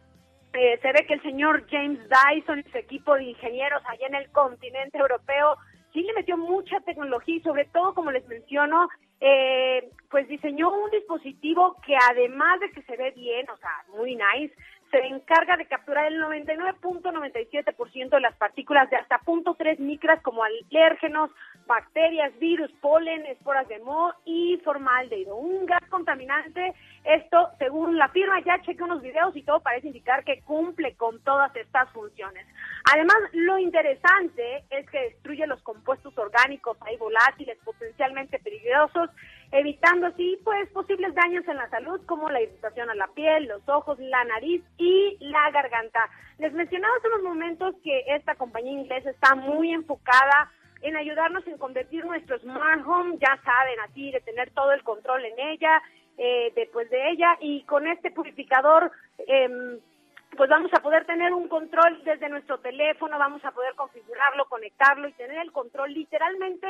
eh, se ve que el señor James Dyson y su equipo de ingenieros allá en el continente europeo sí le metió mucha tecnología y sobre todo, como les menciono, eh, pues diseñó un dispositivo que además de que se ve bien, o sea, muy nice, se encarga de capturar el 99.97% de las partículas de hasta 0.3 micras como alérgenos, bacterias, virus, polen, esporas de moho y formaldehído. Un gas contaminante, esto según la firma, ya chequé unos videos y todo parece indicar que cumple con todas estas funciones. Además, lo interesante es que destruye los compuestos orgánicos ahí volátiles, potencialmente peligrosos, evitando así pues posibles daños en la salud como la irritación a la piel, los ojos, la nariz y la garganta. Les mencionaba hace unos momentos que esta compañía inglesa está muy enfocada en ayudarnos en convertir nuestro smart home, ya saben, así de tener todo el control en ella, eh, después de ella y con este purificador eh, pues vamos a poder tener un control desde nuestro teléfono, vamos a poder configurarlo, conectarlo y tener el control literalmente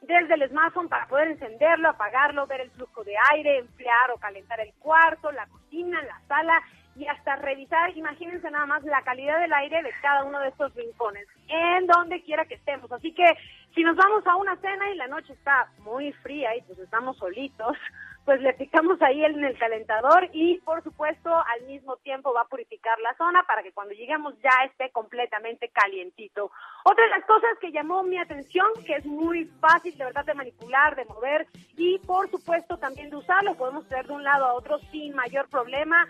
desde el smartphone para poder encenderlo, apagarlo, ver el flujo de aire, enfriar o calentar el cuarto, la cocina, la sala y hasta revisar, imagínense nada más la calidad del aire de cada uno de estos rincones, en donde quiera que estemos. Así que si nos vamos a una cena y la noche está muy fría y pues estamos solitos, pues le picamos ahí en el calentador y por supuesto al mismo tiempo va a purificar la zona para que cuando lleguemos ya esté completamente calientito. Otra de las cosas que llamó mi atención, que es muy fácil de verdad de manipular, de mover y por supuesto también de usarlo, podemos traer de un lado a otro sin mayor problema.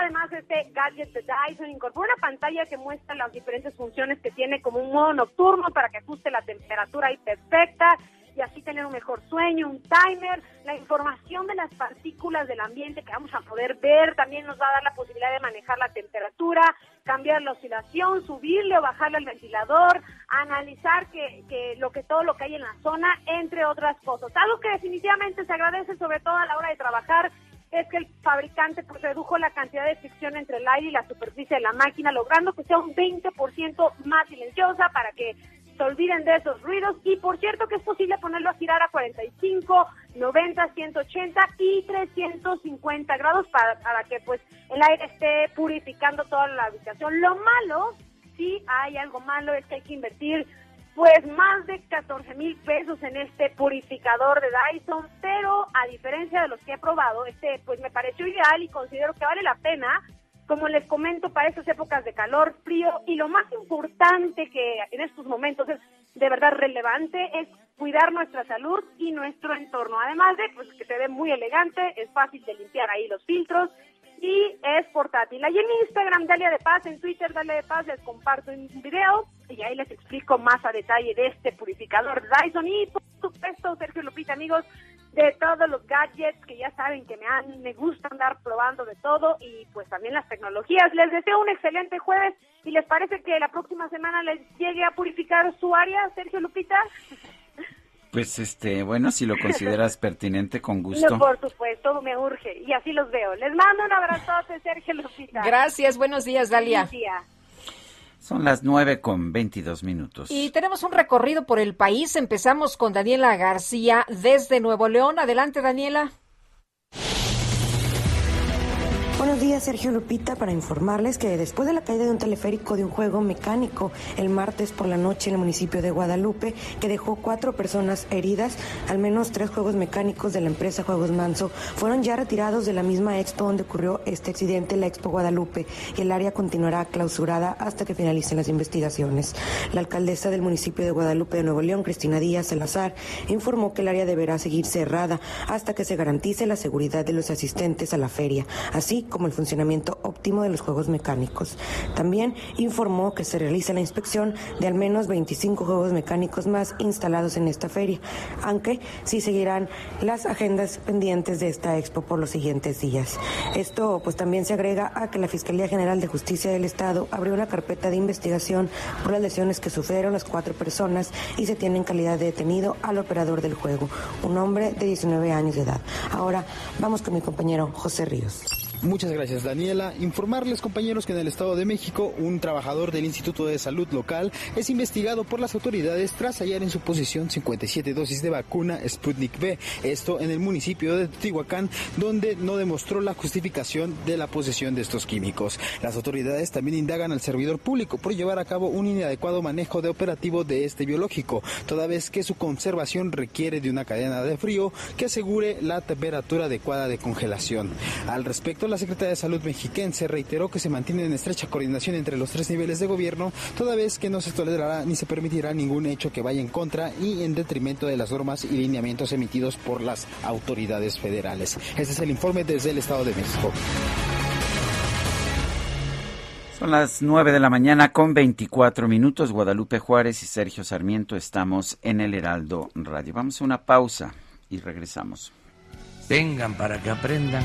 Además este gadget de Dyson incorpora una pantalla que muestra las diferentes funciones que tiene como un modo nocturno para que ajuste la temperatura ahí perfecta y así tener un mejor sueño, un timer, la información de las partículas del ambiente que vamos a poder ver, también nos va a dar la posibilidad de manejar la temperatura, cambiar la oscilación, subirle o bajarle al ventilador, analizar que, que lo que todo lo que hay en la zona, entre otras cosas. Algo que definitivamente se agradece sobre todo a la hora de trabajar es que el fabricante pues, redujo la cantidad de fricción entre el aire y la superficie de la máquina, logrando que sea un 20% más silenciosa para que se olviden de esos ruidos y por cierto que es posible ponerlo a girar a 45, 90, 180 y 350 grados para, para que pues el aire esté purificando toda la habitación. Lo malo, si hay algo malo, es que hay que invertir pues más de 14 mil pesos en este purificador de Dyson, pero a diferencia de los que he probado, este pues me pareció ideal y considero que vale la pena como les comento, para esas épocas de calor, frío y lo más importante que en estos momentos es de verdad relevante es cuidar nuestra salud y nuestro entorno. Además de pues, que se ve muy elegante, es fácil de limpiar ahí los filtros y es portátil. Ahí en Instagram, Dalia de Paz, en Twitter, Dalia de Paz, les comparto un video y ahí les explico más a detalle de este purificador Dyson y por supuesto, Sergio Lupita, amigos, de todos los gadgets que ya saben que me han, me gusta andar probando de todo y pues también las tecnologías. Les deseo un excelente jueves y les parece que la próxima semana les llegue a purificar su área, Sergio Lupita. Pues este, bueno, si lo <laughs> consideras pertinente, con gusto. No, por supuesto, me urge y así los veo. Les mando un abrazo, Sergio Lupita. Gracias, buenos días, Dalia. Son las nueve con veintidós minutos. Y tenemos un recorrido por el país. Empezamos con Daniela García desde Nuevo León. Adelante, Daniela. Buenos días, Sergio Lupita, para informarles que después de la caída de un teleférico de un juego mecánico el martes por la noche en el municipio de Guadalupe, que dejó cuatro personas heridas, al menos tres juegos mecánicos de la empresa Juegos Manso fueron ya retirados de la misma expo donde ocurrió este accidente, la Expo Guadalupe, y el área continuará clausurada hasta que finalicen las investigaciones. La alcaldesa del municipio de Guadalupe de Nuevo León, Cristina Díaz Salazar, informó que el área deberá seguir cerrada hasta que se garantice la seguridad de los asistentes a la feria, así como el funcionamiento óptimo de los juegos mecánicos. También informó que se realiza la inspección de al menos 25 juegos mecánicos más instalados en esta feria, aunque sí seguirán las agendas pendientes de esta expo por los siguientes días. Esto pues también se agrega a que la Fiscalía General de Justicia del Estado abrió una carpeta de investigación por las lesiones que sufrieron las cuatro personas y se tiene en calidad de detenido al operador del juego, un hombre de 19 años de edad. Ahora vamos con mi compañero José Ríos. Muchas gracias Daniela. Informarles compañeros que en el Estado de México un trabajador del Instituto de Salud local es investigado por las autoridades tras hallar en su posesión 57 dosis de vacuna Sputnik V. Esto en el municipio de Teotihuacán donde no demostró la justificación de la posesión de estos químicos. Las autoridades también indagan al servidor público por llevar a cabo un inadecuado manejo de operativo de este biológico, toda vez que su conservación requiere de una cadena de frío que asegure la temperatura adecuada de congelación. Al respecto, la Secretaría de Salud mexiquense reiteró que se mantiene en estrecha coordinación entre los tres niveles de gobierno, toda vez que no se tolerará ni se permitirá ningún hecho que vaya en contra y en detrimento de las normas y lineamientos emitidos por las autoridades federales. Este es el informe desde el Estado de México. Son las nueve de la mañana con 24 minutos. Guadalupe Juárez y Sergio Sarmiento estamos en el Heraldo Radio. Vamos a una pausa y regresamos. Vengan para que aprendan.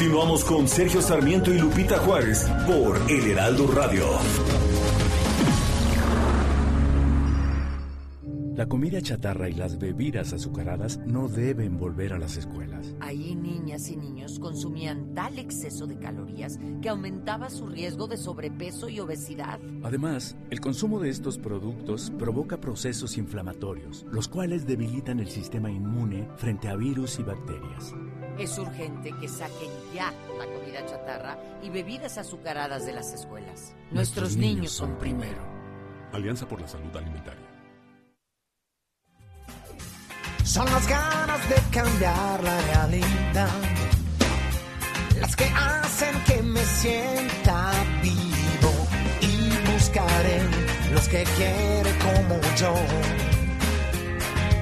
Continuamos con Sergio Sarmiento y Lupita Juárez por El Heraldo Radio. La comida chatarra y las bebidas azucaradas no deben volver a las escuelas. Ahí niñas y niños consumían tal exceso de calorías que aumentaba su riesgo de sobrepeso y obesidad. Además, el consumo de estos productos provoca procesos inflamatorios, los cuales debilitan el sistema inmune frente a virus y bacterias. Es urgente que saquen ya la comida chatarra y bebidas azucaradas de las escuelas. Nuestros, niños, son primero. Alianza por la Salud Alimentaria. Son las ganas de cambiar la realidad las que hacen que me sienta vivo y buscaré los que quiere como yo.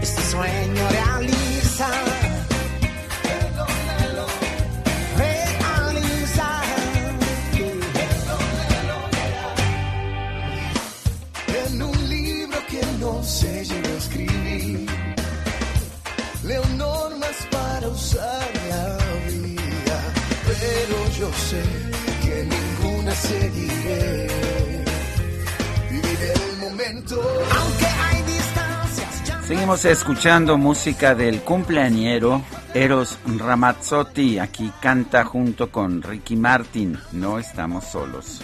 Este sueño realiza. Para usar la vida, pero yo sé que ninguna seguiré. Viviré el momento, aunque hay distancias. ya Seguimos escuchando música del cumpleañero Eros Ramazzotti. Aquí canta junto con Ricky Martin. No estamos solos.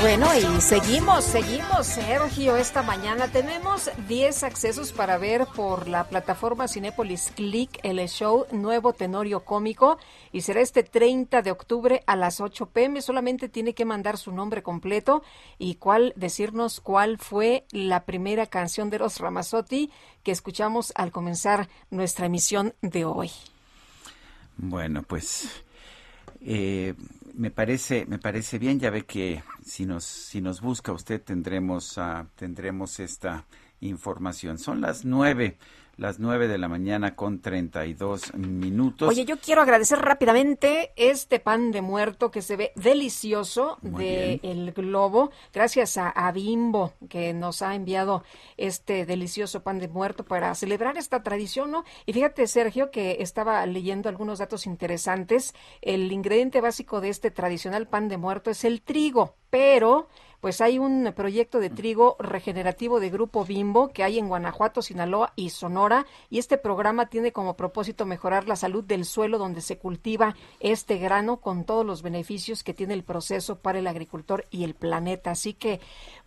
Bueno, y seguimos, seguimos, Sergio, esta mañana tenemos 10 accesos para ver por la plataforma Cinépolis Click el show Nuevo Tenorio Cómico y será este 30 de octubre a las 8 pm. Solamente tiene que mandar su nombre completo y cuál, decirnos cuál fue la primera canción de los Ramazzotti que escuchamos al comenzar nuestra emisión de hoy. Bueno, pues Eh, me parece, me parece bien, ya ve que si nos, si nos busca usted tendremos, uh, tendremos esta información. Son las nueve las 9 de la mañana con 32 minutos. Oye, yo quiero agradecer rápidamente este pan de muerto que se ve delicioso de El Globo, gracias a, a, Bimbo que nos ha enviado este delicioso pan de muerto para celebrar esta tradición, ¿no? Y fíjate, Sergio, que estaba leyendo algunos datos interesantes. El ingrediente básico de este tradicional pan de muerto es el trigo, pero pues hay un proyecto de trigo regenerativo de Grupo Bimbo que hay en Guanajuato, Sinaloa y Sonora y este programa tiene como propósito mejorar la salud del suelo donde se cultiva este grano con todos los beneficios que tiene el proceso para el agricultor y el planeta. Así que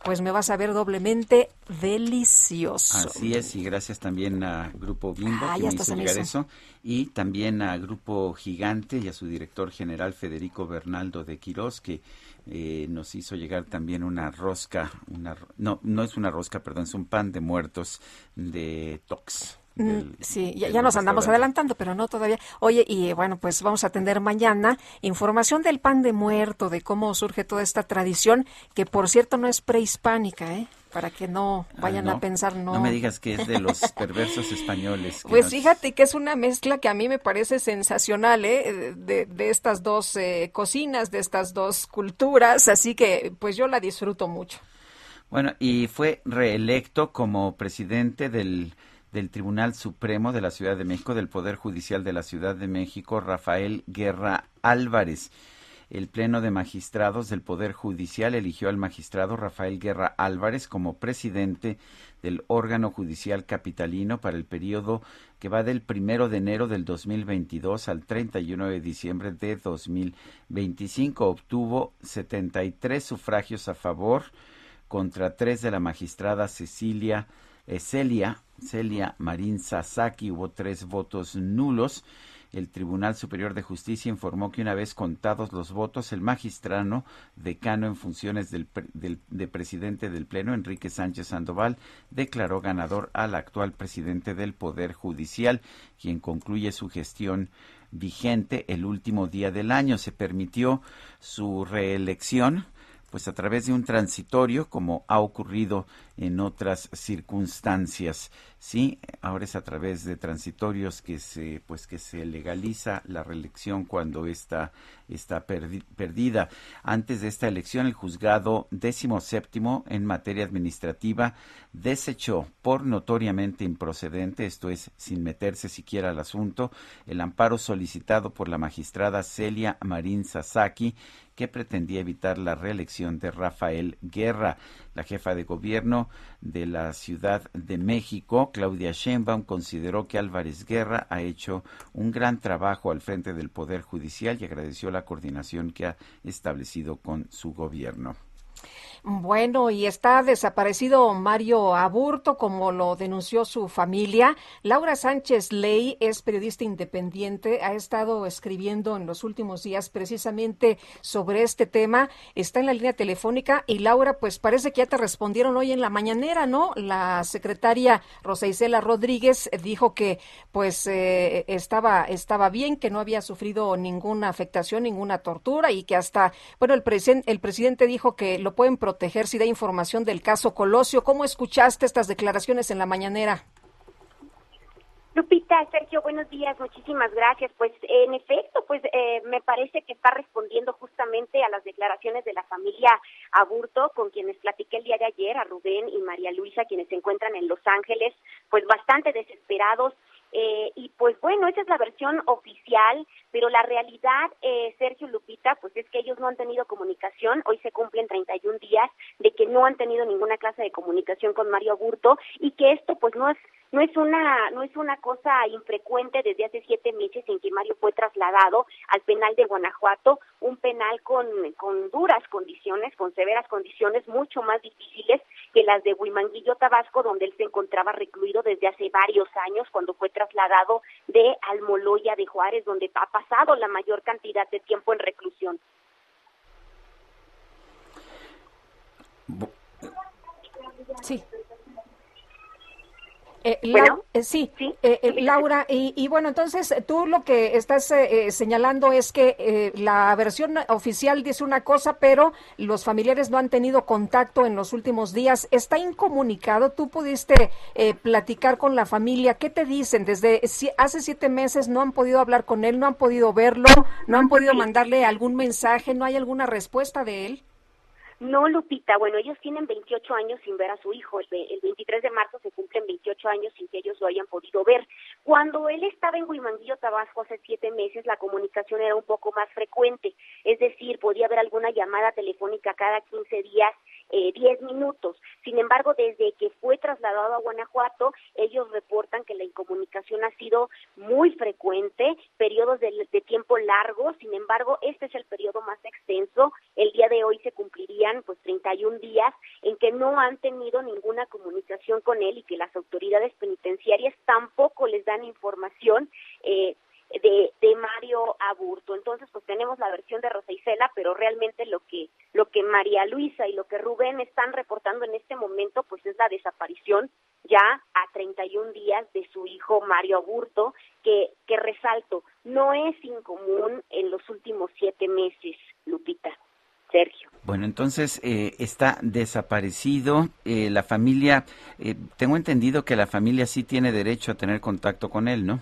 pues me vas a ver doblemente delicioso. Así es y gracias también a Grupo Bimbo ah, que me hizo llegar eso. y también a Grupo Gigante y a su director general Federico Bernaldo de Quirós que eh, nos hizo llegar también una rosca, una, no, no es una rosca, perdón, es un pan de muertos de Tox. Mm, sí, ya, nos andamos adelantando, pero no todavía. Oye, y bueno, pues vamos a tener mañana información del pan de muerto, de cómo surge toda esta tradición, que por cierto no es prehispánica, ¿eh? Para que no ah, vayan a pensar no. No me digas que es de los <laughs> perversos españoles. Pues fíjate que es una mezcla que a mí me parece sensacional, ¿eh? De, de estas dos eh, cocinas, de estas dos culturas, así que pues yo la disfruto mucho. Bueno, y fue reelecto como presidente del, del Tribunal Supremo de la Ciudad de México, del Poder Judicial de la Ciudad de México, Rafael Guerra Álvarez el Pleno de Magistrados del Poder Judicial eligió al magistrado Rafael Guerra Álvarez como presidente del órgano judicial capitalino para el periodo que va del primero de enero del 2022 al 31 de diciembre de 2025. Obtuvo 73 sufragios a favor contra tres de la magistrada Cecilia eh, Celia, Celia Marín Sasaki. Hubo tres votos nulos el Tribunal Superior de Justicia informó que una vez contados los votos, el magistrado decano en funciones del, de presidente del Pleno, Enrique Sánchez Sandoval, declaró ganador al actual presidente del Poder Judicial, quien concluye su gestión vigente el último día del año. Se permitió su reelección pues a través de un transitorio como ha ocurrido en otras circunstancias. Sí, ahora es a través de transitorios que se pues que se legaliza la reelección cuando esta está perdida. Antes de esta elección, el juzgado décimo séptimo en materia administrativa desechó por notoriamente improcedente, esto es, sin meterse siquiera al asunto, el amparo solicitado por la magistrada Celia Marín Sasaki, que pretendía evitar la reelección de Rafael Guerra. La jefa de gobierno de la Ciudad de México, Claudia Sheinbaum, consideró que Álvarez Guerra ha hecho un gran trabajo al frente del Poder Judicial y agradeció la coordinación que ha establecido con su gobierno. Bueno, y está desaparecido Mario Aburto, como lo denunció su familia. Laura Sánchez Ley es periodista independiente, ha estado escribiendo en los últimos días precisamente sobre este tema. Está en la línea telefónica y Laura, pues parece que ya te respondieron hoy en la mañanera, ¿no? La secretaria Rosa Isela Rodríguez dijo que pues eh, estaba, estaba bien, que no había sufrido ninguna afectación, ninguna tortura y que hasta, bueno, el, el presidente dijo que lo pueden proteger si da información del caso Colosio. ¿Cómo escuchaste estas declaraciones en la mañanera? Lupita, Sergio, buenos días, muchísimas gracias. Pues en efecto, pues eh, me parece que está respondiendo justamente a las declaraciones de la familia Aburto, con quienes platiqué el día de ayer, a Rubén y María Luisa, quienes se encuentran en Los Ángeles, pues bastante desesperados eh, y pues bueno, esa es la versión oficial, pero la realidad, eh, Sergio Lupita, pues es que ellos no han tenido comunicación. Hoy se cumplen 31 días de que no han tenido ninguna clase de comunicación con Mario Aburto y que esto pues no es no es una no es una cosa infrecuente desde hace siete meses en que Mario fue trasladado al penal de Guanajuato, un penal con, con duras condiciones, con severas condiciones, mucho más difíciles que las de Huimanguillo, Tabasco, donde él se encontraba recluido desde hace varios años cuando fue trasladado de Almoloya de Juárez, donde ha pasado la mayor cantidad de tiempo en reclusión. Sí. Eh, Bueno, eh, sí, eh, eh, Laura, y, y bueno, entonces tú lo que estás eh, señalando es que eh, la versión oficial dice una cosa, pero los familiares no han tenido contacto en los últimos días. ¿Está incomunicado? ¿Tú pudiste eh, platicar con la familia? ¿Qué te dicen? Desde si- hace siete meses no han podido hablar con él, no han podido verlo, no han podido mandarle algún mensaje, no hay alguna respuesta de él. No, Lupita, bueno, ellos tienen 28 años sin ver a su hijo. El, ve- el 23 de marzo se cumplen 28 años sin que ellos lo hayan podido ver. Cuando él estaba en Huimanguillo, Tabasco, hace siete meses, la comunicación era un poco más frecuente. Es decir, podía haber alguna llamada telefónica cada 15 días, eh, 10 minutos. Sin embargo, desde que fue trasladado a Guanajuato, ellos reportan que la incomunicación ha sido muy frecuente, periodos de, tiempo largos. Sin embargo, este es el periodo más extenso. El día de hoy se cumplirían pues 31 días en que no han tenido ninguna comunicación con él y que las autoridades penitenciarias tampoco les dan información eh, de, de Mario Aburto. Entonces, pues tenemos la versión de Rosa Isela, pero realmente lo que lo que María Luisa y lo que Rubén están reportando en este momento, pues es la desaparición ya a 31 días de su hijo Mario Aburto, que, que resalto, no es incomún en los últimos siete meses, Lupita. Sergio. Bueno, entonces eh, está desaparecido. Eh, la familia, eh, tengo entendido que la familia sí tiene derecho a tener contacto con él, ¿no?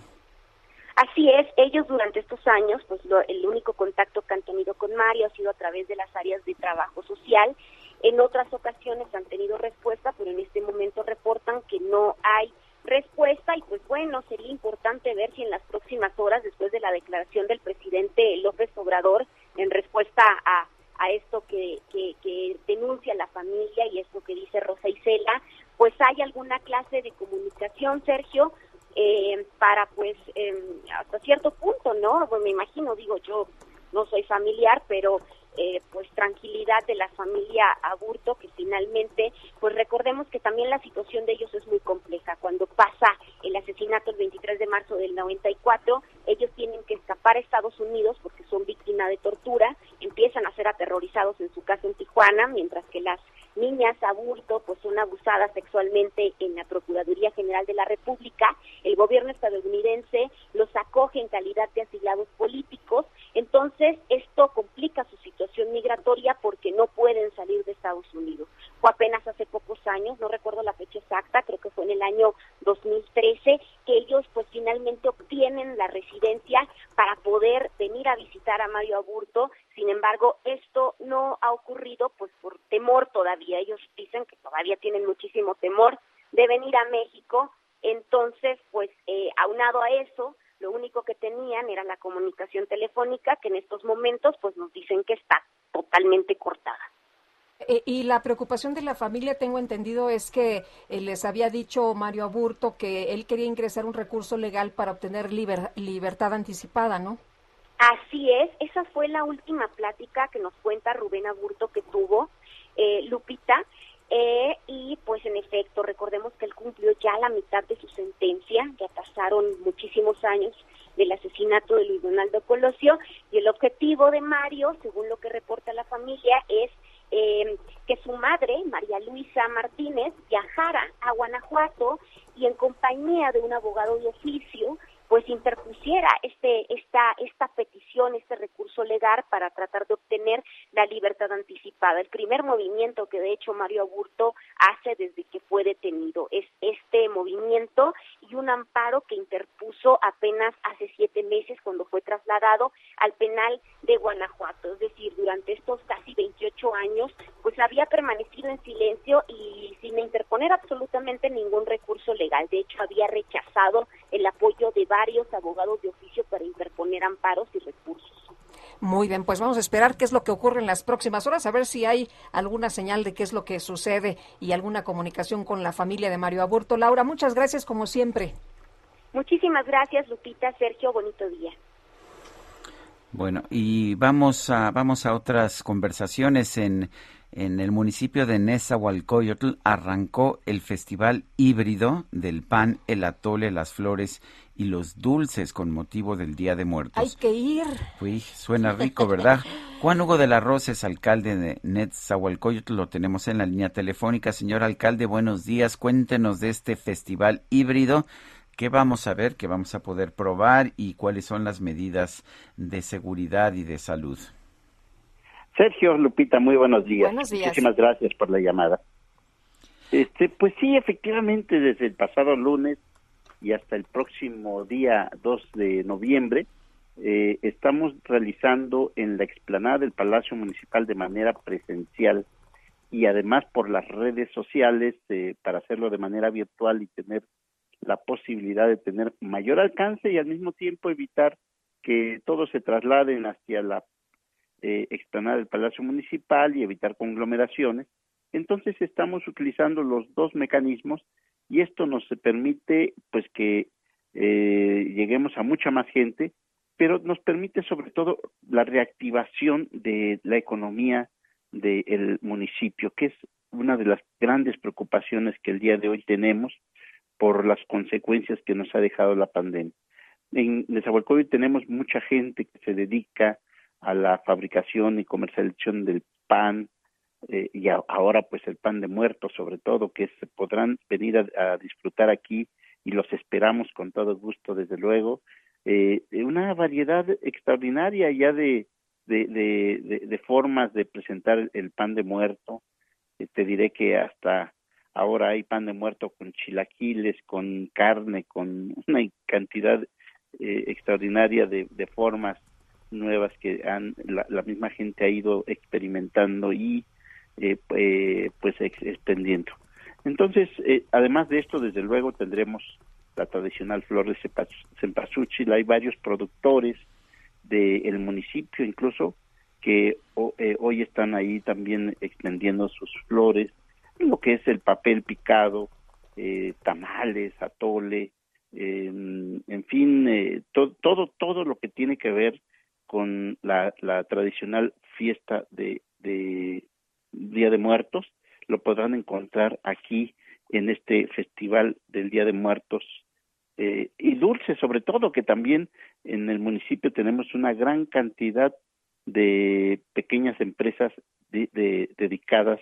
Así es, ellos durante estos años, pues lo- el único contacto que han tenido con Mario ha sido a través de las áreas de trabajo social. En otras ocasiones han tenido respuesta, pero en este momento reportan que no hay respuesta y pues bueno, sería importante ver si en las próximas horas, después de la declaración del presidente López Obrador, en respuesta a, esto que, que, que denuncia la familia y esto que dice Rosa Isela, pues hay alguna clase de comunicación, Sergio, eh, para pues eh, hasta cierto punto, ¿no? Pues me imagino, digo yo, no soy familiar, pero eh, pues tranquilidad de la familia Aburto, que finalmente, pues recordemos que también la situación de ellos es muy compleja. Cuando pasa el asesinato el 23 de marzo del 94, ellos tienen que escapar a Estados Unidos porque son víctimas de tortura, empiezan a ser aterrorizados en su casa en Tijuana, mientras que las niñas Aburto pues son abusadas sexualmente en la Procuraduría General de la República, el gobierno estadounidense los acoge en calidad de asilados políticos, entonces esto complica su situación migratoria porque no pueden salir de Estados Unidos. Fue apenas hace pocos años, no recuerdo la fecha exacta, creo que fue en el año 2013, que ellos pues finalmente obtienen la residencia para poder venir a visitar a Mario Aburto. Sin embargo, esto no ha ocurrido pues por temor todavía. Ellos dicen que todavía tienen muchísimo temor de venir a México. Entonces, pues eh, aunado a eso, lo único que tenían era la comunicación telefónica, que en estos momentos pues nos dicen que está totalmente cortada. Eh, y la preocupación de la familia, tengo entendido, es que eh, les había dicho Mario Aburto que él quería ingresar un recurso legal para obtener liber- libertad anticipada, ¿no? Así es, esa fue la última plática que nos cuenta Rubén Aburto que tuvo eh, Lupita. Eh, y pues en efecto, recordemos que él cumplió ya la mitad de su sentencia, ya pasaron muchísimos años del asesinato de Luis Donaldo Colosio y el objetivo de Mario, según lo que reporta la familia, es eh, que su madre, María Luisa Martínez, viajara a Guanajuato y en compañía de un abogado de oficio, pues interpusiera este esta esta petición, este recurso legal para tratar de obtener la libertad anticipada. El primer movimiento que de hecho Mario Aburto hace desde que fue detenido es este movimiento y un amparo que interpuso apenas hace siete meses cuando fue trasladado al penal de Guanajuato. Es decir, durante estos casi 28 años, pues había permanecido en silencio y sin interponer absolutamente ningún recurso legal. De hecho, había rechazado abogados de oficio para interponer amparos y recursos. Muy bien, pues vamos a esperar qué es lo que ocurre en las próximas horas, a ver si hay alguna señal de qué es lo que sucede y alguna comunicación con la familia de Mario Aburto. Laura, muchas gracias como siempre. Muchísimas gracias, Lupita, Sergio, bonito día. Bueno, y vamos a, vamos a otras conversaciones. En, en el municipio de Nezahualcóyotl arrancó el festival híbrido del pan, el atole, las flores y los dulces con motivo del Día de Muertos. Hay que ir. Uy, suena rico, ¿verdad? <laughs> Juan Hugo de la Rosa es alcalde de Netzahualcoyotl, lo tenemos en la línea telefónica. Señor alcalde, buenos días. Cuéntenos de este festival híbrido. ¿Qué vamos a ver? ¿Qué vamos a poder probar? ¿Y cuáles son las medidas de seguridad y de salud? Sergio Lupita, muy buenos días. Buenos días. Muchísimas gracias por la llamada. Este, pues sí, efectivamente, desde el pasado lunes y hasta el próximo día 2 de noviembre, eh, estamos realizando en la explanada del Palacio Municipal de manera presencial y además por las redes sociales eh, para hacerlo de manera virtual y tener la posibilidad de tener mayor alcance y al mismo tiempo evitar que todos se trasladen hacia la eh, explanada del Palacio Municipal y evitar conglomeraciones. Entonces estamos utilizando los dos mecanismos y esto nos permite pues que eh, lleguemos a mucha más gente, pero nos permite sobre todo la reactivación de la economía del municipio, que es una de las grandes preocupaciones que el día de hoy tenemos por las consecuencias que nos ha dejado la pandemia. En Nezahualcóyotl tenemos mucha gente que se dedica a la fabricación y comercialización del pan, eh, y ahora pues el pan de muertos sobre todo, que se podrán venir a, disfrutar aquí y los esperamos con todo gusto desde luego. Eh, una variedad extraordinaria ya de, de, de, formas de presentar el pan de muerto. Eh, te diré que hasta ahora hay pan de muerto con chilaquiles, con carne, con <laughs> una cantidad eh, extraordinaria de, de formas nuevas que han la, la, misma gente ha ido experimentando y eh, eh, pues extendiendo. Entonces, eh, además de esto, desde luego tendremos la tradicional flor de cempasúchil. Hay varios productores del municipio, incluso, que hoy están ahí también extendiendo sus flores, lo que es el papel picado, tamales, atole, en fin, todo todo lo que tiene que ver con la, la tradicional fiesta de, de Día de Muertos, lo podrán encontrar aquí en este festival del Día de Muertos eh, y dulce sobre todo que también en el municipio tenemos una gran cantidad de pequeñas empresas de, dedicadas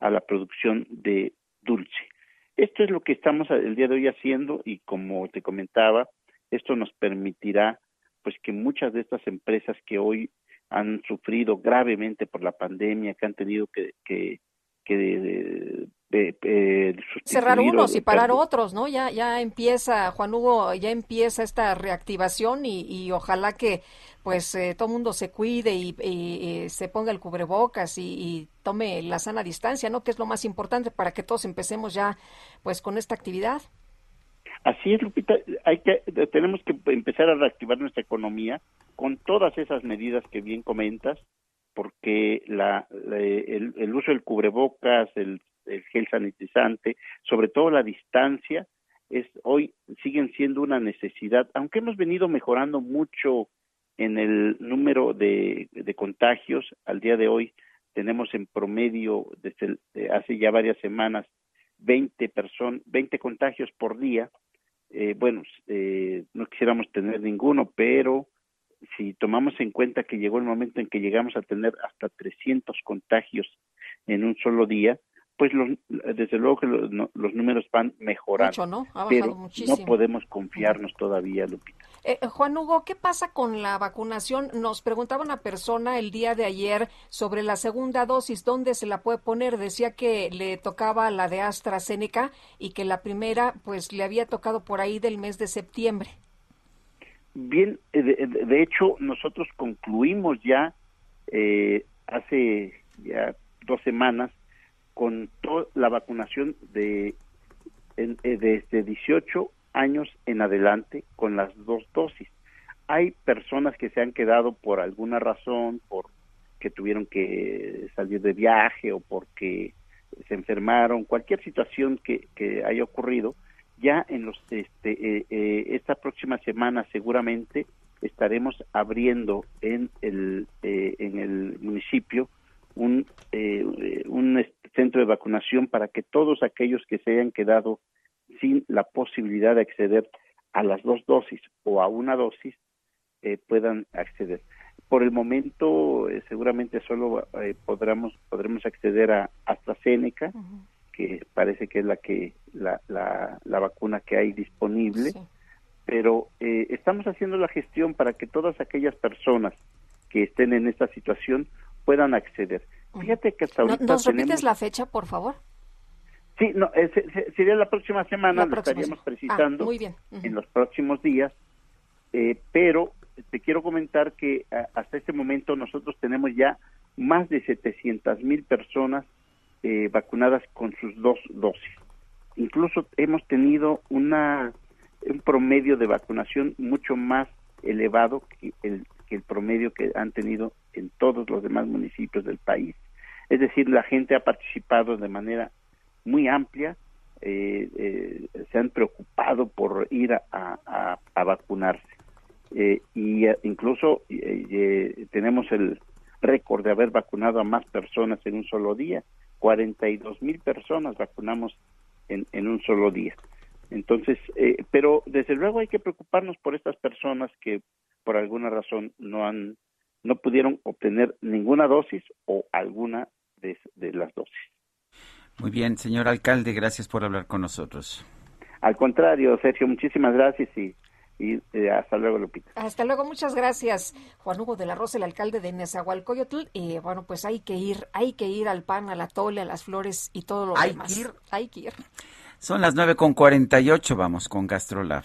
a la producción de dulce. Esto es lo que estamos el día de hoy haciendo y como te comentaba, esto nos permitirá pues que muchas de estas empresas que hoy han sufrido gravemente por la pandemia, que han tenido que, que, que cerrar unos y parar otros, ¿no? Ya ya empieza Juan Hugo, ya empieza esta reactivación y, y ojalá que pues eh, todo el mundo se cuide y, y, se ponga el cubrebocas y, tome la sana distancia, ¿no? Que es lo más importante para que todos empecemos ya pues con esta actividad. Así es, Lupita, hay que, tenemos que empezar a reactivar nuestra economía con todas esas medidas que bien comentas, porque la, el, uso del cubrebocas, el, gel sanitizante, sobre todo la distancia, es hoy siguen siendo una necesidad, aunque hemos venido mejorando mucho en el número de, contagios, al día de hoy tenemos en promedio desde hace ya varias semanas 20 personas, 20 contagios por día, eh, bueno, eh, no quisiéramos tener ninguno, pero si tomamos en cuenta que llegó el momento en que llegamos a tener hasta 300 contagios en un solo día, pues los, desde luego que los, los números van mejorando, ¿no? pero muchísimo. no podemos confiarnos todavía, Lupita. Eh, eh, Juan Hugo, ¿qué pasa con la vacunación? Nos preguntaba una persona el día de ayer sobre la segunda dosis, ¿dónde se la puede poner? Decía que le tocaba la de AstraZeneca y que la primera pues le había tocado por ahí del mes de septiembre. Bien, eh, de, de hecho nosotros concluimos ya eh, hace ya dos semanas con la vacunación de en, eh, desde 18 años en adelante con las dos dosis. Hay personas que se han quedado por alguna razón, por que tuvieron que salir de viaje o porque se enfermaron, cualquier situación que, que haya ocurrido, ya en los este eh, eh, esta próxima semana seguramente estaremos abriendo en el en el municipio un un centro de vacunación para que todos aquellos que se hayan quedado sin la posibilidad de acceder a las dos dosis o a una dosis eh, puedan acceder. Por el momento, eh, seguramente solo eh, podremos, podremos acceder a AstraZeneca, que parece que es la que la, la, la vacuna que hay disponible, pero eh, estamos haciendo la gestión para que todas aquellas personas que estén en esta situación puedan acceder. Fíjate que hasta ahorita ¿Nos repites tenemos- la fecha, por favor? Sí, no, se- se- sería la próxima semana, La lo próxima estaríamos precisando Ah, muy bien. Ujú. en los próximos días, eh, pero te quiero comentar que a- hasta este momento nosotros tenemos ya más de 700 mil personas eh, vacunadas con sus dos dosis. Incluso hemos tenido una un promedio de vacunación mucho más elevado que el, que el promedio que han tenido en todos los demás municipios del país. Es decir, la gente ha participado de manera muy amplia, eh, eh, se han preocupado por ir a, a- a vacunarse. Eh, y incluso tenemos el récord de haber vacunado a más personas en un solo día. 42 mil personas vacunamos en, en un solo día. Entonces, eh, pero desde luego hay que preocuparnos por estas personas que por alguna razón no han, no pudieron obtener ninguna dosis o alguna de, de las dosis. Muy bien, señor alcalde, gracias por hablar con nosotros. Al contrario, Sergio, muchísimas gracias y, y eh, hasta luego, Lupita. Hasta luego, muchas gracias, Juan Hugo de la Rosa, el alcalde de Nezahualcóyotl. Y bueno, pues hay que ir, hay que ir al pan, al atole, a las flores y todo lo Hay demás. que ir. Hay que ir. Son las 9.48, vamos con GastroLab.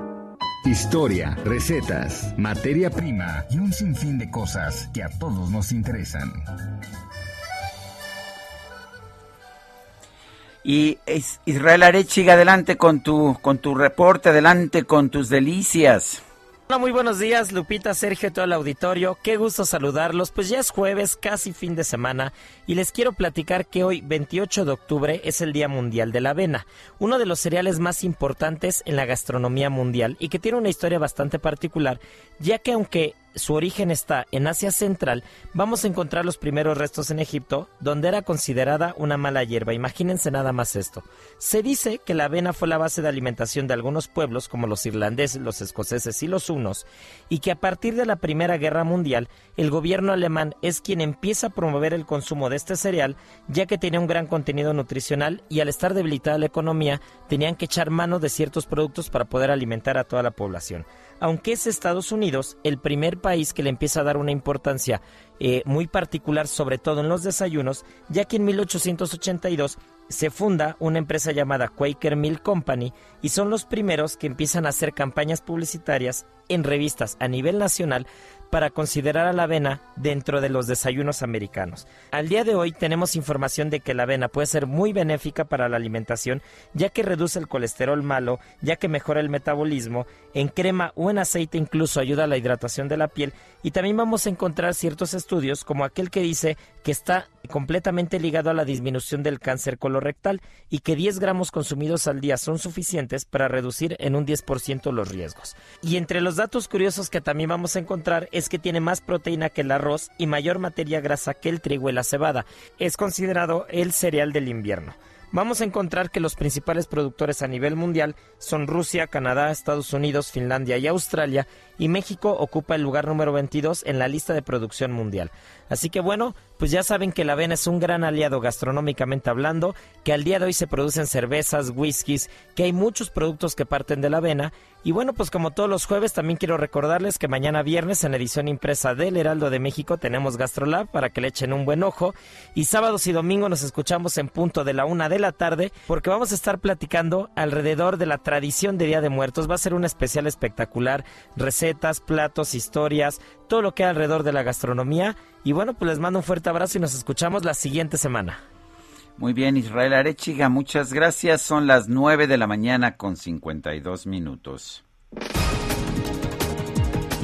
Historia, recetas, materia prima y un sinfín de cosas que a todos nos interesan. Y Israel Arechiga, adelante con tu, con tu reporte, adelante con tus delicias. Hola, muy buenos días, Lupita, Sergio, todo el auditorio. Qué gusto saludarlos. Pues ya es jueves, casi fin de semana, y les quiero platicar que hoy, 28 de octubre, es el Día Mundial de la Avena, uno de los cereales más importantes en la gastronomía mundial y que tiene una historia bastante particular, ya que aunque su origen está en Asia Central, vamos a encontrar los primeros restos en Egipto, donde era considerada una mala hierba. Imagínense nada más esto. Se dice que la avena fue la base de alimentación de algunos pueblos, como los irlandeses, los escoceses y los hunos, y que a partir de la Primera Guerra Mundial, el gobierno alemán es quien empieza a promover el consumo de este cereal, ya que tenía un gran contenido nutricional y al estar debilitada la economía, tenían que echar mano de ciertos productos para poder alimentar a toda la población aunque es Estados Unidos el primer país que le empieza a dar una importancia eh, muy particular, sobre todo en los desayunos, ya que en 1882 se funda una empresa llamada Quaker Mill Company y son los primeros que empiezan a hacer campañas publicitarias en revistas a nivel nacional para considerar a la avena dentro de los desayunos americanos. Al día de hoy tenemos información de que la avena puede ser muy benéfica para la alimentación, ya que reduce el colesterol malo, ya que mejora el metabolismo, en crema o en aceite incluso ayuda a la hidratación de la piel y también vamos a encontrar ciertos estudios como aquel que dice que está completamente ligado a la disminución del cáncer colorectal y que 10 gramos consumidos al día son suficientes para reducir en un 10% los riesgos. Y entre los datos curiosos que también vamos a encontrar es que tiene más proteína que el arroz y mayor materia grasa que el trigo y la cebada. Es considerado el cereal del invierno. Vamos a encontrar que los principales productores a nivel mundial son Rusia, Canadá, Estados Unidos, Finlandia y Australia, y México ocupa el lugar número 22 en la lista de producción mundial. Así que bueno, pues ya saben que la avena es un gran aliado gastronómicamente hablando, que al día de hoy se producen cervezas, whiskies, que hay muchos productos que parten de la avena. Y bueno, pues como todos los jueves también quiero recordarles que mañana viernes en edición impresa del Heraldo de México tenemos GastroLab para que le echen un buen ojo. Y sábados y domingos nos escuchamos en punto de la una de la tarde porque vamos a estar platicando alrededor de la tradición de Día de Muertos. Va a ser un especial espectacular, recetas, platos, historias, todo lo que hay alrededor de la gastronomía. Y bueno, pues les mando un fuerte abrazo y nos escuchamos la siguiente semana. Muy bien, Israel Arechiga, muchas gracias. Son las 9 de la mañana con 52 minutos.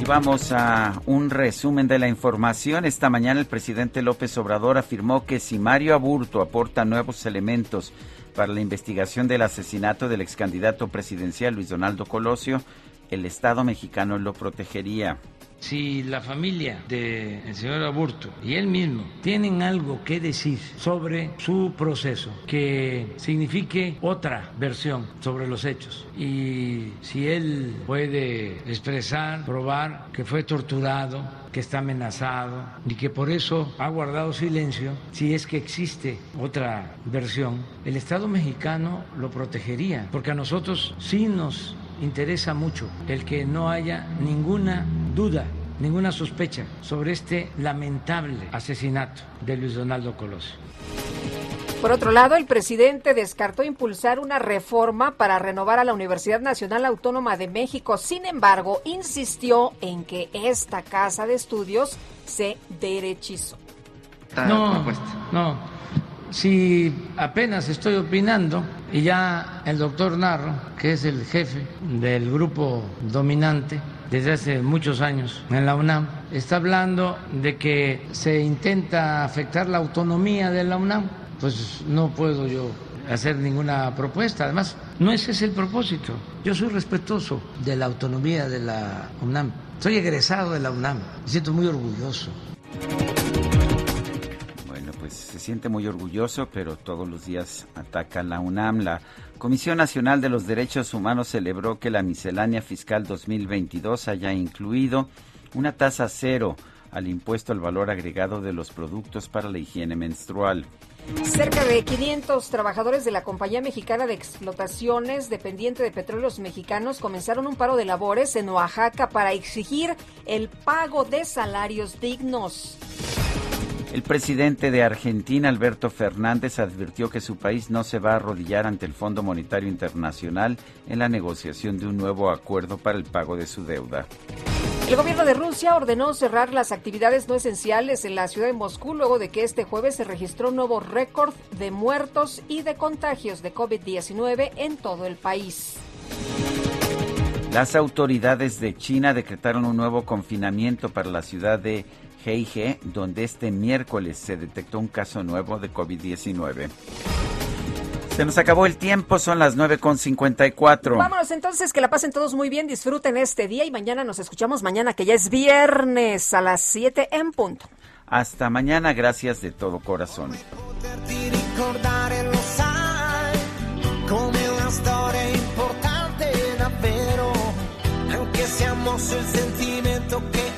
Y vamos a un resumen de la información. Esta mañana el presidente López Obrador afirmó que si Mario Aburto aporta nuevos elementos para la investigación del asesinato del ex candidato presidencial Luis Donaldo Colosio, el Estado mexicano lo protegería. Si la familia del señor Aburto y él mismo tienen algo que decir sobre su proceso, que signifique otra versión sobre los hechos, y si él puede expresar, probar que fue torturado, que está amenazado y que por eso ha guardado silencio, si es que existe otra versión, el Estado mexicano lo protegería, porque a nosotros sí nos interesa mucho el que no haya ninguna duda, ninguna sospecha sobre este lamentable asesinato de Luis Donaldo Colosio. Por otro lado, el presidente descartó impulsar una reforma para renovar a la Universidad Nacional Autónoma de México. Sin embargo, insistió en que esta casa de estudios se derechizó. No, no. Si apenas estoy opinando y ya el doctor Narro, que es el jefe del grupo dominante desde hace muchos años en la UNAM, está hablando de que se intenta afectar la autonomía de la UNAM, pues no puedo yo hacer ninguna propuesta. Además, no ese es el propósito. Yo soy respetuoso de la autonomía de la UNAM. Soy egresado de la UNAM. Me siento muy orgulloso. Pues se siente muy orgulloso, pero todos los días ataca la UNAM. La Comisión Nacional de los Derechos Humanos celebró que la miscelánea fiscal 2022 haya incluido una tasa cero al impuesto al valor agregado de los productos para la higiene menstrual. Cerca de 500 trabajadores de la Compañía Mexicana de Explotaciones, dependiente de petróleos mexicanos, comenzaron un paro de labores en Oaxaca para exigir el pago de salarios dignos. El presidente de Argentina, Alberto Fernández, advirtió que su país no se va a arrodillar ante el Fondo Monetario Internacional en la negociación de un nuevo acuerdo para el pago de su deuda. El gobierno de Rusia ordenó cerrar las actividades no esenciales en la ciudad de Moscú luego de que este jueves se registró un nuevo récord de muertos y de contagios de COVID-19 en todo el país. Las autoridades de China decretaron un nuevo confinamiento para la ciudad de Heige, donde este miércoles se detectó un caso nuevo de COVID-19. Se nos acabó el tiempo, son las 9.54. Vámonos entonces, que la pasen todos muy bien, disfruten este día y mañana nos escuchamos, mañana que ya es viernes a las 7 en punto. Hasta mañana, gracias de todo corazón. poterti ricordare lo sai come una storia importante davvero anche se ha mosso il sentimento che hai